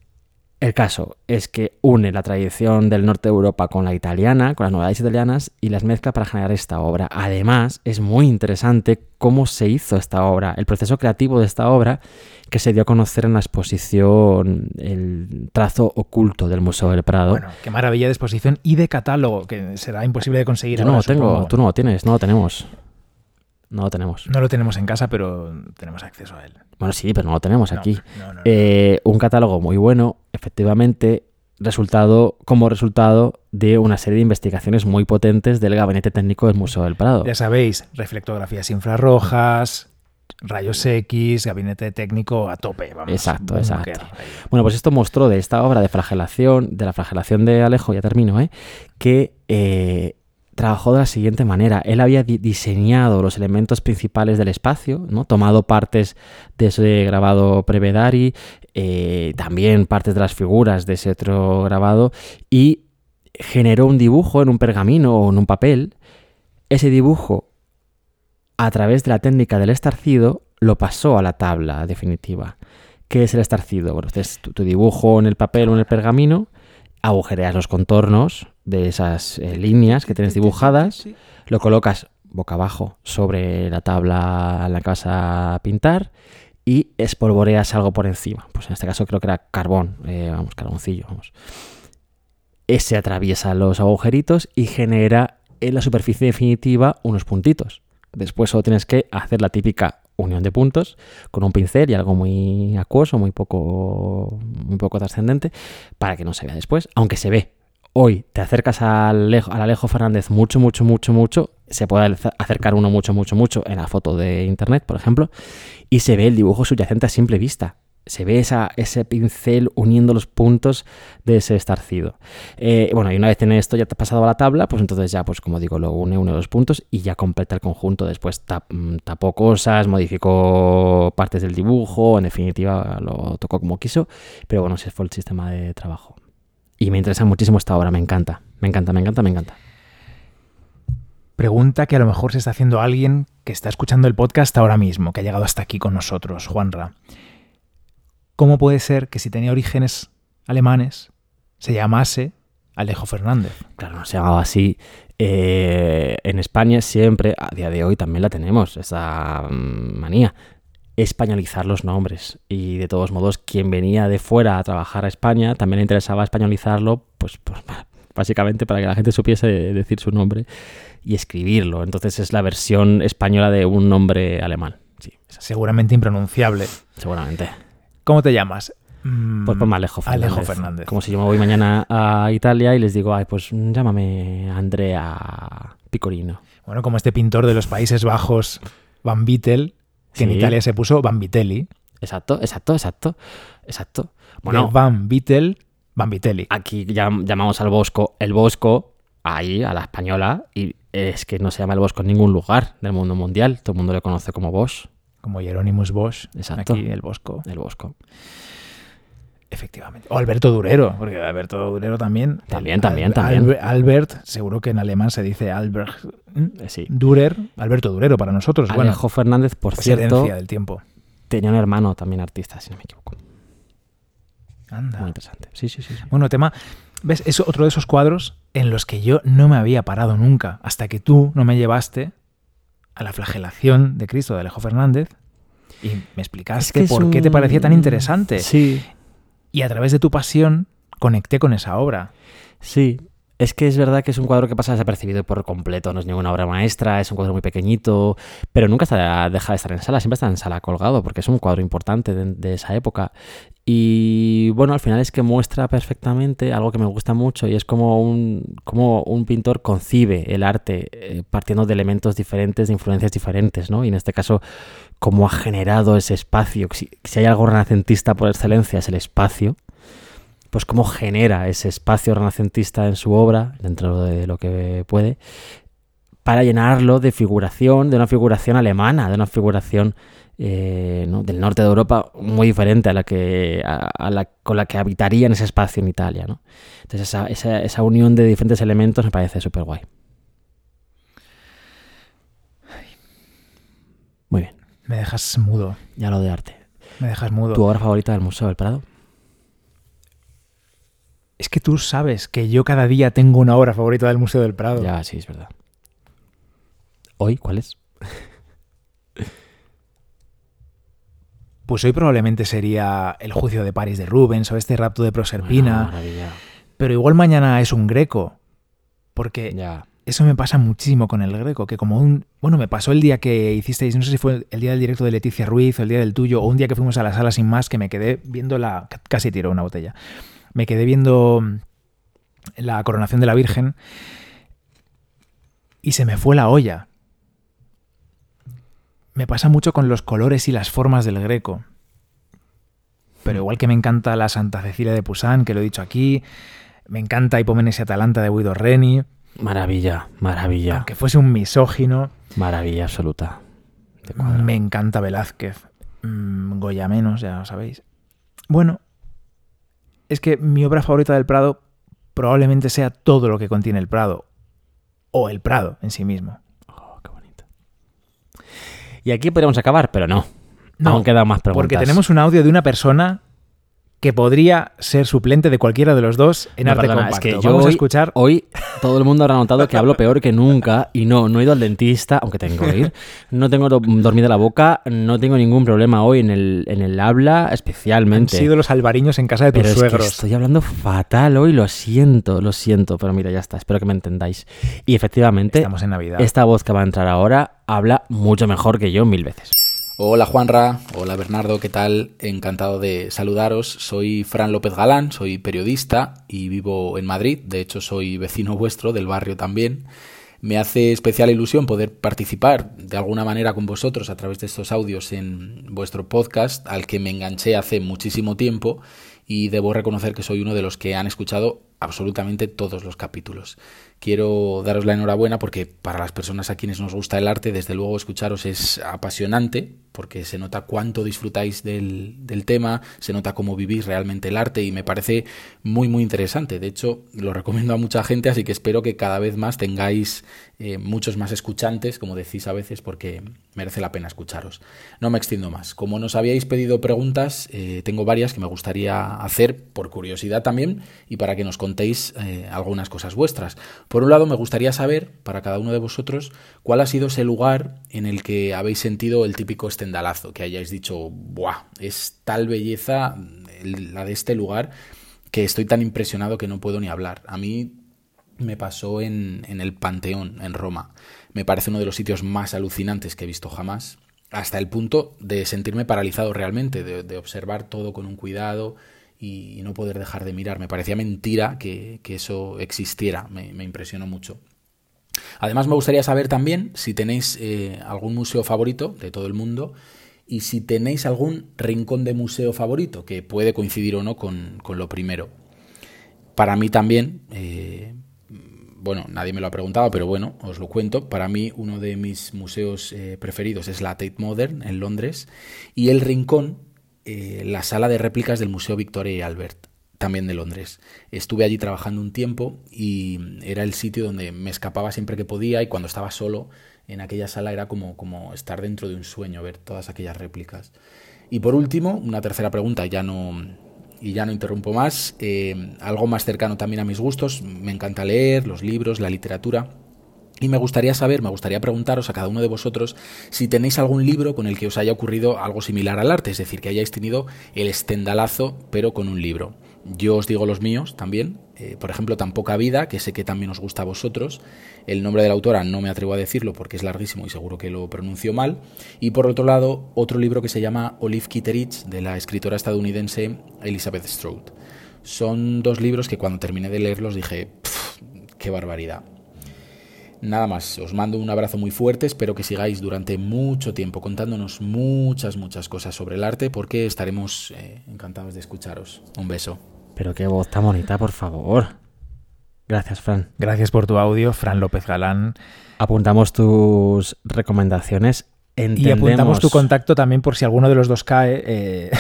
El caso es que une la tradición del norte de Europa con la italiana, con las novedades italianas, y las mezcla para generar esta obra. Además, es muy interesante cómo se hizo esta obra, el proceso creativo de esta obra que se dio a conocer en la exposición El trazo oculto del Museo del Prado. Bueno, qué maravilla de exposición y de catálogo, que será imposible de conseguir Yo no ahora, lo tengo, supongo. tú no lo tienes, no lo tenemos. No lo tenemos. No lo tenemos en casa, pero tenemos acceso a él. Bueno, sí, pero no lo tenemos No, aquí. no, no, no. Eh, un catálogo muy bueno, efectivamente, resultado como resultado de una serie de investigaciones muy potentes del Gabinete Técnico del Museo del Prado. Ya sabéis, reflectografías infrarrojas, rayos X, gabinete técnico a tope. Vamos, Exacto, búnker exacto. Bueno, pues esto mostró de esta obra de flagelación, de la flagelación de Alejo, ya termino, ¿eh? que eh, trabajó de la siguiente manera. Él había di- diseñado los elementos principales del espacio, ¿no? tomado partes de ese grabado Prevedari, eh, también partes de las figuras de ese otro grabado, y generó un dibujo en un pergamino o en un papel. Ese dibujo, a través de la técnica del estarcido, lo pasó a la tabla definitiva. ¿Qué es el estarcido? Bueno, haces tu, tu dibujo en el papel o en el pergamino, agujereas los contornos de esas eh, líneas que tienes dibujadas, lo colocas boca abajo sobre la tabla en la que vas a pintar y espolvoreas algo por encima. Pues en este caso creo que era carbón, eh, vamos, carboncillo, vamos. Ese atraviesa los agujeritos y genera en la superficie definitiva unos puntitos. Después solo tienes que hacer la típica unión de puntos con un pincel y algo muy acuoso, muy poco, muy poco trascendente, para que no se vea después, aunque se ve. Hoy te acercas al Alejo, al Alejo Fernández mucho, mucho, mucho, mucho. Se puede acercar uno mucho, mucho, mucho en la foto de internet, por ejemplo, y se ve el dibujo subyacente a simple vista. Se ve esa, ese pincel uniendo los puntos de ese estarcido. Eh, bueno, y una vez tiene esto ya te has pasado a la tabla, pues entonces ya, pues como digo, lo une, une los puntos y ya completa el conjunto. Después tap- mm, tapó cosas, modificó partes del dibujo, en definitiva lo tocó como quiso, pero bueno, ese fue el sistema de trabajo. Y me interesa muchísimo esta obra, me encanta, me encanta, me encanta, me encanta. Pregunta que a lo mejor se está haciendo alguien que está escuchando el podcast ahora mismo, que ha llegado hasta aquí con nosotros, Juanra. ¿Cómo puede ser que si tenía orígenes alemanes, se llamase Alejo Fernández. Claro, no se llamaba así. Eh, en España siempre, a día de hoy también la tenemos, esa mm, manía, españolizar los nombres. Y de todos modos, quien venía de fuera a trabajar a España también le interesaba españolizarlo, pues, pues [laughs] básicamente para que la gente supiese decir su nombre y escribirlo. Entonces es la versión española de un nombre alemán. Sí, Seguramente impronunciable. seguramente. ¿Cómo te llamas? Mm, Pues ponme Alejo Fernández. Alejo Fernández. Como si yo me voy mañana a Italia y les digo, ay, pues llámame Andrea Picorino. Bueno, como este pintor de los Países Bajos, Van Vittel, que en. Italia se puso Van Vitelli. Exacto, exacto, exacto, exacto. Bueno, Van Vittel, Van Vitelli. aquí llam- llamamos al Bosco el Bosco, ahí, a la española, y es que no se llama el Bosco en ningún lugar del mundo mundial. Todo el mundo le conoce como Bosch, Como Hieronymus Bosch. Exacto. Aquí el Bosco. el Bosco. Efectivamente. O Alberto Durero, porque Alberto Durero también. También, también, también. Albe- Albert, seguro que en alemán se dice Albert. Eh, Sí. Durer, Alberto Durero para nosotros. Bueno, Alejo Fernández, por es cierto, herencia del tiempo. tenía un hermano también artista, si no me equivoco. Anda. Muy interesante. Sí, sí, sí. sí. Bueno, tema. ¿Ves? Es otro de esos cuadros en los que yo no me había parado nunca, hasta que tú no me llevaste a la flagelación de Cristo de Alejo Fernández y me explicaste es por qué te parecía tan interesante. Sí, Y a través de tu pasión conecté con esa obra. Sí, es que es verdad que es un cuadro que pasa desapercibido por completo, no es ninguna obra maestra, es un cuadro muy pequeñito, pero nunca está, deja de estar en sala, siempre está en sala colgado, porque es un cuadro importante de, esa época. Y bueno, al final es que muestra perfectamente algo que me gusta mucho y es como un, como un pintor concibe el arte eh, partiendo de elementos diferentes, de influencias diferentes, ¿no? Y en este caso, cómo ha generado ese espacio. Si, si hay algo renacentista por excelencia es el espacio pues cómo genera ese espacio renacentista en su obra, dentro de lo que puede, para llenarlo de figuración, de una figuración alemana, de una figuración eh, ¿no? del norte de Europa muy diferente a la que a, a la, con la que habitaría en ese espacio en Italia. ¿no? Entonces esa, esa, esa unión de diferentes elementos me parece súper guay. Muy bien, Me dejas mudo. ya lo de arte. Me dejas mudo. ¿Tu obra favorita del Museo del Prado? Es que tú sabes que yo cada día tengo una obra favorita del Museo del Prado. Ya, sí, es verdad. ¿Hoy cuál es? [laughs] Pues hoy probablemente sería El juicio de París de Rubens o este rapto de Proserpina. Ah. Pero igual mañana es un greco. Porque Ya. eso me pasa muchísimo con el greco, que como un... Bueno, me pasó el día que hicisteis, no sé si fue el día del directo de Leticia Ruiz o el día del tuyo, o un día que fuimos a la sala sin más, que me quedé viendo la... casi tiró una botella. Me quedé viendo la coronación de la Virgen y se me fue la olla. Me pasa mucho con los colores y las formas del greco. Pero igual que me encanta la Santa Cecilia de Pusán, que lo he dicho aquí, me encanta Hipómenes y Atalanta de Guido Reni, Maravilla, maravilla. aunque fuese un misógino, Maravilla absoluta. Me encanta Velázquez, Mm, Goya menos, ya lo sabéis. Bueno, es que mi obra favorita del Prado probablemente sea todo lo que contiene el Prado, o el Prado en sí mismo. Oh, qué bonito. Y aquí podríamos acabar, pero no. No, Aún quedan más preguntas. Porque tenemos un audio de una persona que podría ser suplente de cualquiera de los dos en No, arte perdona, compacto. es que yo Vamos a hoy- escuchar Hoy todo el mundo habrá notado que hablo peor que nunca y no, no he ido al dentista, aunque tengo que ir. No tengo do- dormida la boca, no tengo ningún problema hoy en el, en el habla, Han especialmente. sido los albariños en casa de tus Pero es suegros. que estoy hablando fatal hoy, lo siento, lo siento, pero mira, ya está, espero que me entendáis. Y efectivamente, Estamos en Navidad. esta voz que va a entrar ahora habla mucho mejor que yo mil veces. Hola Juanra, hola Bernardo, ¿qué tal? Encantado de saludaros. Soy Fran López Galán, soy periodista y vivo en Madrid. De hecho, soy vecino vuestro del barrio también. Me hace especial ilusión poder participar de alguna manera con vosotros a través de estos audios en vuestro podcast, al que me enganché hace muchísimo tiempo y debo reconocer que soy uno de los que han escuchado absolutamente todos los capítulos. Quiero daros la enhorabuena porque para las personas a quienes nos gusta el arte, desde luego escucharos es apasionante, porque se nota cuánto disfrutáis del, del tema, se nota cómo vivís realmente el arte y me parece muy muy interesante. De hecho, lo recomiendo a mucha gente, así que espero que cada vez más tengáis eh, muchos más escuchantes, como decís a veces, porque merece la pena escucharos. No me extiendo más. Como nos habíais pedido preguntas, eh, tengo varias que me gustaría hacer por curiosidad también y para que nos contéis eh, algunas cosas vuestras. Por un lado, me gustaría saber, para cada uno de vosotros, cuál ha sido ese lugar en el que habéis sentido el típico que hayáis dicho, ¡buah! Es tal belleza la de este lugar que estoy tan impresionado que no puedo ni hablar. A mí me pasó en el Panteón, en Roma. Me parece uno de los sitios más alucinantes que he visto jamás hasta el punto de sentirme paralizado realmente, de, observar todo con un cuidado y, no poder dejar de mirar. Me parecía mentira que, eso existiera, me, impresionó mucho. Además me gustaría saber también si tenéis eh, algún museo favorito de todo el mundo y si tenéis algún rincón de museo favorito, que puede coincidir o no con, lo primero. Para mí también, eh, bueno, nadie me lo ha preguntado, pero bueno, os lo cuento. Para mí uno de mis museos eh, preferidos es la Tate Modern en Londres y el Rincón, eh, la sala de réplicas del Museo Victoria y Albert, también de Londres. Estuve allí trabajando un tiempo y era el sitio donde me escapaba siempre que podía y cuando estaba solo en aquella sala era como, como estar dentro de un sueño, ver todas aquellas réplicas. Y por último, una tercera pregunta, ya no, y ya no interrumpo más, eh, algo más cercano también a mis gustos, me encanta leer, los libros, la literatura. Y me gustaría saber, me gustaría preguntaros a cada uno de vosotros si tenéis algún libro con el que os haya ocurrido algo similar al arte, es decir, que hayáis tenido el estendalazo, pero con un libro. Yo os digo los míos también, eh, por ejemplo, Tan poca vida, que sé que también os gusta a vosotros. El nombre de la autora no me atrevo a decirlo porque es larguísimo y seguro que lo pronuncio mal. Y por otro lado, otro libro que se llama Olive Kitteridge, de la escritora estadounidense Elizabeth Strout. Son dos libros que cuando terminé de leerlos dije, qué barbaridad. Nada más, os mando un abrazo muy fuerte, espero que sigáis durante mucho tiempo contándonos muchas, muchas cosas sobre el arte porque estaremos eh, encantados de escucharos. Un beso. Pero qué voz tan bonita, por favor. Gracias, Fran. Gracias por tu audio, Fran López Galán. Apuntamos tus recomendaciones. Y apuntamos tu contacto también por si alguno de los dos cae. Eh,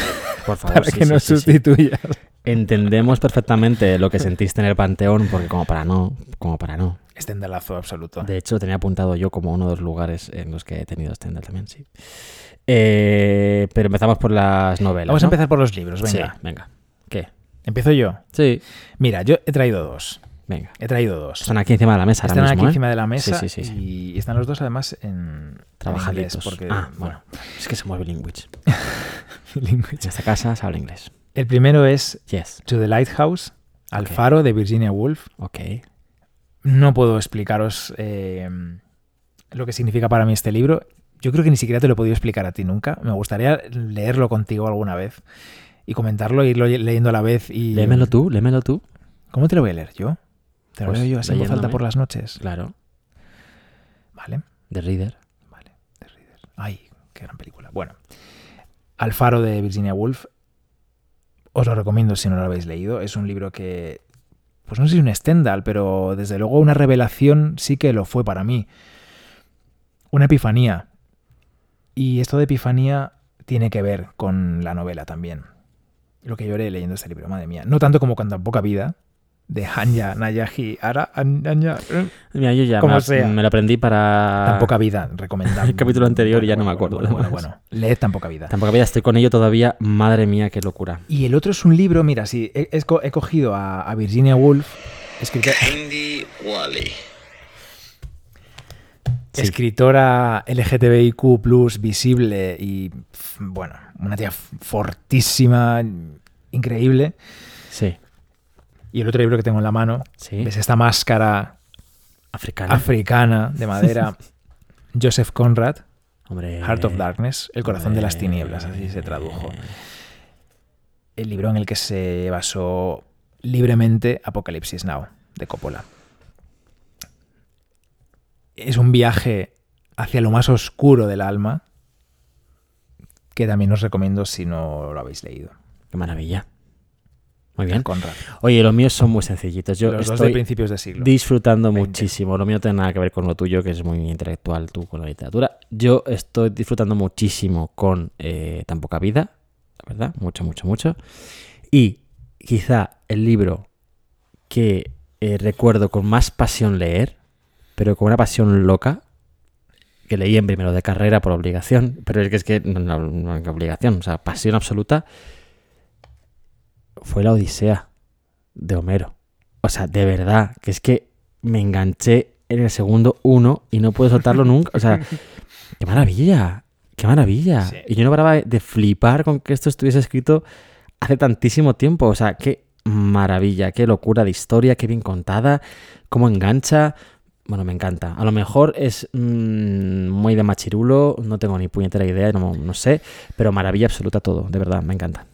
por favor, [laughs] para que nos sustituyas. Entendemos perfectamente lo que sentiste en el Panteón, porque como para no, como para no. Estendalazo absoluto. De hecho, tenía apuntado yo como uno de los lugares en los que he tenido Stendhal también, sí. Eh, pero empezamos por las novelas. Vamos a empezar por los libros, venga. Sí, venga. ¿Qué? ¿Empiezo yo? Sí. Mira, yo he traído dos. Venga. He traído dos. Están aquí encima de la mesa. Están ahora aquí mismo, ¿eh? encima de la mesa. Sí, sí, sí, Y están los dos además en Trabajaditos. inglés. Porque, ah, bueno. Es que somos bilingües. [laughs] bilingües. En esta casa se habla inglés. El primero es Yes. To the Lighthouse, Al. Faro de Virginia Woolf. Ok. No puedo explicaros eh, lo que significa para mí este libro. Yo creo que ni siquiera te lo he podido explicar a ti nunca. Me gustaría leerlo contigo alguna vez y comentarlo, irlo leyendo a la vez y... Léemelo tú, léemelo tú. ¿Cómo te lo voy a leer yo? ¿Te lo Pues leo yo así en voz alta leyéndome. por las noches? Claro. Vale. The Reader. Ay, qué gran película. Bueno, Al Faro de Virginia Woolf. Os lo recomiendo si no lo habéis leído. Es un libro que, pues no sé si un Stendhal, pero desde luego una revelación sí que lo fue para mí. Una epifanía. Y esto de epifanía tiene que ver con la novela también. Lo que lloré leyendo este libro, madre mía. No tanto como con tan poca vida, de Hanya Nayahi Ara. Anya, eh, Mira, yo ya Como me, sea. me lo aprendí para Tan poca vida, recomendable. [laughs] el capítulo anterior y ya no me acuerdo. Bueno, bueno, bueno. Leed tan poca vida. Tampoco había, estoy con ello todavía. Madre mía, qué locura. Y el otro es un libro, mira, sí, he, he co- he cogido a, a Virginia Woolf, escrita- Hindi Wally. escritora LGTBIQ, visible y, bueno, una tía fortísima, increíble. Sí. Y el otro libro que tengo en la mano, Sí. ves esta máscara Africana. africana de madera, [laughs] Joseph Conrad, Hombre. Heart of Darkness, El corazón de las tinieblas, así se tradujo. El libro en el que se basó libremente Apocalipsis Now, de Coppola. Es un viaje hacia lo más oscuro del alma que también os recomiendo si no lo habéis leído. Qué maravilla. Muy bien. Conrad. Oye, los míos son muy sencillitos. Yo Los dos estoy de principios de siglo. disfrutando 20. muchísimo. Lo mío no tiene nada que ver con lo tuyo, que es muy intelectual tú con la literatura. Yo estoy disfrutando muchísimo con eh, Tan poca vida, la verdad, mucho, mucho, mucho. Y quizá el libro que eh, recuerdo con más pasión leer, pero con una pasión loca, que leí en primero de carrera por obligación, pero es que es que no, no, obligación, o sea, pasión absoluta, fue la Odisea de Homero. O sea, de verdad, que es que me enganché en el segundo uno y no puedo soltarlo nunca. O sea, qué maravilla, qué maravilla. Y yo no paraba de flipar con que esto estuviese escrito hace tantísimo tiempo. O sea, qué maravilla, qué locura de historia, qué bien contada, cómo engancha. Bueno, me encanta. A lo mejor es mm, muy de machirulo, no tengo ni puñetera idea, no, no sé, pero maravilla absoluta todo, de verdad, me encanta.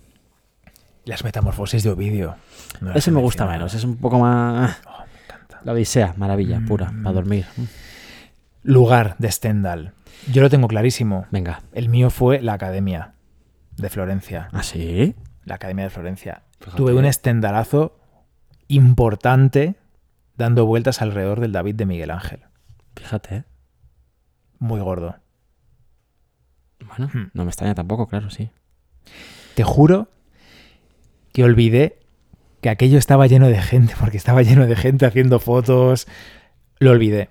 Las metamorfosis de Ovidio. no he me gusta menos, es un poco más... Oh, me encanta. La Odisea, maravilla, pura, Mm. para dormir. Lugar de Stendhal. Yo lo tengo clarísimo. Venga. El mío fue la Academia de Florencia. ¿Ah, sí? La Academia de Florencia. Fíjate. Tuve un Stendhalazo importante dando vueltas alrededor del David de Miguel Ángel. Fíjate, ¿eh? Muy gordo. Bueno, Hmm. no me extraña tampoco, claro, sí. Te juro que olvidé que aquello estaba lleno de gente, porque estaba lleno de gente haciendo fotos. Lo olvidé.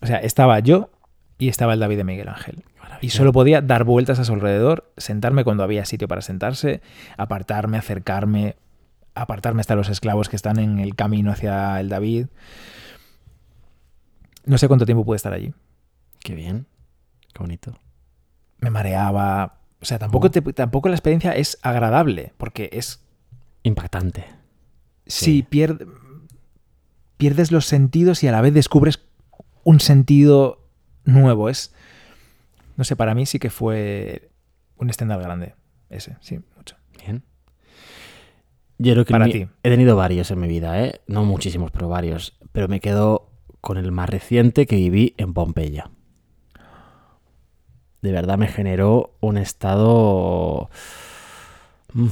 O sea, estaba yo y estaba el David de Miguel Ángel. Y solo podía dar vueltas a su alrededor, sentarme cuando había sitio para sentarse, apartarme, acercarme, apartarme hasta los esclavos que están en el camino hacia el David. No sé cuánto tiempo pude estar allí. Qué bien, qué bonito. Me mareaba. O sea, tampoco, te- tampoco la experiencia es agradable, porque es Impactante. Sí, pier- pierdes los sentidos y a la vez descubres un sentido nuevo. Es, no sé, para mí sí que fue un Stendhal grande. Ese, sí. Yo creo que Para mi- ti. he tenido varios en mi vida, ¿eh? No muchísimos, pero varios. Pero me quedo con el más reciente que viví en Pompeya. De verdad me generó un estado mm,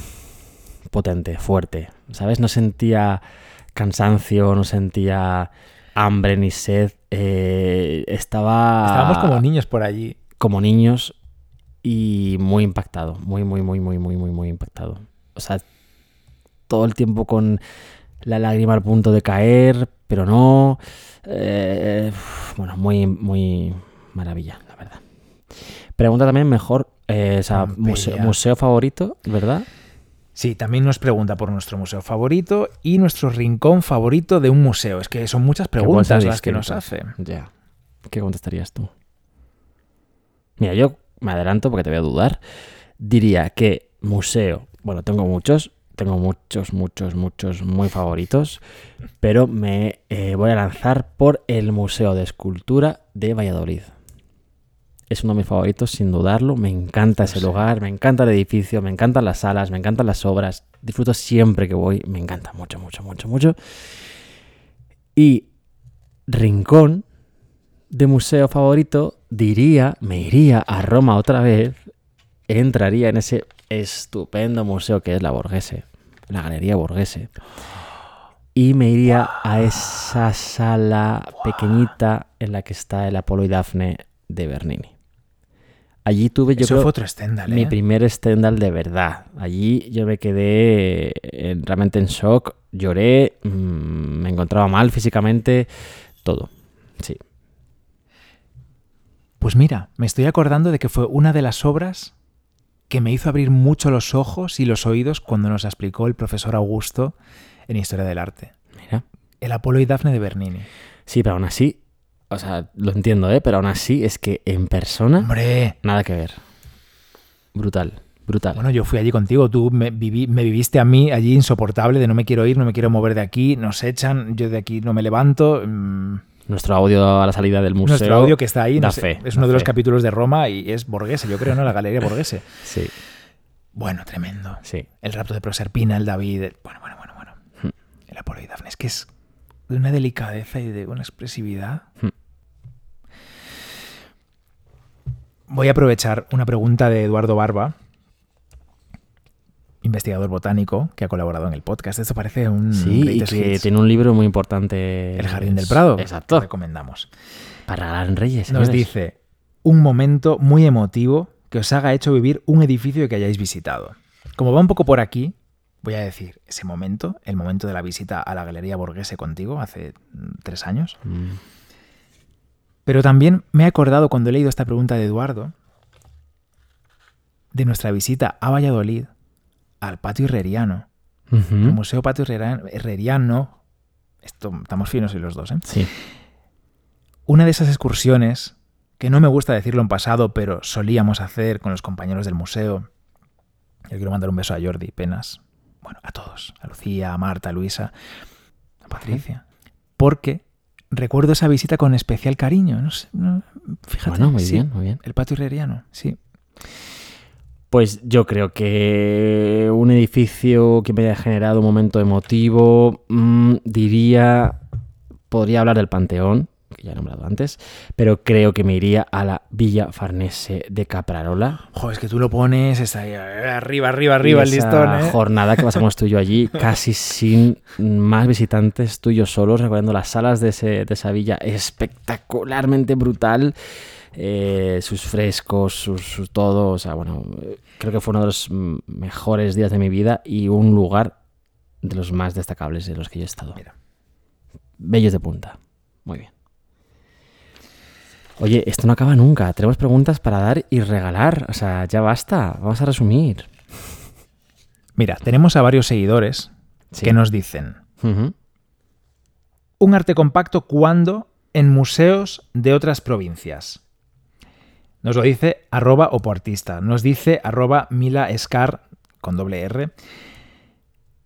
potente, fuerte. ¿Sabes? No sentía cansancio, no sentía hambre ni sed. eh, estaba. Estábamos como niños por allí. como niños y muy impactado, muy, muy, muy, muy, muy, muy, muy impactado. O sea, todo el tiempo con la lágrima al punto de caer, pero no. eh, bueno, muy, muy maravilla, la verdad. Pregunta también mejor, eh, o sea, Pompeya. museo, museo favorito, ¿verdad? Sí, también nos pregunta por nuestro museo favorito y nuestro rincón favorito de un museo. Es que son muchas preguntas las que nos hace. Ya. ¿Qué contestarías tú? Mira, yo me adelanto porque te voy a dudar. Diría que museo, bueno, tengo muchos, tengo muchos, muchos, muchos muy favoritos, pero me eh, voy a lanzar por el Museo de Escultura de Valladolid. Es uno de mis favoritos, sin dudarlo. Me encanta ese lugar, me encanta el edificio, me encantan las salas, me encantan las obras. Disfruto siempre que voy, me encanta mucho, mucho, mucho, mucho. Y rincón de museo favorito, diría, me iría a Roma otra vez, entraría en ese estupendo museo que es la Borghese, la Galería Borghese, y me iría a esa sala pequeñita en la que está el Apolo y Dafne de Bernini. Allí tuve yo Eso creo, fue otro Stendhal, mi ¿eh? primer Stendhal de verdad. Allí yo me quedé eh, realmente en shock, lloré, mm, me encontraba mal físicamente, todo. Sí. Pues mira, me estoy acordando de que fue una de las obras que me hizo abrir mucho los ojos y los oídos cuando nos explicó el profesor Augusto en Historia del Arte. Mira. El Apolo y Dafne de Bernini. Sí, pero aún así, o sea, lo entiendo, ¿eh? Pero aún así es que en persona, Hombre, nada que ver. Brutal, brutal. bueno, yo fui allí contigo, tú me, viví- me viviste a mí allí insoportable de no me quiero ir, no me quiero mover de aquí, nos echan, yo de aquí no me levanto. mm, Nuestro audio a la salida del museo. Nuestro audio que está ahí, da no sé, fe, es uno de los fe. capítulos de Roma y es Borghese, yo creo, ¿no? La Galería Borghese. [laughs] Sí, Bueno, tremendo. sí. El rapto de Proserpina, el David. el- Bueno, bueno, bueno, bueno. Hmm. El Apolo y Dafne. Es que es de una delicadeza y de una expresividad. Hmm. Voy a aprovechar una pregunta de Eduardo Barba, investigador botánico que ha colaborado en el podcast. Esto parece un Sí, y que hits. tiene un libro muy importante. El Jardín del Prado. Exacto. que recomendamos. Para regalar en Reyes. Nos señores. dice un momento muy emotivo que os haga hecho vivir un edificio que hayáis visitado. Como va un poco por aquí, voy a decir ese momento, el momento de la visita a la Galería Borghese contigo hace mm, tres años. Mm, Pero también me he acordado cuando he leído esta pregunta de Eduardo de nuestra visita a Valladolid, al patio herreriano, el Museo Patio Herreriano. Esto, estamos finos y los dos, ¿eh? Sí. Una de esas excursiones, que no me gusta decirlo en pasado, pero solíamos hacer con los compañeros del museo. Yo quiero mandar un beso a Jordi, Penas. Bueno, a todos. A Lucía, a Marta, a Luisa, a Patricia. Porque recuerdo esa visita con especial cariño. No sé, no- fíjate. Bueno, muy sí, bien, muy bien. El patio herreriano, sí. Pues yo creo que un edificio que me haya generado un momento emotivo, mm, diría, podría hablar del Panteón, que ya he nombrado antes, pero creo que me iría a la Villa Farnese de Caprarola. Joder, es que tú lo pones, está ahí, arriba, arriba, arriba el listón, ¿eh? jornada que pasamos tú y yo allí, [laughs] casi sin más visitantes, tú y yo solos, recorriendo las salas de, ese- de esa villa espectacularmente brutal. Eh, sus frescos, sus, sus todo, o sea, bueno, creo que fue uno de los mejores días de mi vida y un lugar de los más destacables de los que yo he estado. Bellos de punta. Muy bien. Oye, esto no acaba nunca. Tenemos preguntas para dar y regalar. O sea, ya basta. Vamos a resumir. Mira, tenemos a varios seguidores Sí. que nos dicen un arte compacto cuando en museos de otras provincias. Nos lo dice arroba opoartista. Nos dice arroba Mila Escar con doble R.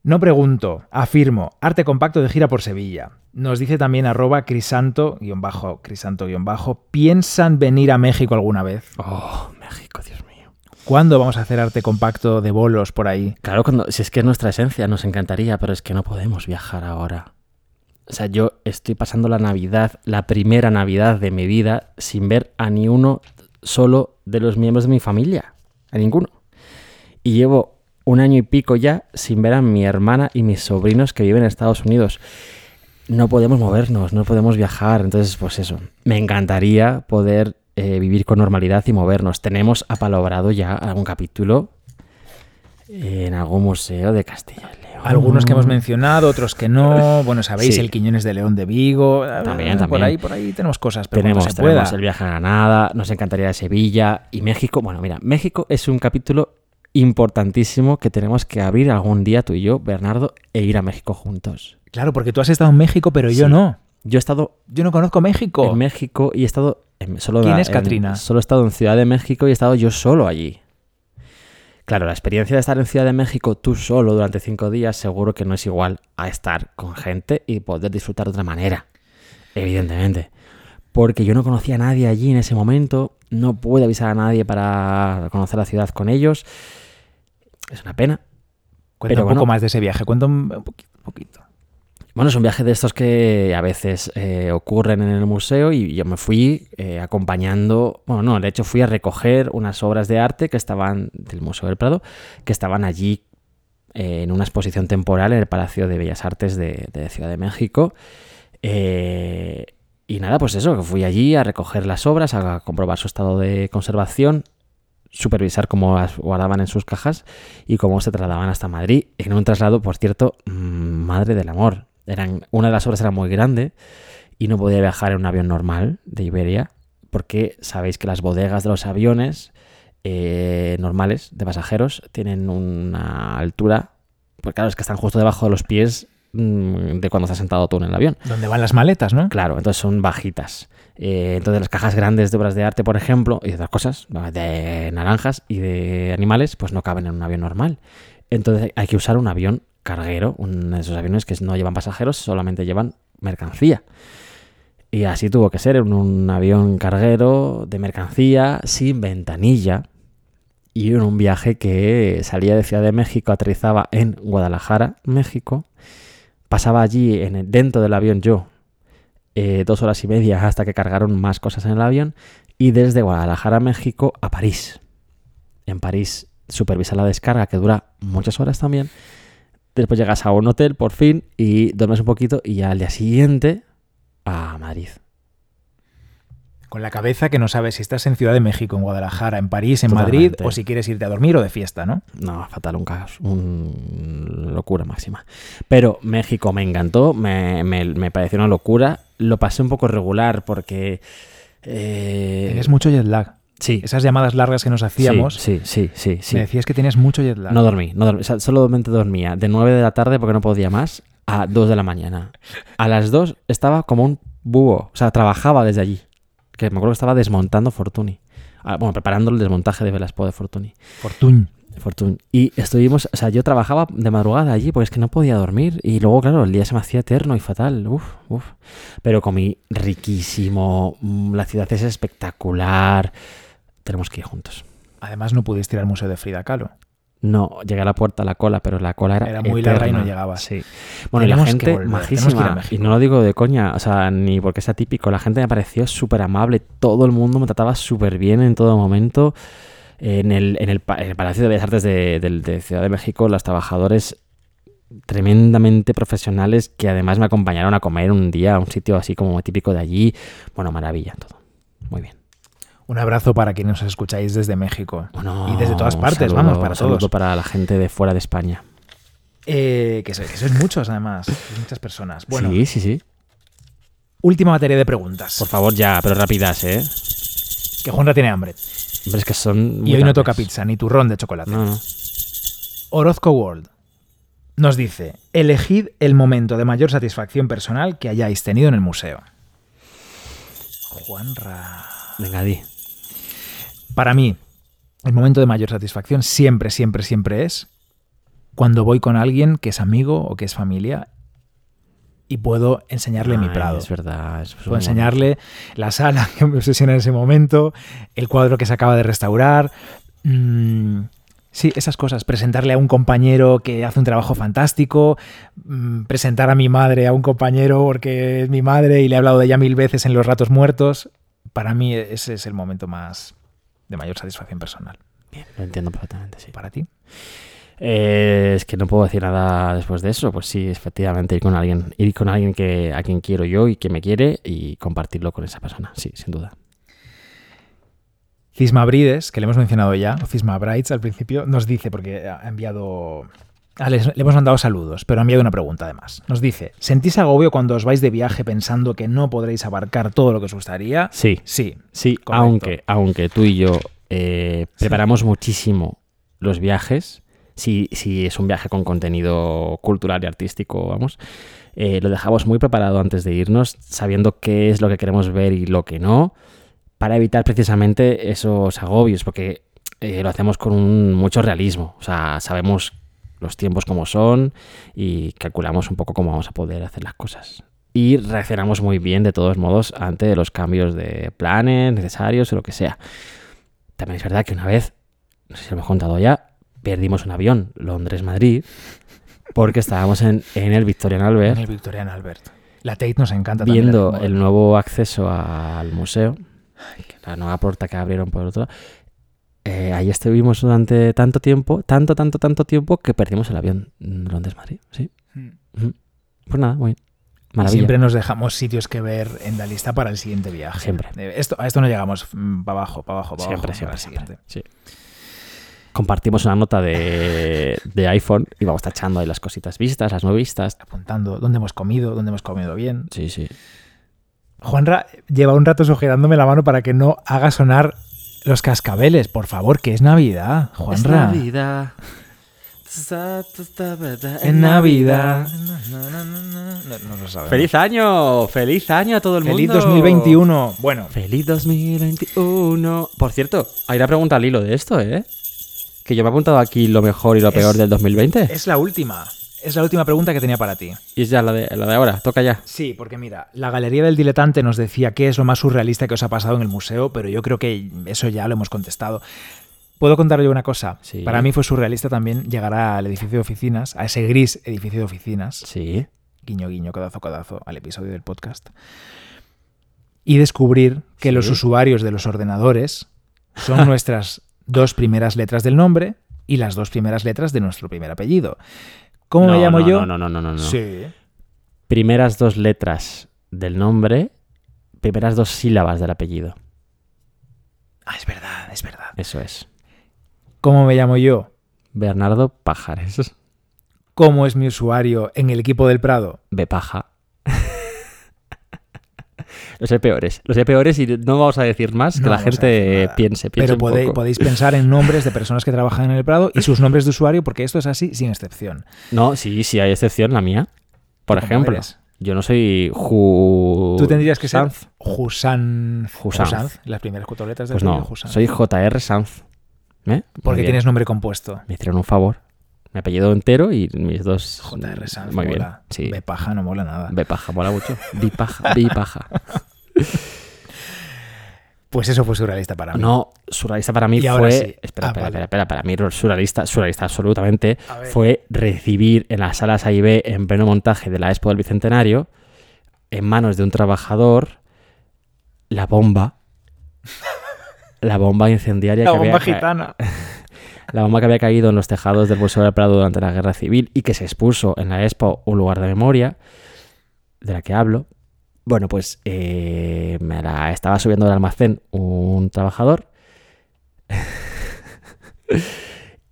No pregunto, afirmo, arte compacto de gira por Sevilla. Nos dice también arroba crisanto, guion bajo, crisanto, guion bajo. ¿Piensan venir a México alguna vez? Oh, México, Dios mío. ¿Cuándo vamos a hacer arte compacto de bolos por ahí? Claro, cuando, si es que es nuestra esencia, nos encantaría, pero es que no podemos viajar ahora. O sea, yo estoy pasando la Navidad, la primera Navidad de mi vida, sin ver a ni uno solo de los miembros de mi familia. A ninguno. Y llevo un año y pico ya sin ver a mi hermana y mis sobrinos que viven en Estados Unidos. No podemos movernos, no podemos viajar. Entonces, pues eso. Me encantaría poder eh, vivir con normalidad y movernos. Tenemos apalabrado ya algún capítulo en algún museo de Castilla. Algunos que hemos mencionado, otros que no. [laughs] Bueno, sabéis, Sí. el Quiñones de León de Vigo. También, Por también. ahí, por ahí tenemos cosas, pero tenemos, se tenemos pueda. el viaje a Granada, nos encantaría de Sevilla y México. Bueno, mira, México es un capítulo importantísimo que tenemos que abrir algún día tú y yo, Bernardo, e ir a México juntos. Claro, porque tú has estado en México, pero yo no. Yo he estado Yo no conozco México. en México y he estado en, solo ¿Quién en- es Katrina? Solo he estado en Ciudad de México y he estado yo solo allí. Claro, la experiencia de estar en Ciudad de México tú solo durante cinco días seguro que no es igual a estar con gente y poder disfrutar de otra manera. Evidentemente. Porque yo no conocía a nadie allí en ese momento, no pude avisar a nadie para conocer la ciudad con ellos. Es una pena. Cuenta Pero un poco bueno. más de ese viaje. Cuenta un un poquito. Bueno, es un viaje de estos que a veces eh, ocurren en el museo y yo me fui eh, acompañando, bueno, no, de hecho fui a recoger unas obras de arte que estaban del Museo del Prado, que estaban allí eh, en una exposición temporal en el Palacio de Bellas Artes de, de Ciudad de México. Y nada, pues eso, que fui allí a recoger las obras, a comprobar su estado de conservación, supervisar cómo las guardaban en sus cajas y cómo se trasladaban hasta Madrid. En un traslado, por cierto, mm, madre del amor. Eran, una de las obras era muy grande y no podía viajar en un avión normal de Iberia porque sabéis que las bodegas de los aviones eh, normales de pasajeros tienen una altura, pues claro, es que están justo debajo de los pies mm, de cuando estás sentado tú en el avión. ¿Dónde van las maletas, no? Claro, entonces son bajitas. Eh, entonces las cajas grandes de obras de arte, por ejemplo, y otras cosas, de naranjas y de animales, pues no caben en un avión normal. Entonces hay que usar un avión carguero, uno de esos aviones que no llevan pasajeros, solamente llevan mercancía. Y así tuvo que ser, en un avión carguero de mercancía sin ventanilla y en un viaje que salía de Ciudad de México, aterrizaba en Guadalajara, México, pasaba allí en el- dentro del avión yo eh, dos horas y media hasta que cargaron más cosas en el avión y desde Guadalajara, México a París. En París supervisa la descarga que dura muchas horas también. Después llegas a un hotel por fin y duermes un poquito y ya al día siguiente a Madrid. Con la cabeza que no sabes si estás en Ciudad de México, en Guadalajara, en París, en Madrid, o si quieres irte a dormir o de fiesta, ¿no? No, fatal, un caos, un locura máxima. Pero México me encantó, me, me- me pareció una locura. Lo pasé un poco regular porque... eh, Tienes mucho jet lag. Sí. Esas llamadas largas que nos hacíamos. Sí, sí, sí, sí. Me decías que tenías mucho jet lag. No dormí, no dormí. O sea, solamente dormía de 9 de la tarde porque no podía más a 2 de la mañana. A las 2 estaba como un búho. O sea, trabajaba desde allí. Que me acuerdo que estaba desmontando Fortuny. Ah, Bueno, preparando el desmontaje de Velaspo de Fortuny. Fortuny. Fortuny. Y estuvimos, o sea, yo trabajaba de madrugada allí porque es que no podía dormir. Y luego, claro, el día se me hacía eterno y fatal. Uf, uf. Pero comí riquísimo. mm, La ciudad es espectacular. Tenemos que ir juntos. Además, no pudiste ir al Museo de Frida Kahlo. No, llegué a la puerta a la cola, pero la cola era, Era muy larga y no eterna. llegabas. Sí. Bueno, y la gente volver, majísima. Y no lo digo de coña, o sea, ni porque sea típico. La gente me pareció súper amable. Todo el mundo me trataba súper bien en todo momento. En el, en el, pa- en el Palacio de Bellas Artes de, de Ciudad de México, los trabajadores tremendamente profesionales que además me acompañaron a comer un día a un sitio así como típico de allí. Bueno, maravilla todo. Muy bien. Un abrazo para quienes nos escucháis desde México. y desde todas partes, saludo- vamos, para saludo todos. para la gente de fuera de España. Eh, que, so- que sois muchos, además. muchas personas. Bueno, Sí, sí, sí. última materia de preguntas. Por favor, ya, pero rápidas, ¿eh? Que Juanra tiene hambre. Hombre, es que son. Y hoy no toca pizza, ni turrón de chocolate. No, no. Orozco World nos dice: elegid el momento de mayor satisfacción personal que hayáis tenido en el museo. Juanra. Venga, di. Para mí, el momento de mayor satisfacción siempre, siempre, siempre es cuando voy con alguien que es amigo o que es familia y puedo enseñarle mi Prado. Es verdad. es Puedo enseñarle la sala [laughs] que me obsesiona en ese momento, el cuadro que se acaba de restaurar. mm, sí, esas cosas. Presentarle a un compañero que hace un trabajo fantástico. mm, presentar a mi madre a un compañero porque es mi madre y le he hablado de ella mil veces en los ratos muertos. Para mí ese es el momento más de mayor satisfacción personal. Bien, lo entiendo perfectamente, sí. ¿Para ti? Eh, es que no puedo decir nada después de eso. Pues sí, efectivamente, ir con alguien, ir con alguien que, a quien quiero yo y que me quiere y compartirlo con esa persona. Sí, sin duda. Cisma Brides, que le hemos mencionado ya, o Cisma Brides al principio, nos dice, porque ha enviado. Ah, le hemos mandado saludos, pero ha enviado una pregunta además. Nos dice: ¿Sentís agobio cuando os vais de viaje pensando que no podréis abarcar todo lo que os gustaría? Sí. Sí. Sí, Correcto. aunque, aunque tú y yo eh, preparamos muchísimo los viajes, si, si es un viaje con contenido cultural y artístico, vamos, eh, lo dejamos muy preparado antes de irnos, sabiendo qué es lo que queremos ver y lo que no, para evitar precisamente esos agobios, porque eh, lo hacemos con un- mucho realismo, o sea, sabemos los tiempos como son y calculamos un poco cómo vamos a poder hacer las cosas. Y reaccionamos muy bien, de todos modos, ante los cambios de planes necesarios o lo que sea. También es verdad que una vez, no sé si lo hemos contado ya, perdimos un avión Londres-Madrid porque estábamos en, en el Victorian Albert En el Victorian Albert. La Tate nos encanta viendo también. el nuevo acceso al museo, la nueva puerta que abrieron por otro lado. Eh, ahí estuvimos durante tanto tiempo, tanto, tanto, tanto tiempo que perdimos el avión Londres-Madrid. Sí. Mm. Ujú. Pues nada, muy bien. Maravilla. siempre nos dejamos sitios que ver en la lista para el siguiente viaje. Siempre. Eh, Esto, a esto no llegamos para abajo, para abajo, para Siempre, abajo. siempre, siguiente. Sí. Compartimos una nota de, de iPhone y vamos tachando ahí las cositas vistas, las no vistas. Apuntando dónde hemos comido, dónde hemos comido bien. Sí, sí. Juanra lleva un rato sujetándome la mano para que no haga sonar los cascabeles. Por favor, que es Navidad, Juanra. Navidad. En Navidad. No, no lo sabemos. ¡Feliz año! ¡Feliz año a todo el Feliz mundo! 2021. Bueno, ¡Feliz 2021! Por cierto, hay una pregunta al hilo de esto, ¿eh? Que yo me he apuntado aquí lo mejor y lo Es- peor del 2020. es la última. Es la última pregunta que tenía para ti. Y es ya la de, la de ahora, toca ya. Sí, porque mira, la Galería del Diletante nos decía qué es lo más surrealista que os ha pasado en el museo, pero yo creo que eso ya lo hemos contestado. ¿Puedo contar yo una cosa? Sí. Para mí fue surrealista también llegar al edificio de oficinas, a ese gris edificio de oficinas, Sí. guiño, guiño, codazo, codazo, al episodio del podcast, y descubrir que Sí. los usuarios de los ordenadores son [laughs] nuestras dos primeras letras del nombre y las dos primeras letras de nuestro primer apellido. ¿Cómo No, me llamo no, yo? No, no, no, no, no. Sí. Primeras dos letras del nombre, primeras dos sílabas del apellido. Ah, es verdad, es verdad. Eso es. ¿Cómo me llamo yo? Bernardo Pajares. ¿Cómo es mi usuario en el equipo del Prado? Bepaja. Los hay peores. Los hay peores y no vamos a decir más que la gente piense, piense Pero un podéis, poco. podéis pensar en nombres de personas que trabajan en el Prado y sus nombres de usuario, porque esto es así sin excepción. No, sí, sí hay excepción, la mía. Por ¿Tú cómo ejemplo, yo no soy Ju... Tú tendrías que ser Sanz. Husan. Husanz. Las primeras cuatro letras del Pues no, soy JR Sanz. ¿Eh? Porque tienes nombre compuesto. Me hicieron un favor. Mi apellido entero y mis dos... JR Sanz. Muy bien, mola. sí. B paja no mola nada. Bepaja, mola mucho. Bipaja, bipaja. [laughs] Pues eso fue surrealista para mí. No, surrealista para mí Y fue. sí. Espera, Ah, espera, vale. espera, espera. Para mí, surrealista, surrealista absolutamente fue recibir en las salas A y B, en pleno montaje de la Expo del Bicentenario, en manos de un trabajador, la bomba. [laughs] La bomba incendiaria La que bomba había gitana. [laughs] La bomba que había caído en los tejados del Museo del Prado durante la Guerra Civil y que se expuso en la Expo un lugar de memoria, de la que hablo. Bueno, pues eh, me la estaba subiendo del almacén un trabajador [laughs]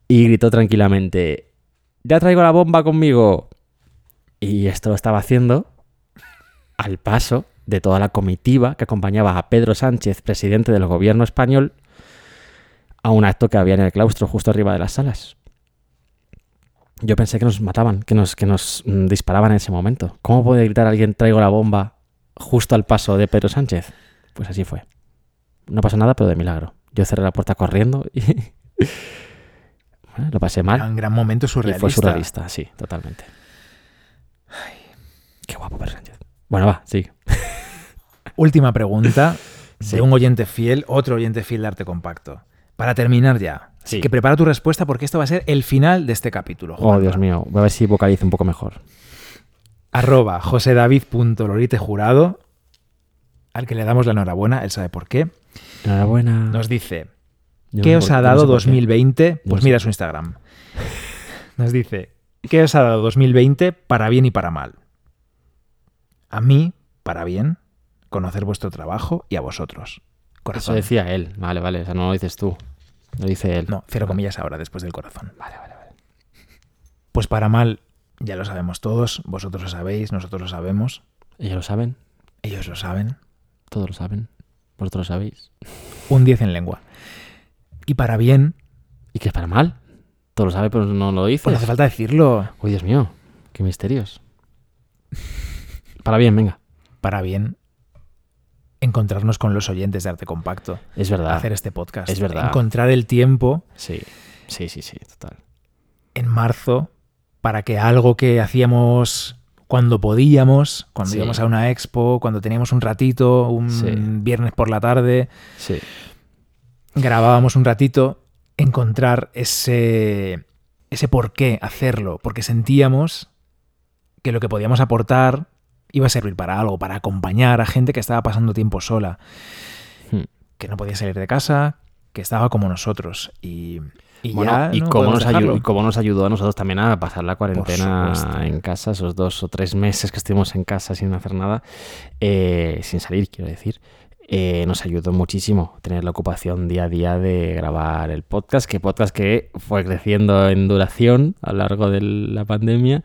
y gritó tranquilamente, ya traigo la bomba conmigo. Y esto lo estaba haciendo al paso de toda la comitiva que acompañaba a Pedro Sánchez, presidente del gobierno español, a un acto que había en el claustro justo arriba de las salas. Yo pensé que nos mataban, que nos, que nos mm, disparaban en ese momento. ¿Cómo puede gritar alguien traigo la bomba justo al paso de Pedro Sánchez? Pues así fue. No pasó nada, pero de milagro. Yo cerré la puerta corriendo y [laughs] bueno, lo pasé mal. Era un gran momento Y surrealista. fue surrealista, sí, totalmente. Qué guapo Pedro Sánchez. Bueno, va, sí. Última pregunta [laughs] Sí. de un oyente fiel, otro oyente fiel de Arte Compacto. Para terminar ya. Sí. Que prepara tu respuesta porque esto va a ser el final de este capítulo. Oh. Dios mío. Voy a ver si vocalizo un poco mejor. Arroba josedavid.lorite.jurado, al que le damos la enhorabuena, él sabe por qué. Enhorabuena. Nos dice, Yo ¿qué no os ha yo no dado sé por qué. 2020? Yo Pues no mira sé. su Instagram. [laughs] Nos dice, ¿qué os ha dado 2020 para bien y para mal? A mí, para bien, conocer vuestro trabajo y a vosotros. Eso Corazón. decía él. Vale, vale. O sea, no lo dices tú. Lo dice él. No, cero comillas ahora, después del corazón. Vale, vale, vale. Pues para mal, ya lo sabemos todos, vosotros lo sabéis, nosotros lo sabemos, Ellos lo saben. ellos lo saben. Todos lo saben. Vosotros lo sabéis. Un 10 en lengua. Y para bien, ¿Y qué es para mal? Todo lo sabe, pero no lo dice. pues hace falta decirlo. Uy, Dios mío. Qué misterios. Para bien, venga. Para bien, encontrarnos con los oyentes de Arte Compacto. Es verdad. Hacer este podcast. Es verdad. Encontrar el tiempo Sí. Sí, sí, sí. Total. en marzo para que algo que hacíamos cuando podíamos, cuando Sí. íbamos a una expo, cuando teníamos un ratito, un Sí. viernes por la tarde, Sí. grabábamos un ratito, encontrar ese, ese por qué hacerlo, porque sentíamos que lo que podíamos aportar iba a servir para algo, para acompañar a gente que estaba pasando tiempo sola, Hmm. que no podía salir de casa, que estaba como nosotros. Y, y Bueno, ya y, no cómo nos ayudó, y cómo nos ayudó a nosotros también a pasar la cuarentena en casa, esos dos o tres meses que estuvimos en casa sin hacer nada, eh, sin salir, quiero decir. eh, nos ayudó muchísimo tener la ocupación día a día de grabar el podcast, que podcast que fue creciendo en duración a lo largo de la pandemia.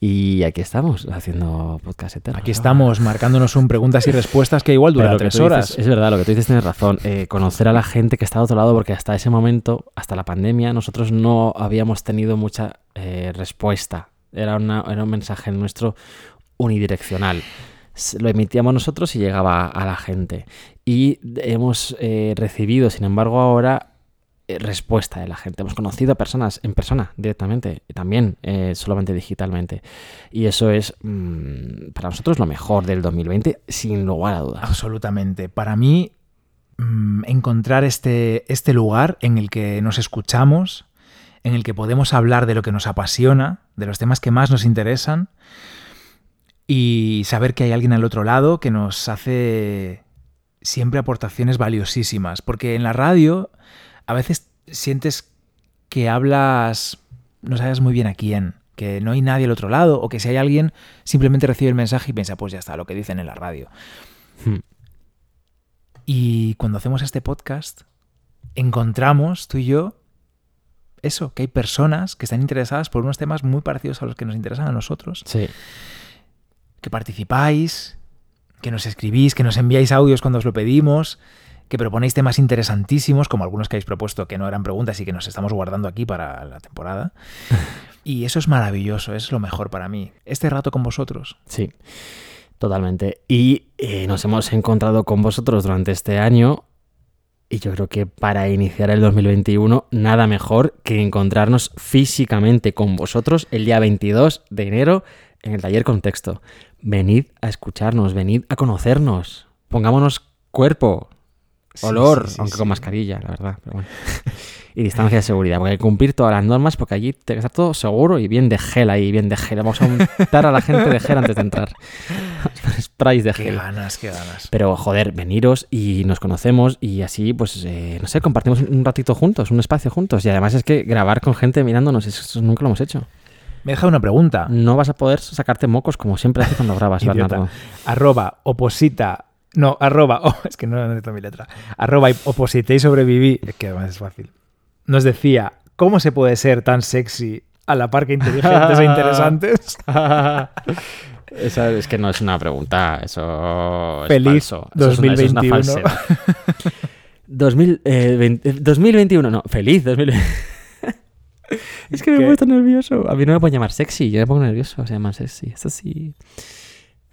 Y aquí estamos haciendo podcast eterno. Aquí estamos marcándonos un preguntas y respuestas que igual dura tres dices- horas. es verdad, lo que tú dices tienes razón. Eh, conocer a la gente que está a otro lado, porque hasta ese momento, hasta la pandemia, nosotros no habíamos tenido mucha eh, respuesta. Era, una- era un mensaje nuestro unidireccional. Lo emitíamos nosotros y llegaba a la gente. Y hemos eh, recibido, sin embargo, ahora respuesta de la gente. Hemos conocido a personas en persona directamente, y también eh, solamente digitalmente. Y eso es mm, para nosotros lo mejor del 2020, sin lugar a dudas. Absolutamente. Para mí, mm, encontrar este, este lugar en el que nos escuchamos, en el que podemos hablar de lo que nos apasiona, de los temas que más nos interesan, y saber que hay alguien al otro lado que nos hace siempre aportaciones valiosísimas. Porque en la radio a veces sientes que hablas, no sabes muy bien a quién, que no hay nadie al otro lado, o que si hay alguien, simplemente recibe el mensaje y piensa, pues ya está, lo que dicen en la radio. Hmm. Y cuando hacemos este podcast, encontramos, tú y yo, eso, que hay personas que están interesadas por unos temas muy parecidos a los que nos interesan a nosotros, Sí. que participáis, que nos escribís, que nos enviáis audios cuando os lo pedimos, que proponéis temas interesantísimos, como algunos que habéis propuesto que no eran preguntas y que nos estamos guardando aquí para la temporada. [laughs] y eso es maravilloso, es lo mejor para mí. Este rato con vosotros. Sí, totalmente. Y eh, nos hemos encontrado con vosotros durante este año. Y yo creo que para iniciar el 2021, nada mejor que encontrarnos físicamente con vosotros el día 22 de enero en el taller Contexto. Venid a escucharnos, venid a conocernos. Pongámonos cuerpo, olor, sí, aunque con mascarilla, la verdad. pero bueno. [laughs] Y distancia de seguridad, porque hay que cumplir todas las normas, porque allí tiene que estar todo seguro y bien de gel ahí, bien de gel. Vamos a untar a la gente de gel antes de entrar. [laughs] Sprays de Qué gel. ganas, qué ganas. Pero joder, veniros y nos conocemos y así, pues, eh, no sé, compartimos un ratito juntos, un espacio juntos. Y además es que grabar con gente mirándonos, eso nunca lo hemos hecho. Me deja una pregunta. No vas a poder sacarte mocos como siempre haces cuando grabas. [laughs] Bernardo. Arroba oposita. No, arroba. [laughs] oh, es que no necesito mi letra. Arroba oposité y sobreviví. Es que además es fácil. Nos decía, ¿cómo se puede ser tan sexy a la par que inteligentes e interesantes? [laughs] Esa es que no es una pregunta, eso es Feliz falso. Eso es una- eso es una 2021. falsedad. [laughs] 2000, eh, 20 2021, no, feliz 2021. es que me he puesto nervioso. A mí no me pueden llamar sexy, yo me pongo nervioso, se llaman sexy. Esto sí.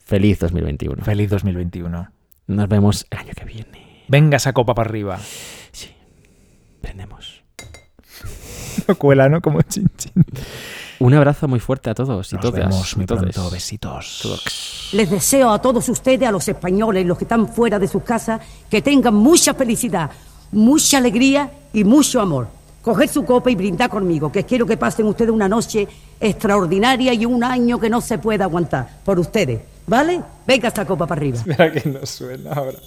Feliz 2021. Feliz 2021. Nos vemos el año que viene. Venga esa copa para arriba. Sí. Prendemos. No [laughs] cuela, ¿no? Como chin chin. Un abrazo muy fuerte a todos y Nos todas. vemos muy y todes. pronto. Besitos. Todos. Les deseo a todos ustedes, a los españoles, los que están fuera de sus casas, que tengan mucha felicidad, mucha alegría y mucho amor. Coger su copa y brindar conmigo, que quiero que pasen ustedes una noche extraordinaria y un año que no se pueda aguantar. Por ustedes, ¿vale? Venga esta copa para arriba. Espera que no suena ahora.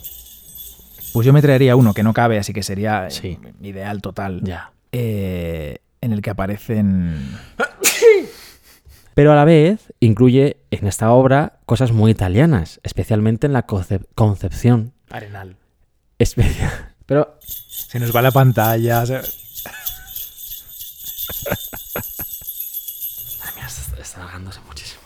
Pues yo me traería uno que no cabe, así que sería eh, ideal total. Ya. Eh, en el que aparecen. [coughs] Pero a la vez incluye en esta obra cosas muy italianas, especialmente en la conce- concepción. Arenal. Espe- [laughs] Pero Se nos va la pantalla. se- [laughs] Madre mía, está, está muchísimo.